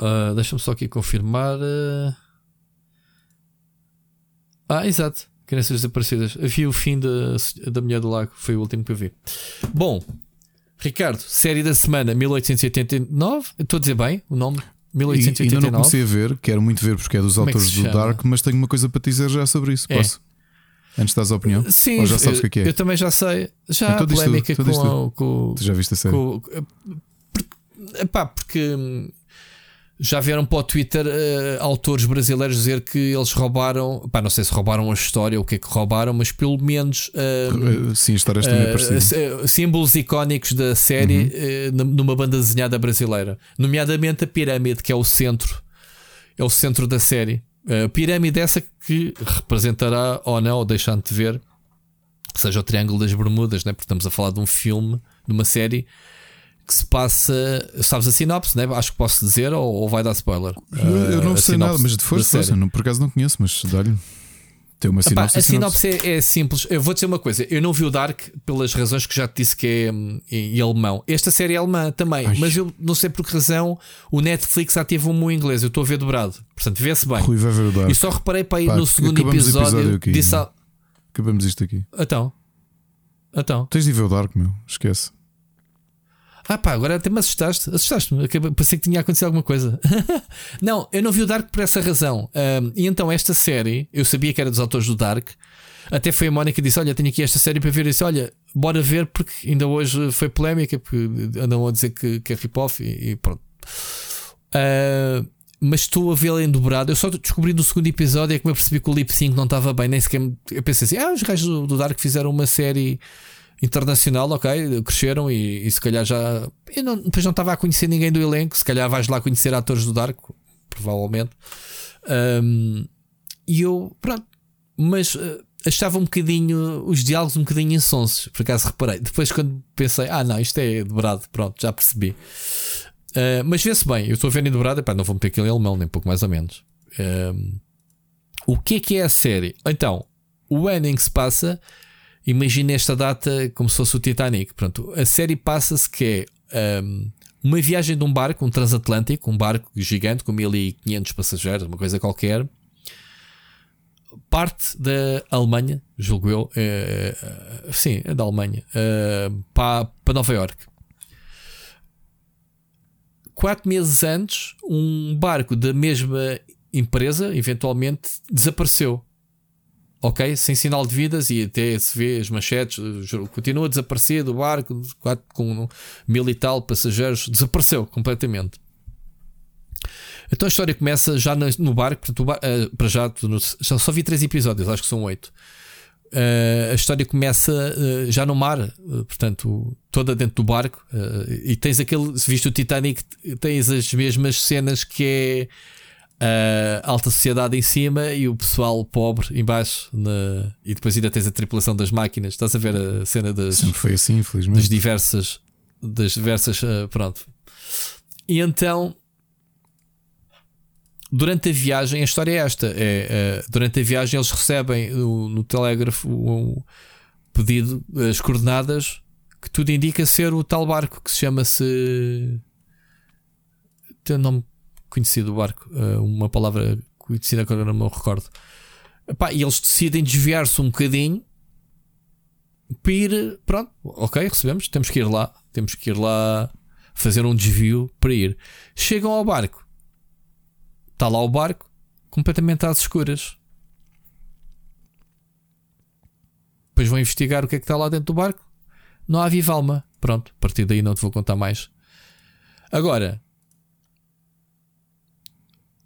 Uh, Deixa-me só aqui confirmar. Uh... Ah, exato. Crianças desaparecidas. Vi o fim da, da Mulher do Lago. Foi o último que eu vi. Bom, Ricardo, série da semana 1889. Estou a dizer bem o nome? 1889. ainda não comecei a ver, quero muito ver porque é dos Como é autores é do Dark, mas tenho uma coisa para te dizer já sobre isso. É. Posso? Antes das a opinião? Sim, Ou já sabes o que é, é? Eu também já sei. Já então, a polémica tu, com, tu. com, Tu já viste a série? Com, epá, porque hum, já vieram para o Twitter uh, autores brasileiros dizer que eles roubaram, pá, não sei se roubaram a história ou o que é que roubaram, mas pelo menos uh, sim, histórias também uh, símbolos icónicos da série uhum. numa banda desenhada brasileira, nomeadamente a pirâmide, que é o centro, é o centro da série. A pirâmide essa que representará ou não, deixando de ver, seja o Triângulo das Bermudas, né? porque estamos a falar de um filme, de uma série que se passa. Sabes a sinopse, né? acho que posso dizer, ou, ou vai dar spoiler? Eu, eu não sei nada, mas de força, não, por acaso não conheço, mas dá-lhe. Tem uma sinopse. Epá, a sinopse, sinopse é, é, simples. Eu vou dizer uma coisa: eu não vi o Dark pelas razões que já te disse que é hum, em, em alemão. Esta série é alemã também, Ai. mas eu não sei por que razão o Netflix ativa um inglês. Eu estou a ver dobrado, portanto, vê-se bem. Rui vai ver o Dark. E só reparei para ir Pá, no segundo episódio. episódio aqui, disse a... Acabamos isto aqui. Então, então. Tens de ver o Dark, meu. Esquece. Ah pá, agora até me assustaste. Assustaste-me. Pensei que tinha acontecido alguma coisa. <laughs> não, eu não vi o Dark por essa razão. Um, e então esta série, eu sabia que era dos autores do Dark. Até foi a Mónica que disse: Olha, tenho aqui esta série para ver. Eu disse: Olha, bora ver, porque ainda hoje foi polémica, porque andam a dizer que, que é rip-off e, e, pronto. Uh, mas estou a vê-la em dobrado. Eu só descobri no segundo episódio é que me percebi que o lip sync não estava bem, nem sequer. Eu pensei assim: ah, os gajos do, do Dark fizeram uma série internacional, ok, cresceram e, e se calhar já. Eu não, depois não estava a conhecer ninguém do elenco, se calhar vais lá conhecer atores do Dark, provavelmente. Um, e eu, pronto, mas uh, achava um bocadinho os diálogos um bocadinho insonsos, por acaso reparei. Depois, quando pensei, ah, não, isto é dobrado, pronto, já percebi. Uh, mas vê-se bem, eu estou a ver em dobrado, epá, não vou meter aquele alemão, nem pouco mais ou menos. o que é que é a série? Então, o ano em que se passa imagina esta data como se fosse o Titanic. Pronto, a série passa-se que é um, uma viagem de um barco, um transatlântico, um barco gigante com 1500 passageiros, uma coisa qualquer. Parte da Alemanha, julgo eu, é, sim, é da Alemanha, é, para, para Nova York. Quatro meses antes, um barco da mesma empresa, eventualmente, desapareceu ok, sem sinal de vidas e até se vê as manchetes, continua a desaparecer do barco com mil e tal passageiros, <laughs> desapareceu completamente. Então a história começa já no barco, uh, para já, já só vi três episódios, acho que são oito. Uh, a história começa uh, já no mar, portanto, toda dentro do barco, e tens aquele, se viste o Titanic, tens as mesmas cenas que é a alta sociedade em cima e o pessoal pobre em baixo na... e depois ainda tens a tripulação das máquinas. Estás a ver a cena das. Sempre foi assim, infelizmente. Das diversas. Das diversas. Uh, pronto. E então. Durante a viagem, a história é esta: é, uh, durante a viagem, eles recebem no, no telégrafo um pedido, as coordenadas, que tudo indica ser o tal barco que se chama-se. Tem um nome conhecido o barco, uh, uma palavra conhecida que agora não me recordo. Epá, e eles decidem desviar-se um bocadinho para ir. Pronto, ok, recebemos, temos que ir lá, temos que ir lá fazer um desvio para ir. Chegam ao barco, está lá o barco, completamente às escuras. Depois vão investigar o que é que está lá dentro do barco. Não há viva alma. Pronto, a partir daí não te vou contar mais. Agora,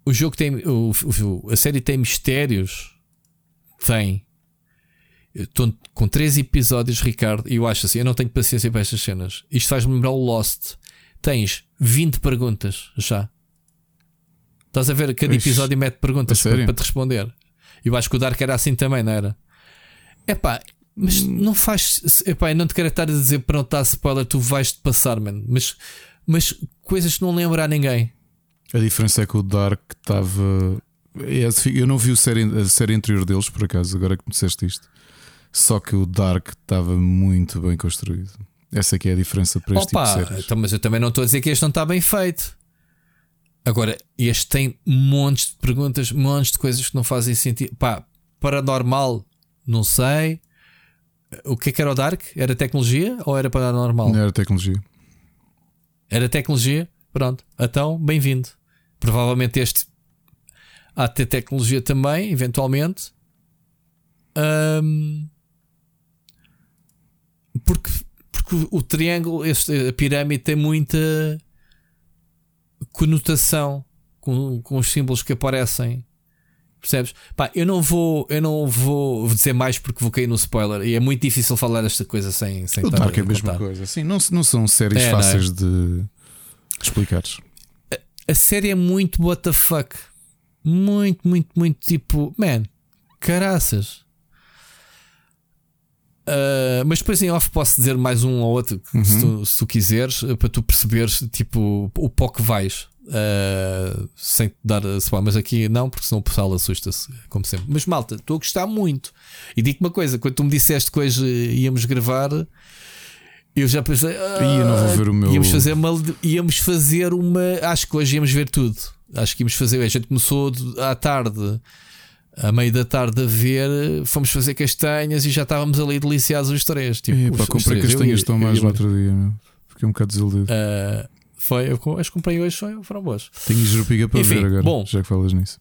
o jogo tem. O, o, a série tem mistérios. Tem. Estou com três episódios, Ricardo, e eu acho assim: eu não tenho paciência para estas cenas. Isto faz-me lembrar o Lost. Tens 20 perguntas já. Estás a ver? Cada episódio mete perguntas para, para, te responder. Eu acho que o Dark era assim também, não era? É pá, mas hum. não faz. Epá, não te quero estar a dizer para não estar spoiler, tu vais-te passar, mano. Mas, mas coisas que não lembra a ninguém. A diferença é que o Dark estava. É, eu não vi a série, a série anterior deles, por acaso, agora que me disseste isto. Só que o Dark estava muito bem construído. Essa aqui é a diferença para este Opa, tipo de séries. Então, mas eu também não estou a dizer que este não está bem feito. Agora, este tem montes de perguntas, montes de coisas que não fazem sentido. Pá, paranormal, não sei. O que é que era o Dark? Era tecnologia ou era paranormal? Não era tecnologia. Era tecnologia? Pronto. Então, bem-vindo. Provavelmente este há de ter tecnologia também, eventualmente. Um, porque, porque o triângulo, este, a pirâmide tem muita conotação com, com os símbolos que aparecem. Percebes? Pá, eu não vou, eu não vou dizer mais porque vou cair no spoiler e é muito difícil falar esta coisa sem, sem o Dark é a mesma coisa. Sim, não, não são séries é, fáceis é? de explicares a série é muito what the fuck. Muito, muito, muito tipo, man, caraças. Uh, mas depois em off posso dizer mais um ou outro uhum. se, tu, se, tu, quiseres para tu perceberes tipo o pó que vais uh, sem te dar a mas aqui não, porque senão o pessoal assusta-se, como sempre. Mas malta, estou a gostar muito. E digo uma coisa: quando tu me disseste que hoje íamos gravar, eu já pensei, ah, Ia, não vou ver o meu... íamos fazer uma, íamos fazer uma. Acho que hoje íamos ver tudo. Acho que íamos fazer. A gente começou à tarde, à meio da tarde, a ver. Fomos fazer castanhas e já estávamos ali deliciados os três. Tipo, Epa, os, comprei os três. castanhas tão mais no outro dia. Fiquei um bocado desiludido. Uh, foi, eu, as comprei hoje, foram boas. Tenho Jurupiga para Enfim, ver agora, bom, já que falas nisso.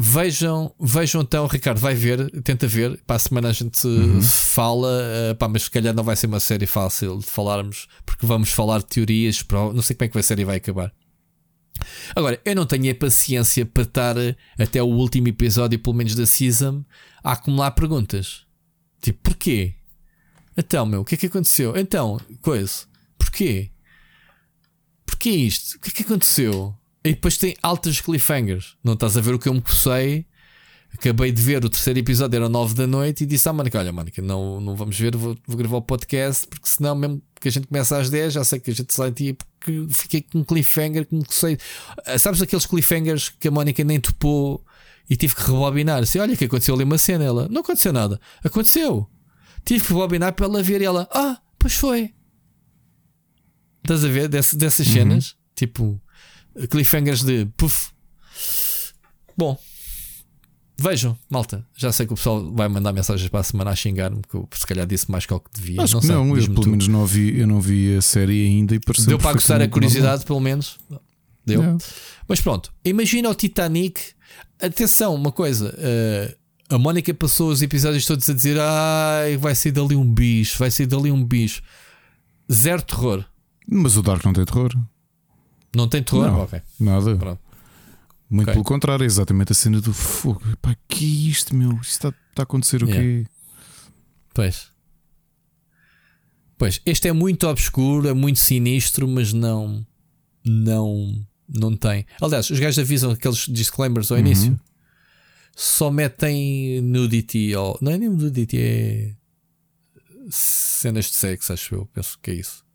Vejam, vejam então, Ricardo, vai ver, tenta ver. Para a semana a gente uhum. fala, uh, pá, mas se calhar não vai ser uma série fácil de falarmos, porque vamos falar de teorias. Não sei como é que a série vai acabar. Agora, eu não tenho a paciência para estar eh, até o último episódio, pelo menos da season, a acumular perguntas. Tipo, porquê? Então, meu, o que é que aconteceu? Então, coisa, porquê? Porquê isto? O que é que aconteceu? E depois tem altas cliffhangers. Não estás a ver o que eu me cocei. Acabei de ver o terceiro episódio, era 9 da noite, e disse à Mónica: Olha, Mónica, não, não vamos ver, vou, vou gravar o podcast, porque senão, mesmo que a gente comece às 10, já sei que a gente sai de porque fiquei com um cliffhanger que me cocei. Ah, sabes aqueles cliffhangers que a Mónica nem topou e tive que rebobinar? Se olha que aconteceu ali uma cena, ela não aconteceu nada, aconteceu. Tive que rebobinar para ela ver e ela, ah, pois foi. Estás a ver dessas, dessas uhum. cenas? Tipo, cliffhangers de puff. Bom, vejam, malta. Já sei que o pessoal vai mandar mensagens para a semana a xingar-me, que eu se calhar disse mais que o que devia. Acho não, que sei, não eu pelo tu. menos não vi, eu não vi a série ainda e pareceu Deu para aguçar a curiosidade, pelo menos. Deu. É. Mas pronto, imagina o Titanic. Atenção, uma coisa. Uh, a Mónica passou os episódios todos a dizer: Ai, vai sair dali um bicho, vai sair dali um bicho. Zero terror. Mas o Dark não tem terror. Não tem terror? Não, okay. Nada. Pronto. Muito okay. pelo contrário, é exatamente a cena do fogo. Pá, que é isto, meu? Isto está, está a acontecer o yeah. quê? Pois. Pois, este é muito obscuro, é muito sinistro, mas não. Não. Não tem. Aliás, os gajos avisam aqueles disclaimers ao uhum. início. Só metem nudity. Ou, não é nem nudity, é. Cenas de sexo, acho eu. Penso que é isso.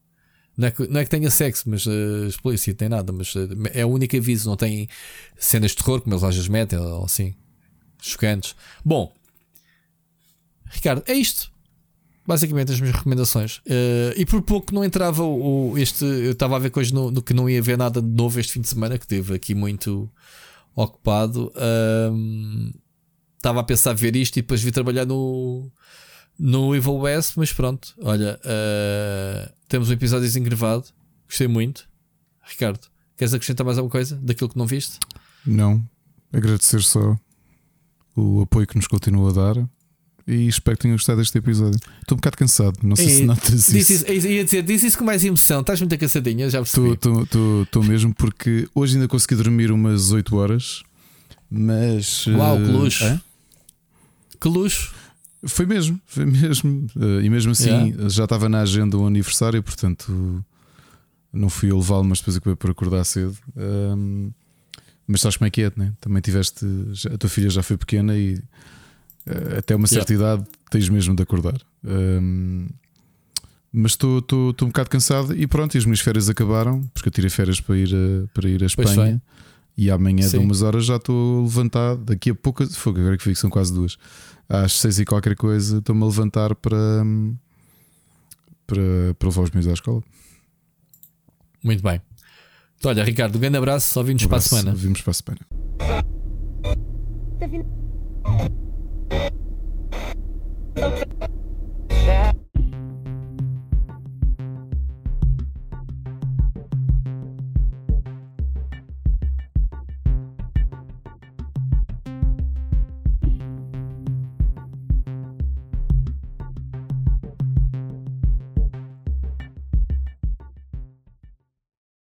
Não é que, não é que tenha sexo, mas uh, explícito, tem nada, mas uh, é a única aviso, não tem cenas de terror, como eles às vezes metem, ou assim, chocantes. Bom, Ricardo, é isto. Basicamente as minhas recomendações. Uh, e por pouco não entrava o, o este. Eu estava a ver coisas no, no, que não ia ver nada de novo este fim de semana, que teve aqui muito ocupado. Estava a pensar ver isto e depois vi trabalhar no no Evil West, mas pronto, olha, uh, temos um episódio engravado, gostei muito. Ricardo, queres acrescentar mais alguma coisa daquilo que não viste? Não, agradecer só o apoio que nos continua a dar e espero que tenham gostado deste episódio. Estou um bocado cansado, não sei e, se <laughs> notas isso. isso. Ia dizer, diz isso com mais emoção, estás muito cansadinha, já percebi. Estou mesmo porque hoje ainda consegui dormir umas 8 horas, mas. Uau, que luxo! É? Que luxo! Foi mesmo, foi mesmo. Uh, e mesmo assim yeah. já estava na agenda o aniversário, portanto não fui eu levá-lo, mas depois acabei por acordar cedo. Um, mas sabes como é que é, né? Também tiveste. A tua filha já foi pequena e uh, até uma certa yeah. idade tens mesmo de acordar. Um, mas estou um bocado cansado e pronto, e as minhas férias acabaram, porque eu tirei férias para ir a, para ir a Espanha. E amanhã de umas horas já estou levantado. Daqui a pouco, fogo, agora que que são quase duas às seis e qualquer coisa, estou-me a levantar para, para, para levar os meus à escola. Muito bem. Então, olha, Ricardo, um grande abraço. Só vimos um para a semana. Vimos para a semana. Tá